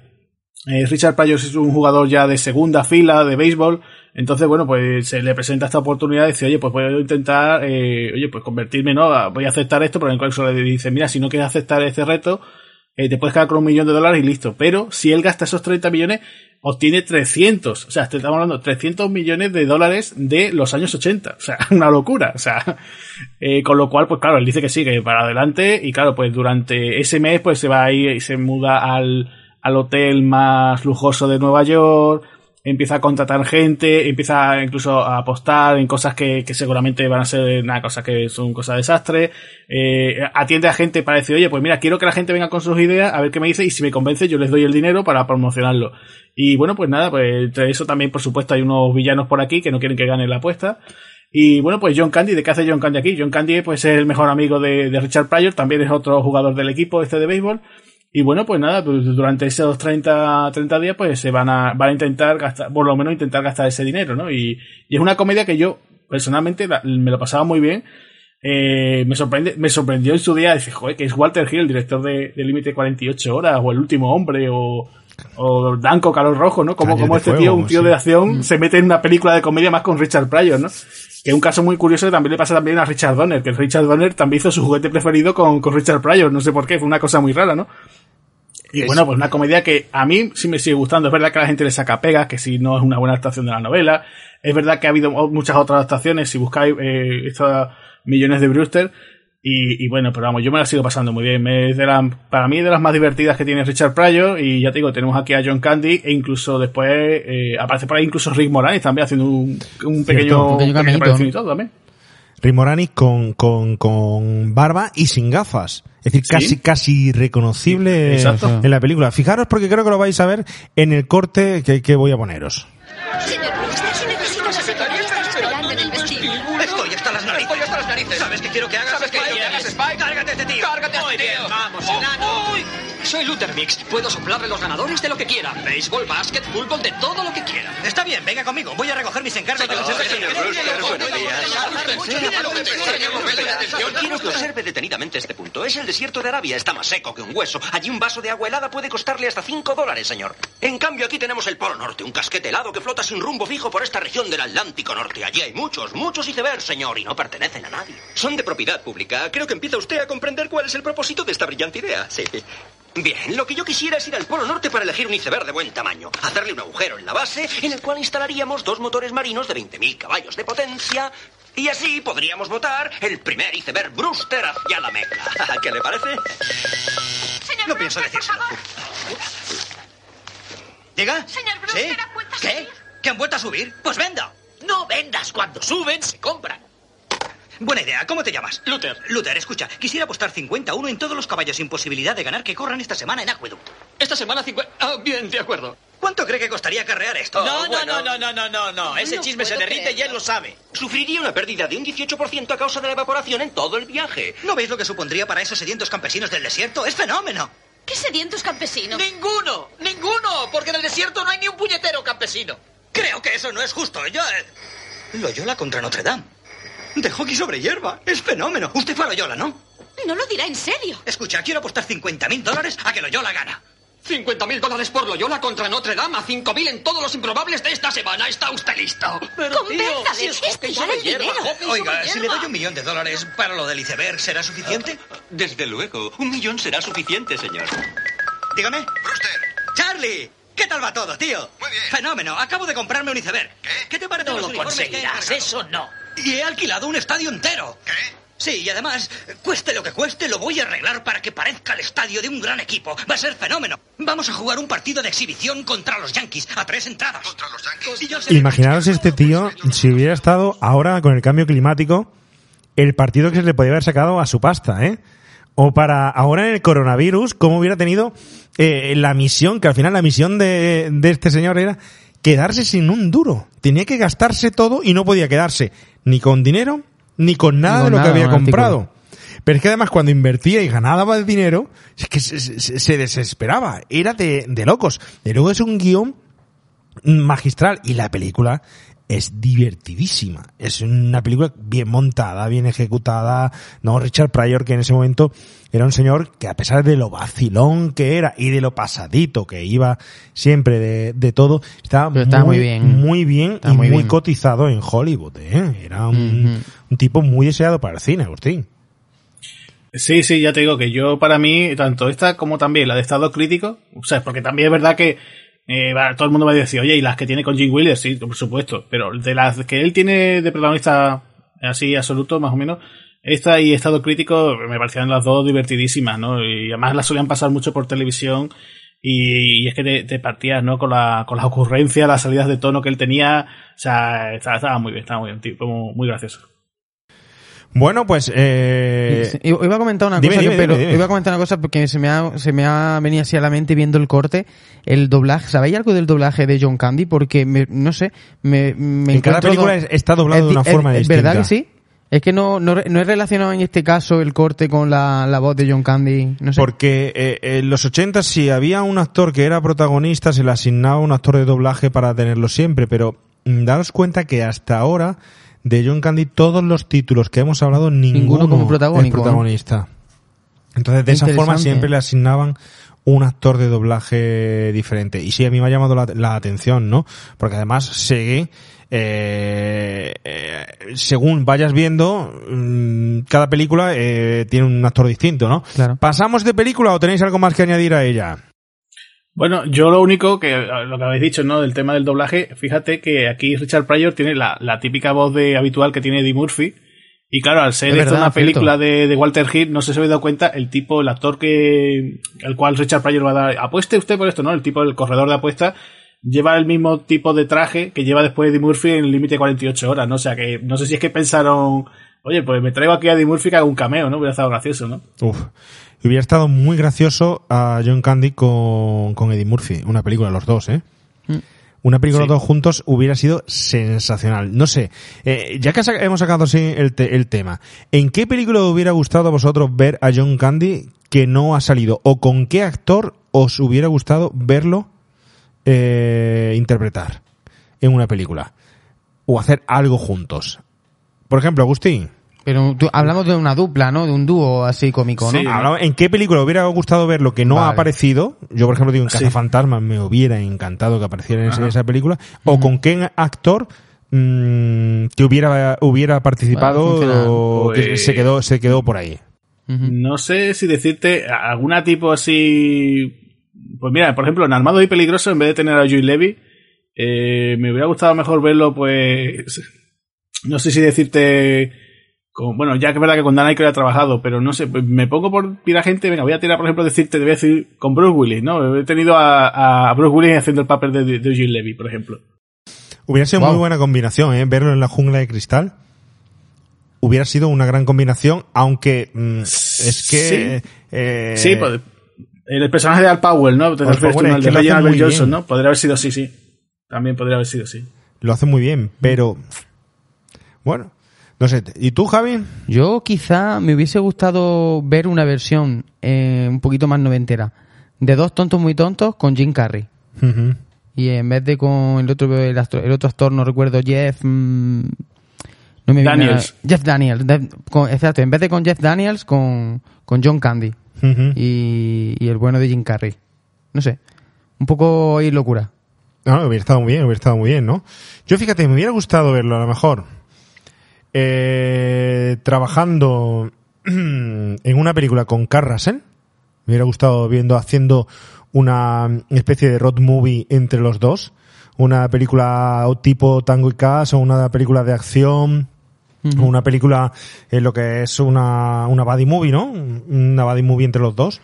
Eh, Richard Pryor es un jugador ya de segunda fila de béisbol. Entonces, bueno, pues se le presenta esta oportunidad de decir, oye, pues puedo intentar, eh, oye, pues convertirme, ¿no? A- Voy a aceptar esto, pero en el caso le dice, mira, si no quieres aceptar este reto, eh, te puedes quedar con un millón de dólares y listo. Pero si él gasta esos 30 millones, obtiene 300. O sea, estamos hablando de 300 millones de dólares de los años 80. O sea, una locura. O sea, eh, con lo cual, pues claro, él dice que sí, que para adelante. Y claro, pues durante ese mes, pues se va a ir y se muda al, al hotel más lujoso de Nueva York. Empieza a contratar gente, empieza incluso a apostar en cosas que, que seguramente van a ser una cosas que son cosas de desastre. Eh, atiende a gente para decir, oye, pues mira, quiero que la gente venga con sus ideas, a ver qué me dice, y si me convence, yo les doy el dinero para promocionarlo. Y bueno, pues nada, pues entre eso también, por supuesto, hay unos villanos por aquí que no quieren que gane la apuesta. Y bueno, pues John Candy, ¿de qué hace John Candy aquí? John Candy pues es el mejor amigo de, de Richard Pryor, también es otro jugador del equipo este de béisbol. Y bueno, pues nada, pues durante esos 30, 30 días pues se van a, van a intentar gastar, por lo menos intentar gastar ese dinero, ¿no? Y, y es una comedia que yo personalmente la- me lo pasaba muy bien. Eh, me sorprende, me sorprendió en su día decir, joder, que es Walter Hill, el director de, de Límite 48 horas, o El Último Hombre, o, o Danco Calor Rojo, ¿no? Como, como este Fuego, tío, un tío sí. de acción, se mete en una película de comedia más con Richard Pryor, ¿no? Que es un caso muy curioso que también le pasa también a Richard Donner, que Richard Donner también hizo su juguete preferido con, con Richard Pryor, no sé por qué, fue una cosa muy rara, ¿no? Y bueno, pues una comedia que a mí sí me sigue gustando. Es verdad que a la gente le saca pegas, que si no es una buena adaptación de la novela. Es verdad que ha habido muchas otras adaptaciones, si buscáis eh, estos millones de Brewster. Y, y bueno, pero vamos, yo me la sigo pasando muy bien. Me- es de la- para mí es de las más divertidas que tiene Richard Pryor. Y ya te digo, tenemos aquí a John Candy e incluso después eh, aparece por ahí incluso Rick Moranis también haciendo un, un pequeño, un pequeño ¿no? y todo también. Rick Moranis con, con, con barba y sin gafas. Es decir, Sí. casi, casi reconocible en la película. Fijaros porque creo que lo vais a ver en el corte que, que voy a poneros. Estoy hasta las narices. Estoy hasta las narices. ¿Sabes qué quiero que hagas? ¿Sabes qué quiero que hagas, Spike? Cárgate a este tío. Cárgate a este tío. Soy Luther Mix. Puedo soplarle los ganadores de lo que quiera. Béisbol, básquet, fútbol, de todo lo que quiera. Está bien, venga conmigo. Voy a recoger mis encargos de señor Brewster, buenos Quiero que observe detenidamente este punto. Es el desierto de Arabia. Está más seco que un hueso. Allí un vaso de agua helada puede costarle hasta 5 dólares, señor. En cambio, aquí tenemos el Polo Norte, un casquete helado que flota sin rumbo fijo por esta región del Atlántico Norte. Allí hay muchos, muchos icebergs, señor, y no pertenecen a nadie. Son de propiedad pública. Creo que empieza usted a comprender cuál es el propósito de esta brillante idea. Sí. Bien, lo que yo quisiera es ir al Polo Norte para elegir un iceberg de buen tamaño, hacerle un agujero en la base en el cual instalaríamos dos motores marinos de 20.000 caballos de potencia y así podríamos votar el primer iceberg Brewster hacia la Meca. ¿Qué le parece? Señor no pienso decírselo. ¿Llega? Señor ¿Sí? ¿Qué? ¿Que han vuelto a subir? Pues venda. No vendas. Cuando suben, se compran. Buena idea. ¿Cómo te llamas? Luther. Luther, escucha. Quisiera apostar 50 a 1 en todos los caballos sin posibilidad de ganar que corran esta semana en Aqueduct. Esta semana 50... Ah, bien, de acuerdo. ¿Cuánto cree que costaría carrear esto? no, Oh, bueno. no, no, no, no, no, no. Ese No chisme se derrite y él lo sabe. Sufriría una pérdida de un 18% a causa de la evaporación en todo el viaje. ¿No veis lo que supondría para esos sedientos campesinos del desierto? ¡Es fenómeno! ¿Qué sedientos campesinos? ¡Ninguno! ¡Ninguno! Porque en el desierto no hay ni un puñetero campesino. Creo que eso no es justo. Yo... eh, Loyola contra Notre Dame. De hockey sobre hierba. Es fenómeno. Usted fue a Loyola, ¿no? No lo dirá en serio. Escucha, quiero apostar 50 mil dólares a que Loyola gana. 50 mil dólares por Loyola contra Notre Dame a 5 mil en todos los improbables de esta semana. ¿Está usted listo? Pero, si es hockey sobre el hierba, dinero. hockey Oiga, sobre si le doy un millón de dólares para lo del iceberg, ¿será suficiente? Desde luego, un millón será suficiente, señor. Dígame. Brewster. ¡Charlie! ¿Qué tal va todo, tío? Muy bien. Fenómeno. Acabo de comprarme un iceberg. ¿Qué? te parece No los lo conseguirás, eso no. Y he alquilado un estadio entero. ¿Qué? Sí, y además, cueste lo que cueste, lo voy a arreglar para que parezca el estadio de un gran equipo. Va a ser fenómeno. Vamos a jugar un partido de exhibición contra los Yankees a tres entradas. ¿Contra los Yankees? Y yo seré- Imaginaros este tío si hubiera estado ahora con el cambio climático, el partido que se le podía haber sacado a su pasta, ¿eh? O para ahora en el coronavirus, cómo hubiera tenido eh, la misión, que al final la misión de, de este señor era quedarse sin un duro. Tenía que gastarse todo y no podía quedarse ni con dinero ni con nada de lo nada, que había artículo. comprado. Pero es que además cuando invertía y ganaba el dinero, es que se, se- se desesperaba. Era de, de locos. Y luego es un guion magistral y la película es divertidísima. Es una película bien montada, bien ejecutada. No, Richard Pryor, que en ese momento era un señor que a pesar de lo vacilón que era y de lo pasadito que iba siempre de, de todo, estaba, muy bien. muy bien y muy muy, bien. cotizado en Hollywood. ¿eh? Era un, un tipo muy deseado para el cine, Agustín. Sí, sí, ya te digo que yo para mí, tanto esta como también la de estado crítico, o sea, porque también es verdad que eh, todo el mundo va a decir, oye, y las que tiene con Jim Williams, sí, por supuesto, pero de las que él tiene de protagonista así absoluto, más o menos, esta y estado crítico me parecían las dos divertidísimas, ¿no? Y además las solían pasar mucho por televisión y, es que te, te partías, ¿no? Con la, con la ocurrencia, las salidas de tono que él tenía, o sea, estaba, estaba muy bien, estaba muy bien, tipo, muy gracioso. Bueno, pues... Eh... Iba a comentar una Dime, cosa, que- pero dime, iba a comentar una cosa porque se me ha, se me ha venido así a la mente viendo el corte, el doblaje. ¿Sabéis algo del doblaje de John Candy? Porque me- no sé, me, me En cada película do- es- está doblado de una forma es, distinta. ¿Verdad que sí? Es que no, no, no he relacionado en este caso el corte con la, la voz de John Candy. No sé. Porque eh, en los 80 si había un actor que era protagonista, se le asignaba un actor de doblaje para tenerlo siempre, pero mm, daros cuenta que hasta ahora de John Candy todos los títulos que hemos hablado ninguno, como protagónico, es protagonista. Entonces de esa forma siempre le asignaban un actor de doblaje diferente. Y sí, a mí me ha llamado la, la atención, ¿no? Porque además eh, eh, según vayas viendo, mm, cada película eh, tiene un actor distinto, ¿no? ¿Pasamos de película o tenéis algo más que añadir a ella? Bueno, yo lo único que lo que habéis dicho, ¿no? Del tema del doblaje, fíjate que aquí Richard Pryor tiene la, la típica voz de habitual que tiene Eddie Murphy. Y claro, al ser Es esto una cierto. película de, de Walter Hill, no sé si se habéis dado cuenta, el tipo, el actor que, al cual Richard Pryor va a dar, apueste usted por esto, ¿no? El tipo del corredor de apuestas lleva el mismo tipo de traje que lleva después Eddie Murphy en el límite 48 horas, ¿no? O sea que, no sé si es que pensaron, oye, pues me traigo aquí a Eddie Murphy que haga un cameo, ¿no? Hubiera estado gracioso, ¿no? Uf. Hubiera estado muy gracioso a John Candy con, con Eddie Murphy. Una película, los dos, ¿eh? Mm. Una película Sí. los dos juntos hubiera sido sensacional. No sé, eh, ya que hemos sacado así el, te- el tema, ¿en qué película os hubiera gustado a vosotros ver a John Candy que no ha salido o con qué actor os hubiera gustado verlo eh, interpretar en una película o hacer algo juntos. Por ejemplo, Agustín. Pero tú- hablamos de una dupla, ¿no? De un dúo así cómico, ¿no? Hablaba- ¿En qué película hubiera gustado ver lo que no ha aparecido? Yo, por ejemplo, digo en Sí. Cazafantasmas me hubiera encantado que apareciera en esa- película. ¿O con qué actor mm, que hubiera, hubiera participado o que Pues- se quedó, se quedó por ahí? No sé si decirte a- alguna tipo así. Pues mira, por ejemplo, en Armado y Peligroso, en vez de tener a Joey Levy, eh, me hubiera gustado mejor verlo, pues. No sé si decirte. Con, bueno, ya que es verdad que con Dan Aykroyd ha trabajado, pero no sé, me pongo por tirar gente. Venga, voy a tirar, por ejemplo, decirte, te voy a decir con Bruce Willis, ¿no? He tenido a, a Bruce Willis haciendo el papel de, de Joey Levy, por ejemplo. Hubiera sido muy buena combinación, ¿eh? Verlo en la jungla de cristal. Hubiera sido una gran combinación, aunque mm, es que... Sí. eh, Sí, pues, el personaje de Al Powell, ¿no? Al Powell el de Johnson, bien. ¿no? Podría haber sido así, sí. También podría haber sido así. Lo hace muy bien, pero... Bueno, no sé. ¿Y tú, Javi? Yo quizá me hubiese gustado ver una versión eh, un poquito más noventera de Dos tontos muy tontos con Jim Carrey. Y en vez de con el otro el, actor- el otro actor, no recuerdo, Jeff... mm, no me viene Daniels. Jeff Daniels. de- con- exacto, en vez de con Jeff Daniels, con, con John Candy. Y, y el bueno de Jim Carrey. No sé. Un poco ahí locura. No, hubiera estado muy bien, hubiera estado muy bien, ¿no? Yo fíjate, me hubiera gustado verlo a lo mejor eh, trabajando en una película con Carl Russell. Me hubiera gustado viendo, haciendo una especie de road movie entre los dos. Una película tipo Tango y Cash o una película de acción. o una película en lo que es una, una buddy movie, ¿no? Una buddy movie entre los dos.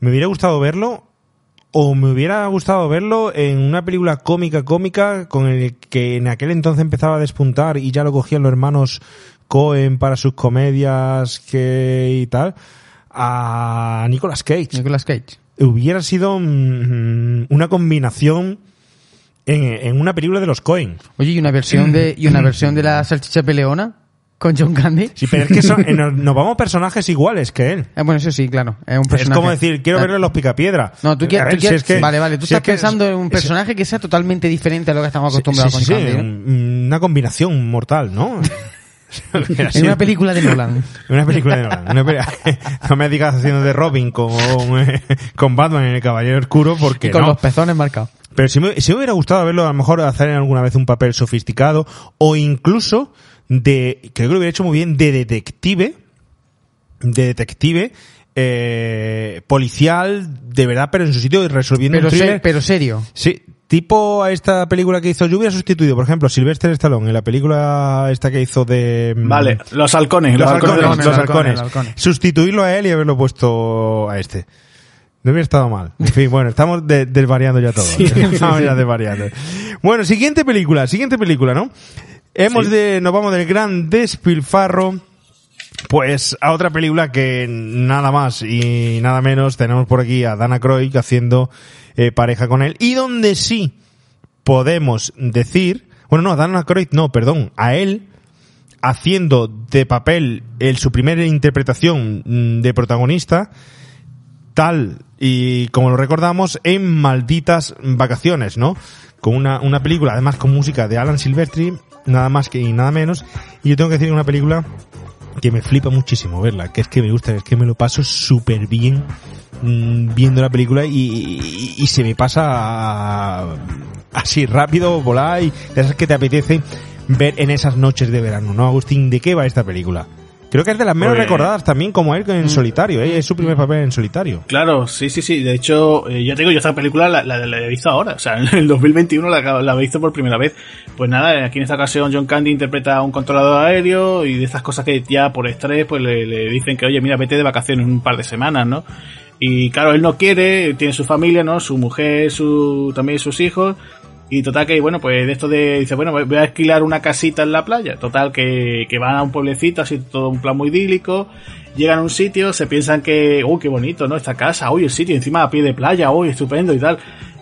Me hubiera gustado verlo o me hubiera gustado verlo en una película cómica cómica con el que en aquel entonces empezaba a despuntar y ya lo cogían los hermanos Cohen para sus comedias que y tal a Nicolas Cage. Nicolas Cage. Hubiera sido mm, una combinación en, en una película de los Cohen. Oye, ¿y una versión de, y una versión de la salchicha peleona? ¿Con John Candy? Sí, pero es que son- eh, nos, vamos personajes iguales que él. Eh, bueno, eso sí, claro. Es un Es personaje. como decir, quiero verlo en los picapiedra. No, tú quieres, tú quieres- si es que- vale, vale, tú si es estás que- pensando en un es- personaje que sea totalmente diferente a lo que estamos acostumbrados Sí, sí, con sí, Candy, un- una combinación mortal, ¿no? En una película de Nolan. Una película de Nolan. No me digas haciendo de Robin con, con Batman en El Caballero Oscuro porque Y con no. los pezones marcados. Pero si me, si me hubiera gustado verlo, a lo mejor hacer alguna vez un papel sofisticado o incluso de, creo que lo hubiera hecho muy bien, de detective, de detective, eh, policial, de verdad, pero en su sitio y resolviendo Pero, un se- pero serio. Sí, tipo a esta película que hizo, yo hubiera sustituido, por ejemplo, Sylvester Stallone en la película esta que hizo de... mm, Vale, los halcones. los, Los, halcones, halcones. los los halcones. halcones, los halcones. Sustituirlo a él y haberlo puesto a este. No hubiera estado mal. En fin, bueno, estamos de- desvariando ya todo. estamos ya desvariando. Bueno, siguiente película, siguiente película, ¿no? Hemos Sí. de, nos vamos del gran despilfarro, pues a otra película que nada más y nada menos tenemos por aquí a Dana Croy haciendo eh, pareja con él y donde sí podemos decir, bueno no, a Dana Croy no, perdón, a él haciendo de papel el, su primera interpretación mm, de protagonista tal y como lo recordamos en Malditas Vacaciones, ¿no? Con una, una película, además con música de Alan Silvestri, nada más que y nada menos. Y yo tengo que decir una película que me flipa muchísimo verla, que es que me gusta, es que me lo paso súper bien mm, viendo la película y se me pasa así rápido, volar y de esas que te apetece ver en esas noches de verano, ¿no, Agustín? ¿De qué va esta película? Creo que es de las menos Pues- recordadas también como él en solitario, ¿eh? es su primer papel en solitario. Claro, sí, sí, sí. De hecho, eh, ya te digo, yo esta película la, la- la he visto ahora. O sea, en el 2021 la, la he visto por primera vez. Pues nada, aquí en esta ocasión John Candy interpreta a un controlador aéreo y de estas cosas que ya por estrés pues le, le dicen que, oye, mira, vete de vacaciones un par de semanas, ¿no? Y claro, él no quiere, tiene su familia, ¿no? Su mujer, su también sus hijos. Y total que, bueno, pues de esto de, dice, bueno, voy a alquilar una casita en la playa. Total que, que van a un pueblecito, así todo un plan muy idílico. Llegan a un sitio, se piensan que, uy, qué bonito, ¿no? Esta casa, uy, el sitio encima a pie de playa, uy, estupendo y tal.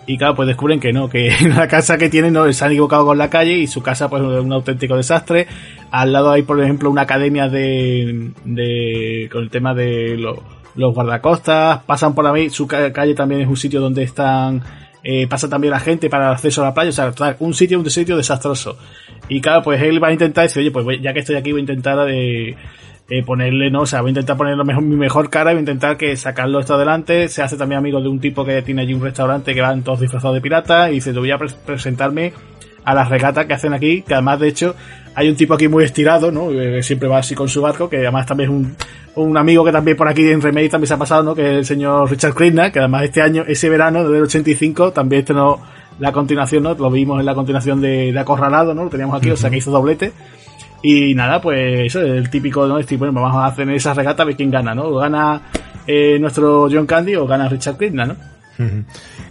Y claro, pues descubren que no, que la casa que tienen no, se han equivocado con la calle y su casa pues es un auténtico desastre. Al lado hay, por ejemplo, una academia de, de con el tema de lo- los guardacostas, pasan por ahí, su ca- calle también es un sitio donde están, eh, pasa también la gente para el acceso a la playa, o sea, un sitio, un sitio desastroso. Y claro, pues él va a intentar decir, oye, pues ya que estoy aquí voy a intentar de, eh, ponerle, no, o sea, voy a intentar poner lo mejor, mi mejor cara y voy a intentar que sacarlo esto adelante. Se hace también amigo de un tipo que tiene allí un restaurante que van todos disfrazados de pirata y dice, te voy a pre- presentarme a las regatas que hacen aquí, que además de hecho hay un tipo aquí muy estirado, ¿no? Que siempre va así con su barco, que además también es un, un amigo que también por aquí en Remake también se ha pasado, ¿no? Que es el señor Richard Krishna, que además este año, ese verano del 85, también estrenó la continuación, ¿no? Lo vimos en la continuación de, de Acorralado, ¿no? Lo teníamos aquí, o sea que hizo doblete. Y nada, pues eso, el típico, ¿no? Este, bueno, vamos a hacer esa regata a ver quién gana, ¿no? O gana eh, nuestro John Candy o gana Richard Krishna, ¿no?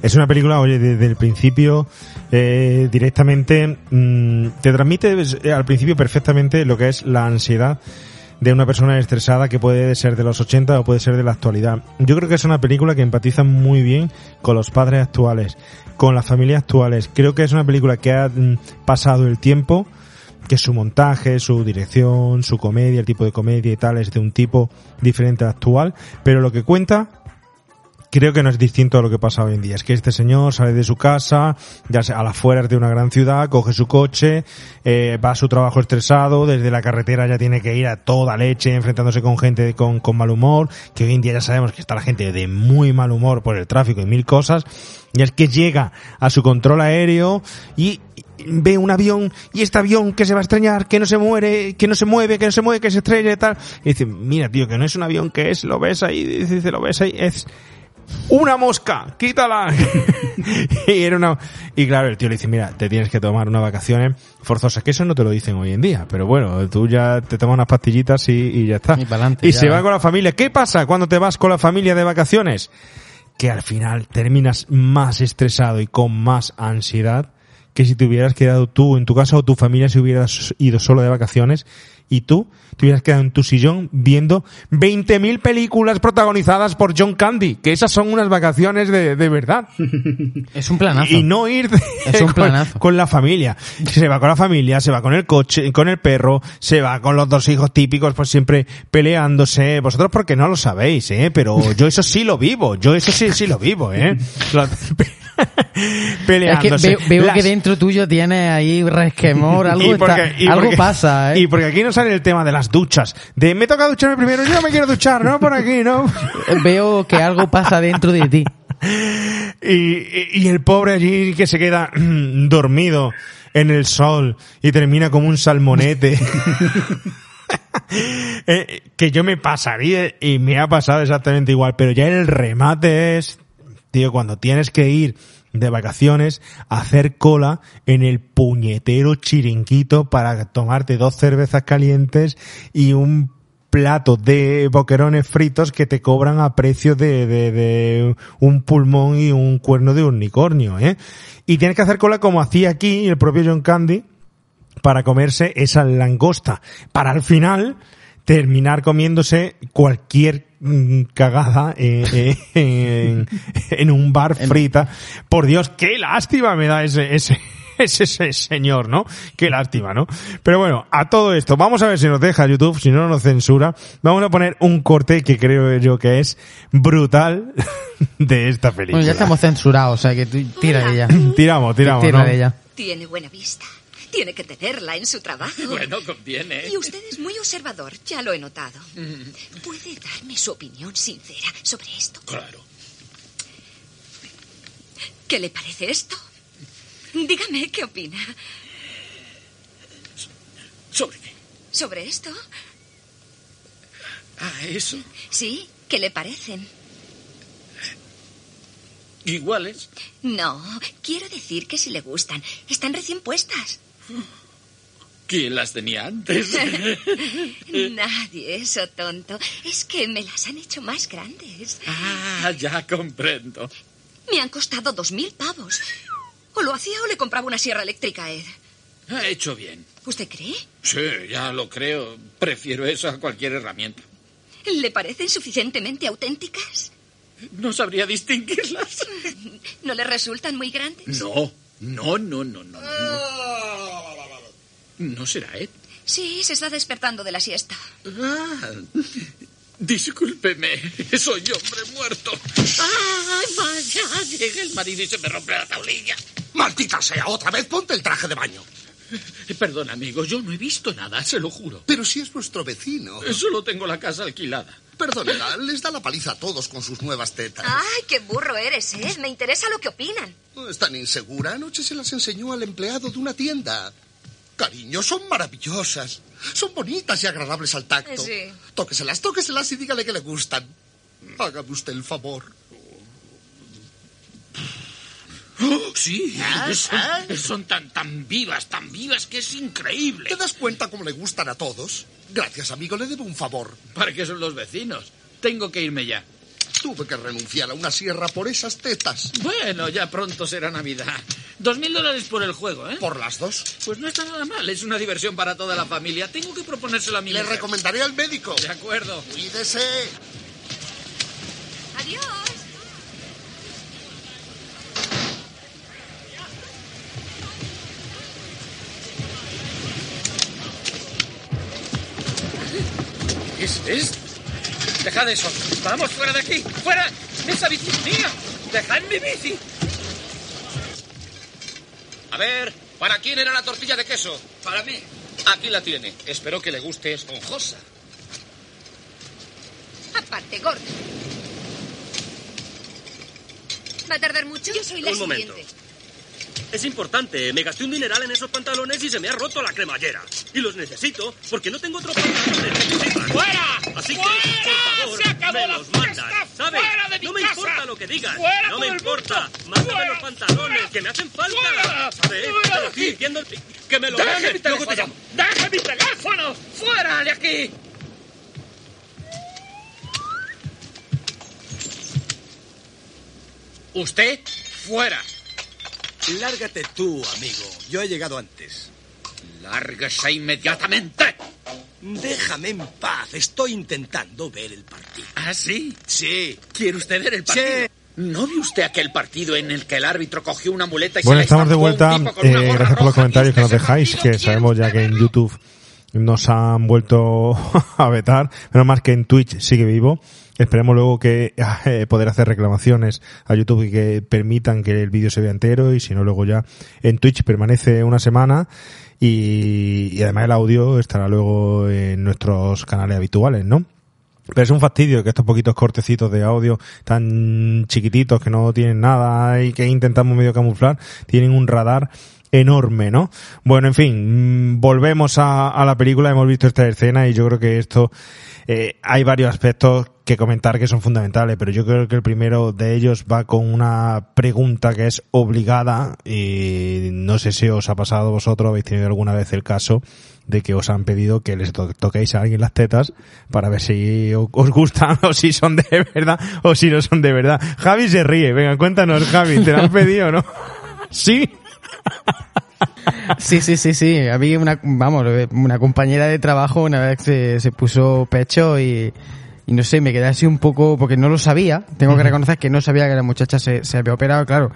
Es una película, oye, desde el principio eh, directamente mm, te transmite eh, al principio perfectamente lo que es la ansiedad de una persona estresada que puede ser de los 80 o puede ser de la actualidad. Yo creo que es una película que empatiza muy bien con los padres actuales, con las familias actuales. Creo que es una película que ha mm, pasado el tiempo, que su montaje, su dirección, su comedia, el tipo de comedia y tal es de un tipo diferente al actual, pero lo que cuenta creo que no es distinto a lo que pasa hoy en día. Es que este señor sale de su casa, ya sea a las afueras de una gran ciudad, coge su coche, eh, va a su trabajo estresado, desde la carretera ya tiene que ir a toda leche, enfrentándose con gente con, con mal humor, que hoy en día ya sabemos que está la gente de muy mal humor por el tráfico y mil cosas, y es que llega a su control aéreo y ve un avión y este avión que se va a extrañar, que no se muere, que no se mueve, que no se mueve, que se estrella y tal. Y dice, mira tío, que no es un avión, que es, lo ves ahí, dice, lo ves ahí, es una mosca, quítala. y era una, y claro, el tío le dice, mira, te tienes que tomar unas vacaciones forzosas, que eso no te lo dicen hoy en día, pero bueno, tú ya te tomas unas pastillitas y, y ya está. Y y ya. se va con la familia. ¿Qué pasa cuando te vas con la familia de vacaciones? Que al final terminas más estresado y con más ansiedad que si te hubieras quedado tú en tu casa o tu familia se hubiera ido solo de vacaciones y tú te hubieras quedado en tu sillón viendo 20.000 películas protagonizadas por John Candy, que esas son unas vacaciones de, de verdad. Es un planazo. Y no ir Es un con, con la familia. Se va con la familia, se va con el coche, con el perro, se va con los dos hijos típicos, pues siempre peleándose. Vosotros porque no lo sabéis, ¿eh? Pero yo eso sí lo vivo. Yo eso sí, sí lo vivo, ¿eh? Lo- Es que peleándose. veo, veo Las- que dentro tuyo tienes ahí resquemor, algo, está- algo porque- pasa, ¿eh? Y porque aquí no sale el tema de las duchas. De me toca ducharme primero, yo no me quiero duchar, no por aquí, no. Veo que algo pasa dentro de ti. Y, y- y el pobre allí que se queda dormido en el sol y termina como un salmonete. Eh, que yo me pasaría y me ha pasado exactamente igual, pero ya el remate es, tío, cuando tienes que ir de vacaciones a hacer cola en el puñetero chiringuito para tomarte dos cervezas calientes y un plato de boquerones fritos que te cobran a precio de, de, de un pulmón y un cuerno de unicornio, ¿eh? Y tienes que hacer cola como hacía aquí el propio John Candy, para comerse esa langosta, para al final terminar comiéndose cualquier mm, cagada eh, eh, en, en un bar frita. Por Dios, qué lástima me da ese, ese, ese, ese señor, ¿no? Qué lástima, ¿no? Pero bueno, a todo esto, vamos a ver si nos deja YouTube, si no nos censura. Vamos a poner un corte que creo yo que es brutal de esta película. Bueno, ya estamos censurados, o sea que tú tira de ella. Tiramos, tiramos, Tira ¿no? de ella. Tiene buena vista. Tiene que tenerla en su trabajo. Bueno, conviene. Y usted es muy observador, ya lo he notado. ¿Puede darme su opinión sincera sobre esto? Claro. ¿Qué le parece esto? Dígame qué opina. ¿Sobre qué? ¿Sobre esto? Ah, eso. Sí, ¿qué le parecen? ¿Iguales? No, quiero decir que si le gustan, están recién puestas. ¿Quién las tenía antes? Nadie, eso tonto. Es que me las han hecho más grandes. ah, ya comprendo. Me han costado dos mil pavos. O lo hacía o le compraba una sierra eléctrica a Ed. Ha hecho bien. ¿Usted cree? Sí, ya lo creo. Prefiero eso a cualquier herramienta. ¿Le parecen suficientemente auténticas? No sabría distinguirlas. ¿No le resultan muy grandes? No, no, no, no, no. No, no será Ed. Sí, se está despertando de la siesta. Ah, Discúlpeme, soy hombre muerto. ¡Ay, vaya! Llega el marido y se me rompe la tablilla. ¡Maldita sea! Otra vez ponte el traje de baño. Perdón, amigo, yo no he visto nada, se lo juro. Pero si es vuestro vecino. Solo tengo la casa alquilada. Perdónela, les da la paliza a todos con sus nuevas tetas. Ay, qué burro eres, ¿eh? Me interesa lo que opinan. Es tan insegura. Anoche se las enseñó al empleado de una tienda. Cariño, son maravillosas. Son bonitas y agradables al tacto. Sí. Tóqueselas, tóqueselas y dígale que le gustan. Hágame usted el favor. ¡Oh, sí, ¿Ah? son, ¿Ah? son tan, tan vivas, tan vivas que es increíble. ¿Te das cuenta cómo le gustan a todos? Gracias, amigo, le debo un favor. ¿Para qué son los vecinos? Tengo que irme ya. Tuve que renunciar a una sierra por esas tetas. Bueno, ya pronto será Navidad. Dos mil dólares por el juego, ¿eh? ¿Por las dos? Pues no está nada mal, es una diversión para toda la familia. Tengo que proponérselo a mi Le mujer. recomendaré al médico. De acuerdo. Cuídese. Adiós. ¿Qué es esto? Dejad eso. Vamos, fuera de aquí. ¡Fuera! ¡Esa bici es mía! ¡Dejad mi bici! A ver, ¿para quién era la tortilla de queso? Para mí. Aquí la tiene. Espero que le guste esponjosa. Aparte, gordo. ¿Va a tardar mucho? Yo soy la Un momento. Es importante. Me gasté un dineral en esos pantalones y se me ha roto la cremallera. Y los necesito porque no tengo otros pantalones. ¡Fuera! Así que, ¡Fuera! por favor, ¡Se acabó me los mandas. fiesta! ¿Sabes? ¡Fuera de mi no me casa! importa lo que digas. ¡Fuera no me importa. Mándame los pantalones ¡Fuera! que me hacen falta. ¡Fuera! ¿Sabes? ¡Fuera aquí! que me lo ¡Deje mi Luego te teléfono! llamo. ¡Deje mi teléfono! ¡Fuera de aquí! Usted, fuera. Lárgate tú, amigo. Yo he llegado antes. Lárguese inmediatamente. Déjame en paz. Estoy intentando ver el partido. ¿Ah, sí? Sí. ¿Quiere usted ver el partido? ¿No vio usted aquel partido en el que el árbitro cogió una muleta y Bueno, se estamos de vuelta. Eh, gracias por los comentarios que nos ¿Viste ese dejáis, que sabemos ya que en YouTube nos han vuelto a vetar. Menos más que en Twitch sigue vivo. Esperemos luego que eh, poder hacer reclamaciones a YouTube y que permitan que el vídeo se vea entero y si no luego ya en Twitch permanece una semana y, y además el audio estará luego en nuestros canales habituales, ¿no? Pero es un fastidio que estos poquitos cortecitos de audio tan chiquititos que no tienen nada y que intentamos medio camuflar, tienen un radar enorme, ¿no? Bueno, en fin, mm, volvemos a, a la película, hemos visto esta escena y yo creo que esto, eh, hay varios aspectos que comentar que son fundamentales, pero yo creo que el primero de ellos va con una pregunta que es obligada y no sé si os ha pasado vosotros, habéis tenido alguna vez el caso de que os han pedido que les to- toquéis a alguien las tetas para ver si os gustan o si son de verdad o si no son de verdad. Javi se ríe, venga, cuéntanos Javi, ¿te lo han pedido no? ¿Sí? Sí, sí, sí, sí. Había una, vamos, una compañera de trabajo una vez se, se puso pecho y, y no sé, me quedé así un poco, porque no lo sabía. Tengo que reconocer que no sabía que la muchacha se, se había operado, claro.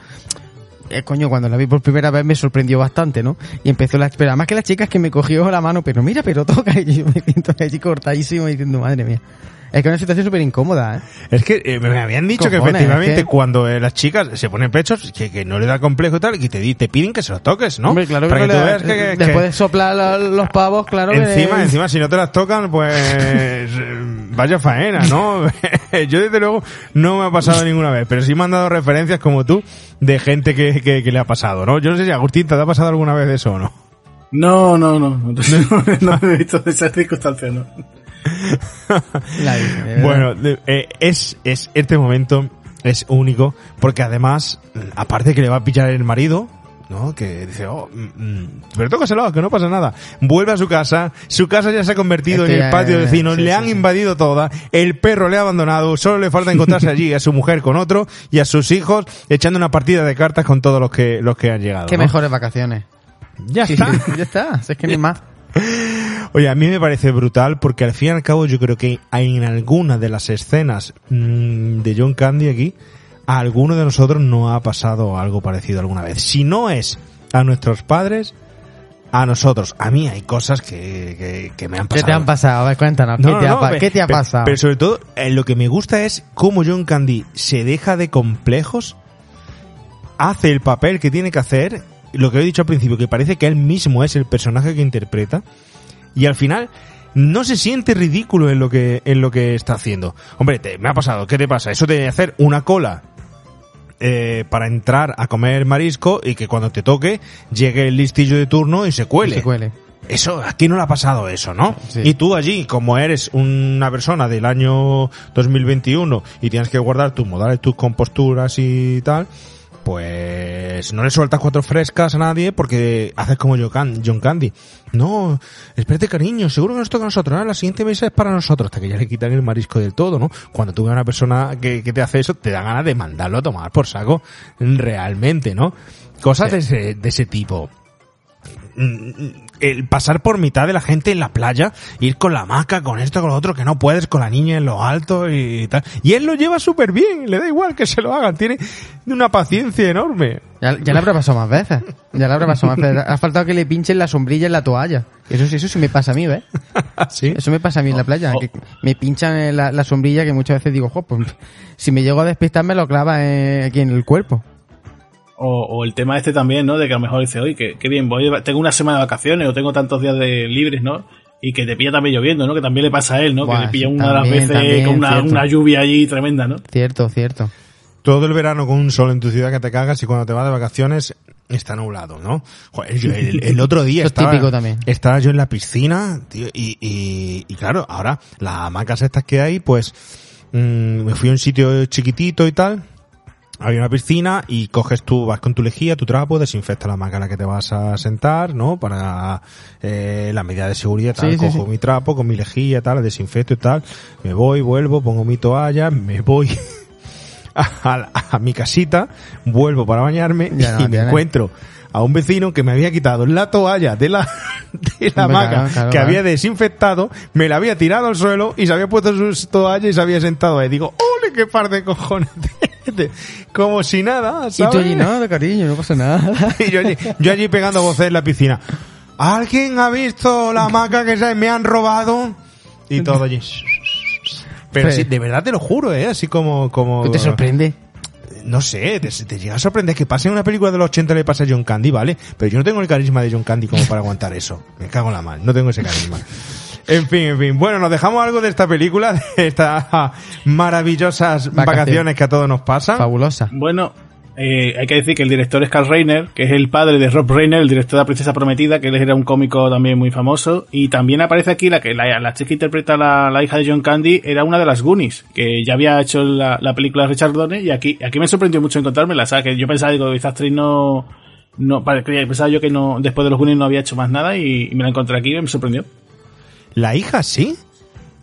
Eh, coño, cuando la vi por primera vez me sorprendió bastante, ¿no? Y empezó la espera. Más que la chica es que me cogió la mano, pero mira, pero toca. Y yo me siento allí cortadísimo diciendo, madre mía. Es que es una situación súper incómoda, ¿eh? Es que eh, me habían dicho que efectivamente es que- cuando eh, las chicas se ponen pechos, que, que no le da complejo y tal, y te, te piden que se los toques, ¿no? Hombre, claro Para que, que, no le- que, que- después que de soplar lo- los pavos, claro que- encima, encima si no te las tocan, pues eh, vaya faena, ¿no? Yo desde luego no me ha pasado ninguna vez, pero sí me han dado referencias como tú de gente que, que, que le ha pasado, ¿no? Yo no sé si Agustín te ha pasado alguna vez eso o no. No, no, no. No, no he visto esas circunstancias, no. bueno, de- eh, es, es este momento es único porque además, aparte que le va a pillar el marido, ¿no? Que dice, oh, mm, mm, pero tócaselo, que no pasa nada. Vuelve a su casa, su casa ya se ha convertido Este en el patio de vecinos, sí, le sí, han sí. invadido toda, el perro le ha abandonado, solo le falta encontrarse allí a su mujer con otro y a sus hijos echando una partida de cartas con todos los que, los que han llegado. Qué ¿no? mejores vacaciones. Ya está. ya está. Si es que ni más. Oye, a mí me parece brutal porque al fin y al cabo yo creo que en alguna de las escenas mm, de John Candy aquí, a alguno de nosotros no ha pasado algo parecido alguna vez. Si no es a nuestros padres, a nosotros. A mí hay cosas que, que, que me han ¿Qué pasado. te han pasado? A ver, cuéntanos. No, ¿Qué, te, no, ha, ¿qué te pasado? Pero sobre todo, eh, lo que me gusta es cómo John Candy se deja de complejos, hace el papel que tiene que hacer, lo que he dicho al principio, que parece que él mismo es el personaje que interpreta, y al final no se siente ridículo en lo que, en lo que está haciendo. Hombre, te- me ha pasado, ¿qué te pasa? Eso de hacer una cola eh, para entrar a comer marisco y que cuando te toque llegue el listillo de turno y se cuele. Se cuele. Eso, aquí no le ha pasado eso, ¿no? Sí. Y tú allí, como eres una persona del año 2021 y tienes que guardar tus modales, tus composturas y tal, pues no le sueltas cuatro frescas a nadie porque haces como John Can- John Candy. No, espérate cariño, seguro que nos toca a nosotros, ¿eh? la siguiente mesa es para nosotros, hasta que ya le quitan el marisco del todo, ¿no? Cuando tú ves a una persona que, que te hace eso, te da ganas de mandarlo a tomar por saco, realmente, ¿no? Cosas de, ese, de ese tipo el pasar por mitad de la gente en la playa, ir con la hamaca, con esto, con lo otro, que no puedes, con la niña en lo alto y tal. Y él lo lleva súper bien, le da igual que se lo hagan, tiene una paciencia enorme. Ya, ya le habrá pasado más veces. Ya le habrá pasado más veces. Ha faltado que le pinchen la sombrilla en la toalla. Eso sí, eso sí me pasa a mí, ¿ves? ¿Sí? Eso me pasa a mí en la playa. que me pinchan la sombrilla que muchas veces digo, "Jo, pues si me llego a despistar me lo clava eh, aquí en el cuerpo. O, o el tema este también, ¿no? De que a lo mejor dice, oye, que, que bien, voy, tengo una semana de vacaciones o tengo tantos días de libres, ¿no? Y que te pilla también lloviendo, ¿no? Que también le pasa a él, ¿no? Buah, que le pilla una de las veces también, con una, una lluvia allí tremenda, ¿no? Cierto, cierto. Todo el verano con un sol en tu ciudad que te cagas y cuando te vas de vacaciones está nublado, ¿no? Joder, yo el, el otro día estaba, típico también. estaba yo en la piscina, tío, y, y, y claro, ahora las hamacas estas que hay, pues mm, me fui a un sitio chiquitito y tal, había una piscina y coges tú, vas con tu lejía, tu trapo, desinfectas la hamaca en la que te vas a sentar, ¿no? Para eh, la medida de seguridad, tal. Sí, Cojo sí. mi trapo con mi lejía, tal, desinfecto y tal. Me voy, vuelvo, pongo mi toalla, me voy a, a mi casita, vuelvo para bañarme Ya no y me encuentro a un vecino que me había quitado la toalla de la, de la Hombre, hamaca claro, claro, que había desinfectado, me la había tirado al suelo y se había puesto su toalla y se había sentado ahí. Digo, ¡ole, qué par de cojones! Como si nada, Y ¿sabes? tú allí, no, de cariño, no pasa nada. Y yo allí, yo allí pegando voces en la piscina. ¿Alguien ha visto la hamaca que se me han robado? Y todo allí. Pero sí, de verdad te lo juro, ¿eh? Así como... como ¿Te sorprende? No sé, te, te llega a sorprender que pase en una película de los 80 le pasa a John Candy, ¿vale? Pero yo no tengo el carisma de John Candy como para aguantar eso. Me cago en la mal, no tengo ese carisma. En fin, en fin. Bueno, nos dejamos algo de esta película, de estas maravillosas Vacaciones. vacaciones que a todos nos pasan. Fabulosa. Bueno, eh, hay que decir que el director es Carl Reiner, que es el padre de Rob Reiner, el director de La Princesa Prometida, que él era un cómico también muy famoso. Y también aparece aquí la que la, la actriz que interpreta a la, la hija de John Candy, era una de las Goonies, que ya había hecho la, la película de Richard Donner. Y aquí, aquí me sorprendió mucho encontrármela, ¿sabes? Que yo pensaba, digo, esta actriz no. no pensaba yo que no después de los Goonies no había hecho más nada y, y me la encontré aquí y me sorprendió. ¿La hija sí?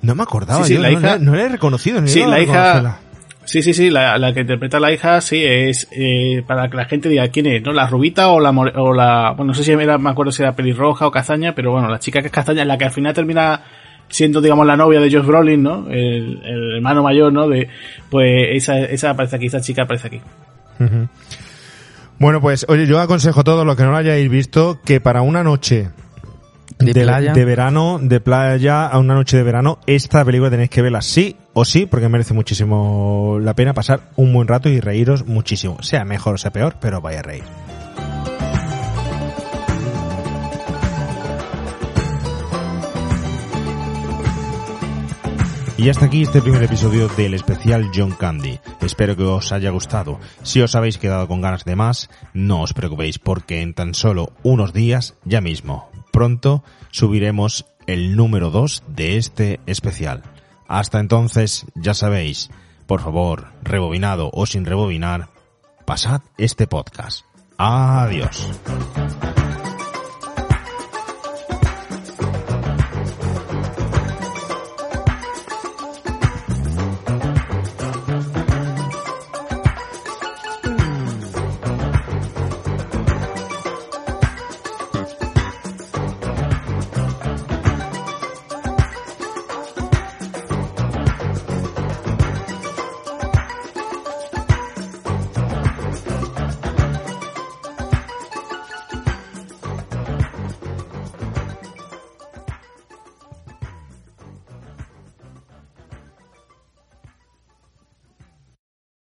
No me acordaba, Sí, sí, yo la no, hija- la, no la he reconocido. ni Sí, la hija. Sí, sí, sí, la, que interpreta a la hija, sí, es eh, para que la gente diga quién es, ¿no? La rubita o la, o la. Bueno, no sé si era, me acuerdo si era pelirroja o castaña, pero bueno, la chica que es castaña, la que al final termina siendo, digamos, la novia de Josh Brolin, ¿no? El, hermano mayor, ¿no? De, pues esa, esa aparece aquí, esa chica aparece aquí. Bueno, pues, oye, yo aconsejo a todos los que no lo hayáis visto que para una noche De playa. de verano, de playa a una noche de verano, esta película tenéis que verla sí o sí, porque merece muchísimo la pena pasar un buen rato y reíros muchísimo. Sea mejor o sea peor, pero vaya a reír. Y hasta aquí este primer episodio del especial John Candy. Espero que os haya gustado. Si os habéis quedado con ganas de más, no os preocupéis porque en tan solo unos días, ya mismo, pronto, subiremos el número 2 de este especial. Hasta entonces, ya sabéis, por favor, rebobinado o sin rebobinar, pasad este podcast. Adiós.